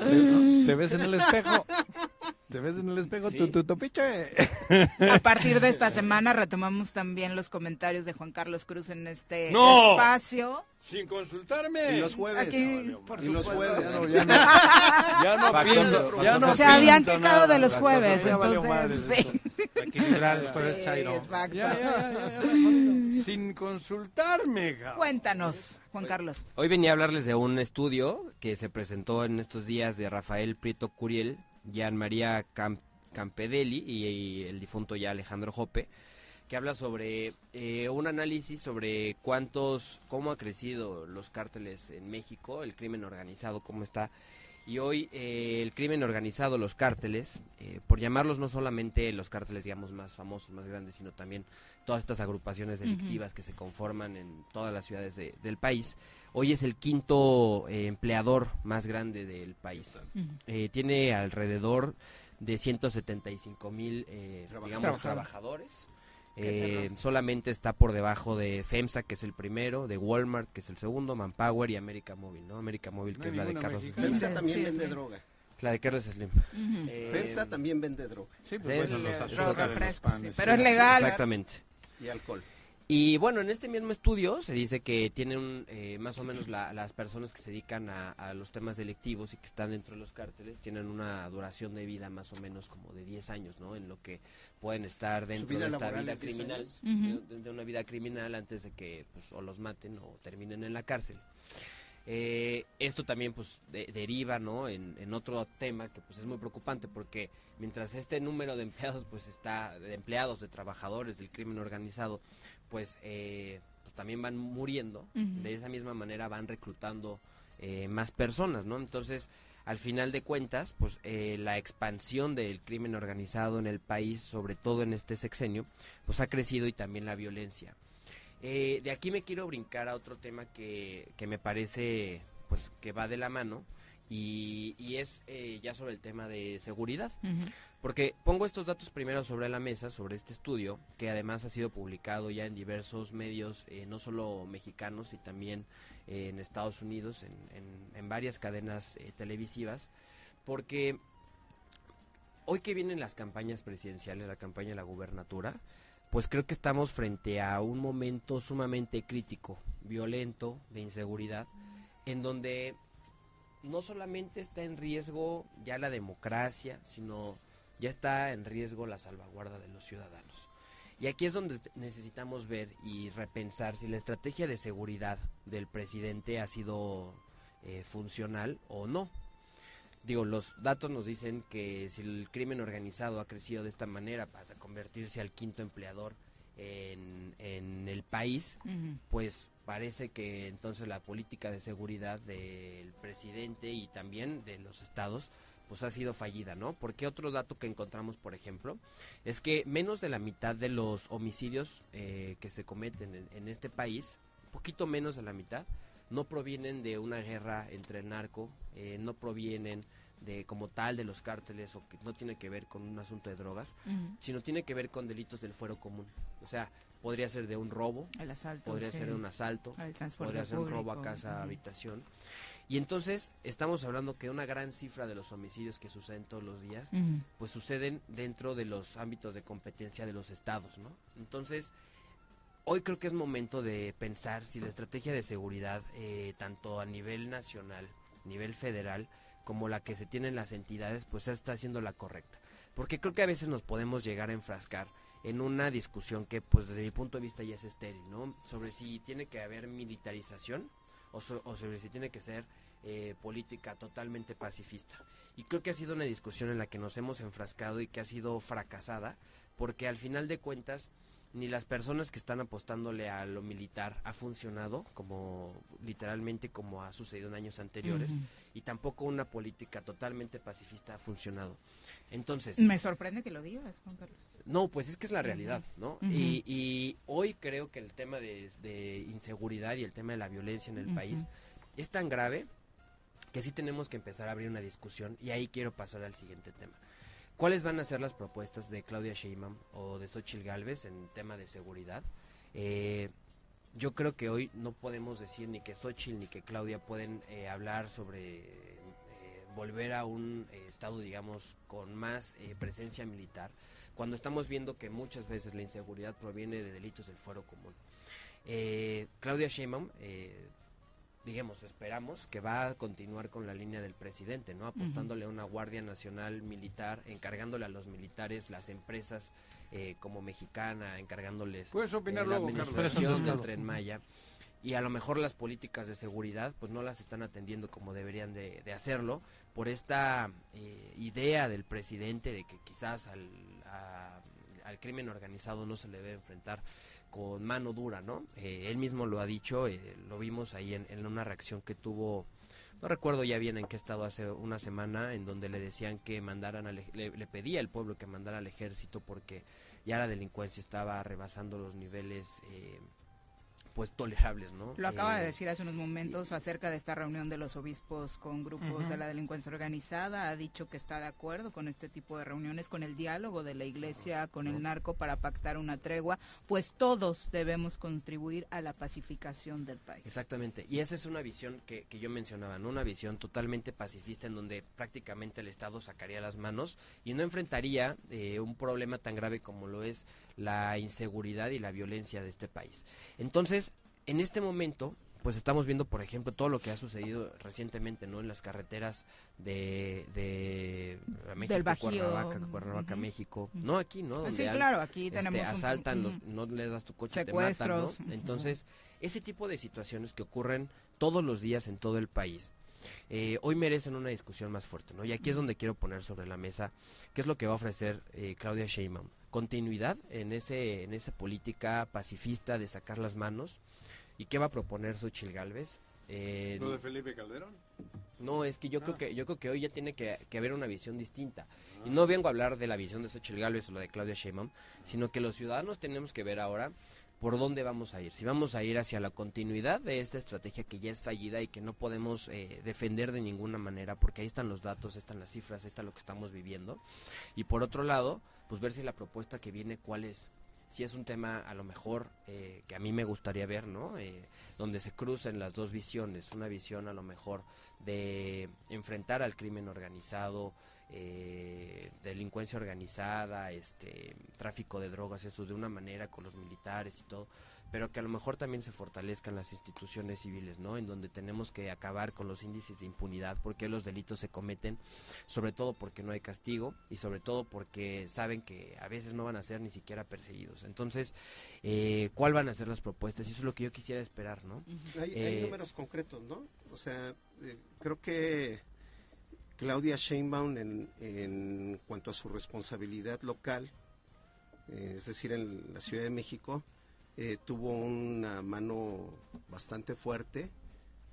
¿Te ves en el espejo? ¿Te ves en el espejo tu, tutupiche? A partir de esta semana retomamos también los comentarios de Juan Carlos Cruz en este espacio. Sin consultarme. Y los jueves. Aquí, por y los jueves. Ya no, ya no, ya no Se habían quejado de los jueves. Entonces, sí. Equilibrar el jueves Chairo. Exacto. Ya, ya, ya, Sin consultarme. Cuéntanos, Juan Carlos. Hoy venía a hablarles de un estudio que se presentó en estos días de Rafael Prieto Curiel, Gian María Campedelli y, el difunto ya Alejandro Jope que habla sobre eh, un análisis sobre cuántos, cómo ha crecido los cárteles en México, el crimen organizado, cómo está. Y hoy eh, el crimen organizado, los cárteles, eh, por llamarlos no solamente los cárteles, digamos, más famosos, más grandes, sino también todas estas agrupaciones delictivas que se conforman en todas las ciudades del país, hoy es el quinto empleador más grande del país. tiene alrededor de 175 mil, digamos, trabajadores eh, solamente está por debajo de FEMSA, que es el primero, de Walmart, que es el segundo, Manpower y América Móvil, ¿no? América Móvil, que es la de Carlos Slim. FEMSA también vende droga. La de Carlos Slim. Eh, FEMSA también vende droga. Sí, pues, pero es legal. Exactamente. Y alcohol. Y bueno, en este mismo estudio se dice que tienen eh, más o menos las personas que se dedican a, los temas delictivos y que están dentro de los cárceles tienen una duración de vida más o menos como de 10 años, ¿no? En lo que pueden estar dentro de esta vida criminal, de, una vida criminal antes de que pues, o los maten o terminen en la cárcel. Eh, esto también pues deriva ¿no? En, otro tema que pues es muy preocupante porque mientras este número de empleados pues está de empleados de trabajadores del crimen organizado pues, eh, pues también van muriendo de esa misma manera van reclutando eh, más personas no entonces al final de cuentas pues la expansión del crimen organizado en el país sobre todo en este sexenio pues ha crecido y también la violencia. Eh, de aquí me quiero brincar a otro tema que, que me parece pues que va de la mano y, y es eh, ya sobre el tema de seguridad. Porque pongo estos datos primero sobre la mesa, sobre este estudio, que además ha sido publicado ya en diversos medios, eh, no solo mexicanos, y también en Estados Unidos, en, en, en varias cadenas televisivas, porque hoy que vienen las campañas presidenciales, la campaña de la gubernatura, pues creo que estamos frente a un momento sumamente crítico, violento, de inseguridad, en donde no solamente está en riesgo ya la democracia, sino ya está en riesgo la salvaguarda de los ciudadanos. Y aquí es donde necesitamos ver y repensar si la estrategia de seguridad del presidente ha sido eh, funcional o no digo, los datos nos dicen que si el crimen organizado ha crecido de esta manera para convertirse al quinto empleador en, en el país, pues parece que entonces la política de seguridad del presidente y también de los estados pues ha sido fallida, ¿no? Porque otro dato que encontramos, por ejemplo, es que menos de la mitad de los homicidios eh, que se cometen en, en este país, poquito menos de la mitad, no provienen de una guerra entre el narco, eh, no provienen de como tal de los cárteles o que no tiene que ver con un asunto de drogas, sino tiene que ver con delitos del fuero común. O sea, podría ser de un robo, podría ser de un asalto, podría ser un robo a casa, habitación. Y entonces estamos hablando que una gran cifra de los homicidios que suceden todos los días, pues suceden dentro de los ámbitos de competencia de los estados, ¿no? Entonces, hoy creo que es momento de pensar si la estrategia de seguridad, eh, tanto a nivel nacional, nivel federal, como la que se tienen las entidades, pues está haciendo la correcta. Porque creo que a veces nos podemos llegar a enfrascar en una discusión que, pues desde mi punto de vista ya es estéril, ¿no? Sobre si tiene que haber militarización o, sobre si tiene que ser eh, política totalmente pacifista. Y creo que ha sido una discusión en la que nos hemos enfrascado y que ha sido fracasada, porque al final de cuentas ni las personas que están apostándole a lo militar ha funcionado como literalmente como ha sucedido en años anteriores y tampoco una política totalmente pacifista ha funcionado. Entonces... Me sorprende que lo digas, Juan Carlos. No, pues es que es la realidad, ¿no? y, hoy creo que el tema de, inseguridad y el tema de la violencia en el país es tan grave que sí tenemos que empezar a abrir una discusión y ahí quiero pasar al siguiente tema. ¿Cuáles van a ser las propuestas de Claudia Sheinbaum o de Xochitl Galvez en tema de seguridad? Eh, yo creo que hoy no podemos decir ni que Xochitl ni que Claudia pueden eh, hablar sobre eh, volver a un estado, digamos, con más presencia militar, cuando estamos viendo que muchas veces la inseguridad proviene de delitos del fuero común. Claudia Sheinbaum digamos, esperamos que va a continuar con la línea del presidente, ¿no? Apostándole a una Guardia Nacional Militar, encargándole a los militares, las empresas eh, como Mexicana, encargándoles ¿Puedes opinar eh, la administración del Tren Maya. Y a lo mejor las políticas de seguridad pues no las están atendiendo como deberían de, hacerlo por esta eh, idea del presidente de que quizás al, al crimen organizado no se le debe enfrentar con mano dura, ¿no? Eh, él mismo lo ha dicho, eh, lo vimos ahí en, una reacción que tuvo, no recuerdo ya bien en qué estado hace una semana, en donde le decían que mandaran, le, pedía al pueblo que mandara al ejército porque ya la delincuencia estaba rebasando los niveles, eh, pues tolerables, ¿no? Lo acaba de Eh, decir hace unos momentos acerca de esta reunión de los obispos con grupos de la delincuencia organizada. Ha dicho que está de acuerdo con este tipo de reuniones, con el diálogo de la iglesia, con el narco para pactar una tregua, pues todos debemos contribuir a la pacificación del país. Exactamente, y esa es una visión que, que yo mencionaba, ¿no? Una visión totalmente pacifista en donde prácticamente el Estado sacaría las manos y no enfrentaría eh, un problema tan grave como lo es la inseguridad y la violencia de este país. Entonces, en este momento, pues estamos viendo, por ejemplo, todo lo que ha sucedido recientemente, ¿no? En las carreteras de, de México, Del Bajío. Cuernavaca, Cuernavaca. México. No aquí, ¿no? Ah, Donde sí, claro, aquí este, tenemos un- asaltan, los, no le das tu coche y te matan, ¿no? Entonces, ese tipo de situaciones que ocurren todos los días en todo el país, eh, hoy merecen una discusión más fuerte, ¿no? Y aquí es donde quiero poner sobre la mesa qué es lo que va a ofrecer eh, Claudia Sheinbaum. Continuidad en ese en esa política pacifista de sacar las manos y qué va a proponer Xochitl Gálvez. Eh, ¿Lo de Felipe Calderón? no, es que yo creo que yo creo que hoy ya tiene que, que haber una visión distinta. Y no vengo a hablar de la visión de Xochitl Gálvez o la de Claudia Sheinbaum, sino que los ciudadanos tenemos que ver ahora por dónde vamos a ir. Si vamos a ir hacia la continuidad de esta estrategia que ya es fallida y que no podemos eh, defender de ninguna manera, porque ahí están los datos, ahí están las cifras, ahí está lo que estamos viviendo. Y por otro lado, pues ver si la propuesta que viene cuál es. Si es un tema a lo mejor eh, que a mí me gustaría ver, ¿no? Eh, donde se crucen las dos visiones, una visión a lo mejor de enfrentar al crimen organizado, eh, delincuencia organizada, este tráfico de drogas, eso de una manera con los militares y todo, pero que a lo mejor también se fortalezcan las instituciones civiles, ¿no? En donde tenemos que acabar con los índices de impunidad, porque los delitos se cometen, sobre todo porque no hay castigo y sobre todo porque saben que a veces no van a ser ni siquiera perseguidos. Entonces, eh, ¿cuál van a ser las propuestas? Y eso es lo que yo quisiera esperar, ¿no? Hay, hay Eh, números concretos, ¿no? O sea, eh, creo que Claudia Sheinbaum en, en cuanto a su responsabilidad local, eh, es decir, en la Ciudad de México, eh, tuvo una mano bastante fuerte,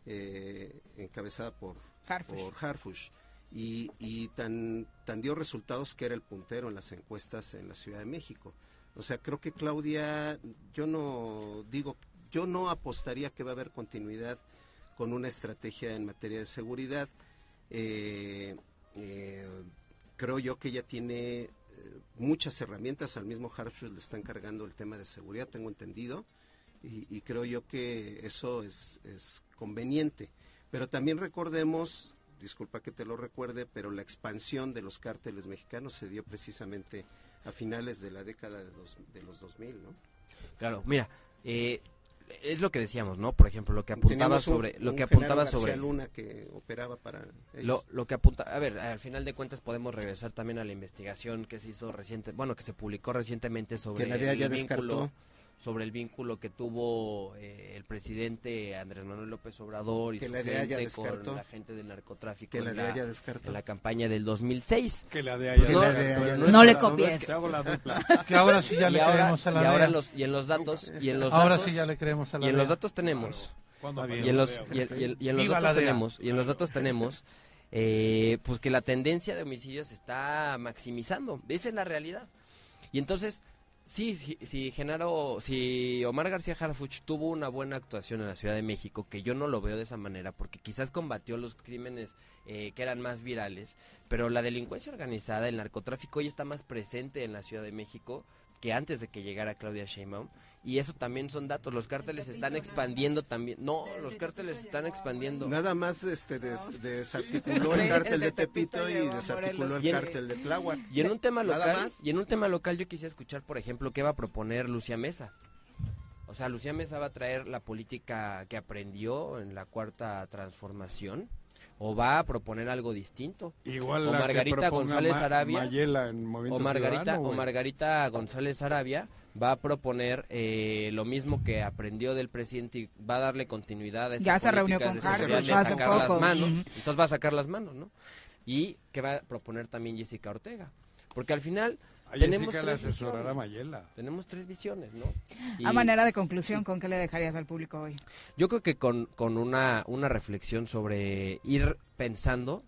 eh, encabezada por Harfush. por Harfush. Y, y tan, tan dio resultados que era el puntero en las encuestas en la Ciudad de México. O sea, creo que Claudia, yo no digo, yo no apostaría que va a haber continuidad con una estrategia en materia de seguridad. Eh, eh, creo yo que ella tiene muchas herramientas, al mismo Harfush le está encargando el tema de seguridad, tengo entendido, y, creo yo que eso es, es conveniente. Pero también recordemos, disculpa que te lo recuerde, pero la expansión de los cárteles mexicanos se dio precisamente a finales de la década de, dos- de los 2000, ¿no? Claro, mira, eh, es lo que decíamos, ¿no? Por ejemplo, lo que apuntaba Teníamos un- sobre, lo que apuntaba sobre Luna que operaba para lo, lo que apunta, a ver, al final de cuentas podemos regresar también a la investigación que se hizo reciente, bueno, que se publicó recientemente sobre Que la DEA el ya vínculo, descartó. Sobre el vínculo que tuvo eh, el presidente Andrés Manuel López Obrador y Que su la DEA ya gente con descartó. la gente del narcotráfico Que la en, DEA ya descartó. en la campaña del 2006. Que la DEA Pues ya no, No No le no, copies. es que- Te hago la dupla. Que ahora sí ya le ahora, creemos a la y ahora los y en los datos y en los Ahora datos- sí ya le creemos a la y en los datos tenemos y en los y, en- y en- y en los la datos tenemos y en los datos tenemos eh, pues que la tendencia de homicidios se está maximizando esa es la realidad y entonces sí si, si Genaro si Omar García Harfuch tuvo una buena actuación en la Ciudad de México que yo no lo veo de esa manera porque quizás combatió los crímenes eh, que eran más virales pero la delincuencia organizada el narcotráfico hoy está más presente en la Ciudad de México que antes de que llegara Claudia Sheinbaum y eso también son datos los cárteles están expandiendo también no los cárteles están expandiendo. Nada más este des- desarticuló el cártel el de Tepito y desarticuló el cártel de Tláhuac. Y en un tema local, y en un tema local yo quisiera escuchar, por ejemplo, qué va a proponer Lucía Mesa. O sea, Lucía Mesa va a traer la política que aprendió en la cuarta transformación o va a proponer algo distinto. Igual o Margarita González Ma- Arabia Mayela en Movimiento o Margarita o. Margarita González Arabia va a proponer eh, lo mismo que aprendió del presidente y va a darle continuidad a esta Ya se reunió con de hace sacar poco. las manos entonces va a sacar las manos no y que va a proponer también Jessica Ortega porque al final A tenemos Jessica le tres asesorará visiones. Mayela. tenemos tres visiones no A Y- manera de conclusión, ¿con qué le dejarías al público hoy? yo creo que con, con una, una reflexión sobre ir pensando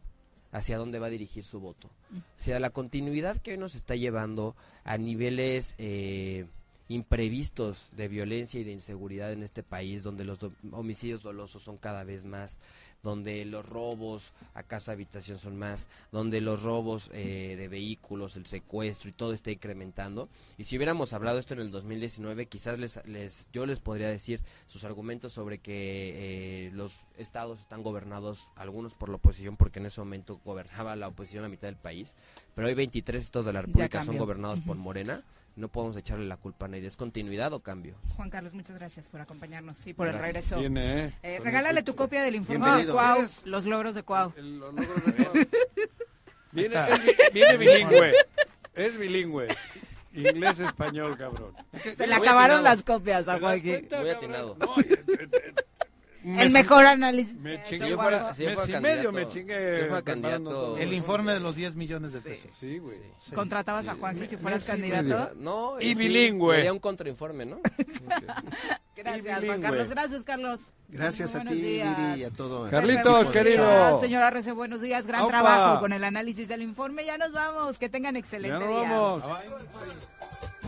hacia dónde va a dirigir su voto. O sea, la continuidad que hoy nos está llevando a niveles eh, imprevistos de violencia y de inseguridad en este país, donde los homicidios dolosos son cada vez más, donde los robos a casa habitación son más, donde los robos eh, de vehículos, el secuestro y todo está incrementando. Y si hubiéramos hablado esto en el 2019, quizás les, les yo les podría decir sus argumentos sobre que eh, los estados están gobernados, algunos por la oposición, porque en ese momento gobernaba la oposición a mitad del país, pero hoy 23 estados de la República son gobernados por Morena no podemos echarle la culpa a nadie. ¿Es continuidad o cambio? Juan Carlos, muchas gracias por acompañarnos y por el regreso. Viene, ¿eh? eh regálale tu copia del informe de Cuau, los logros de Cuau. viene, viene bilingüe, es bilingüe. Inglés-español, cabrón. Se le acabaron las copias a Joaquín. Muy atinado. No, el mejor análisis. Me chingué, fuera, mes y medio me chingué. candidato. El informe de los 10 millones de pesos. Sí, güey. ¿Contratabas a Juan si fueras candidato? No. Y bilingüe. Sería un contrainforme, ¿no? Gracias, Juan Carlos. Gracias, Carlos. Gracias a ti, Viri, y a todo. Carlitos, querido. Señora Rece, buenos días. Gran trabajo con el análisis del informe. Ya nos vamos. Que tengan excelente ya nos día. Vamos.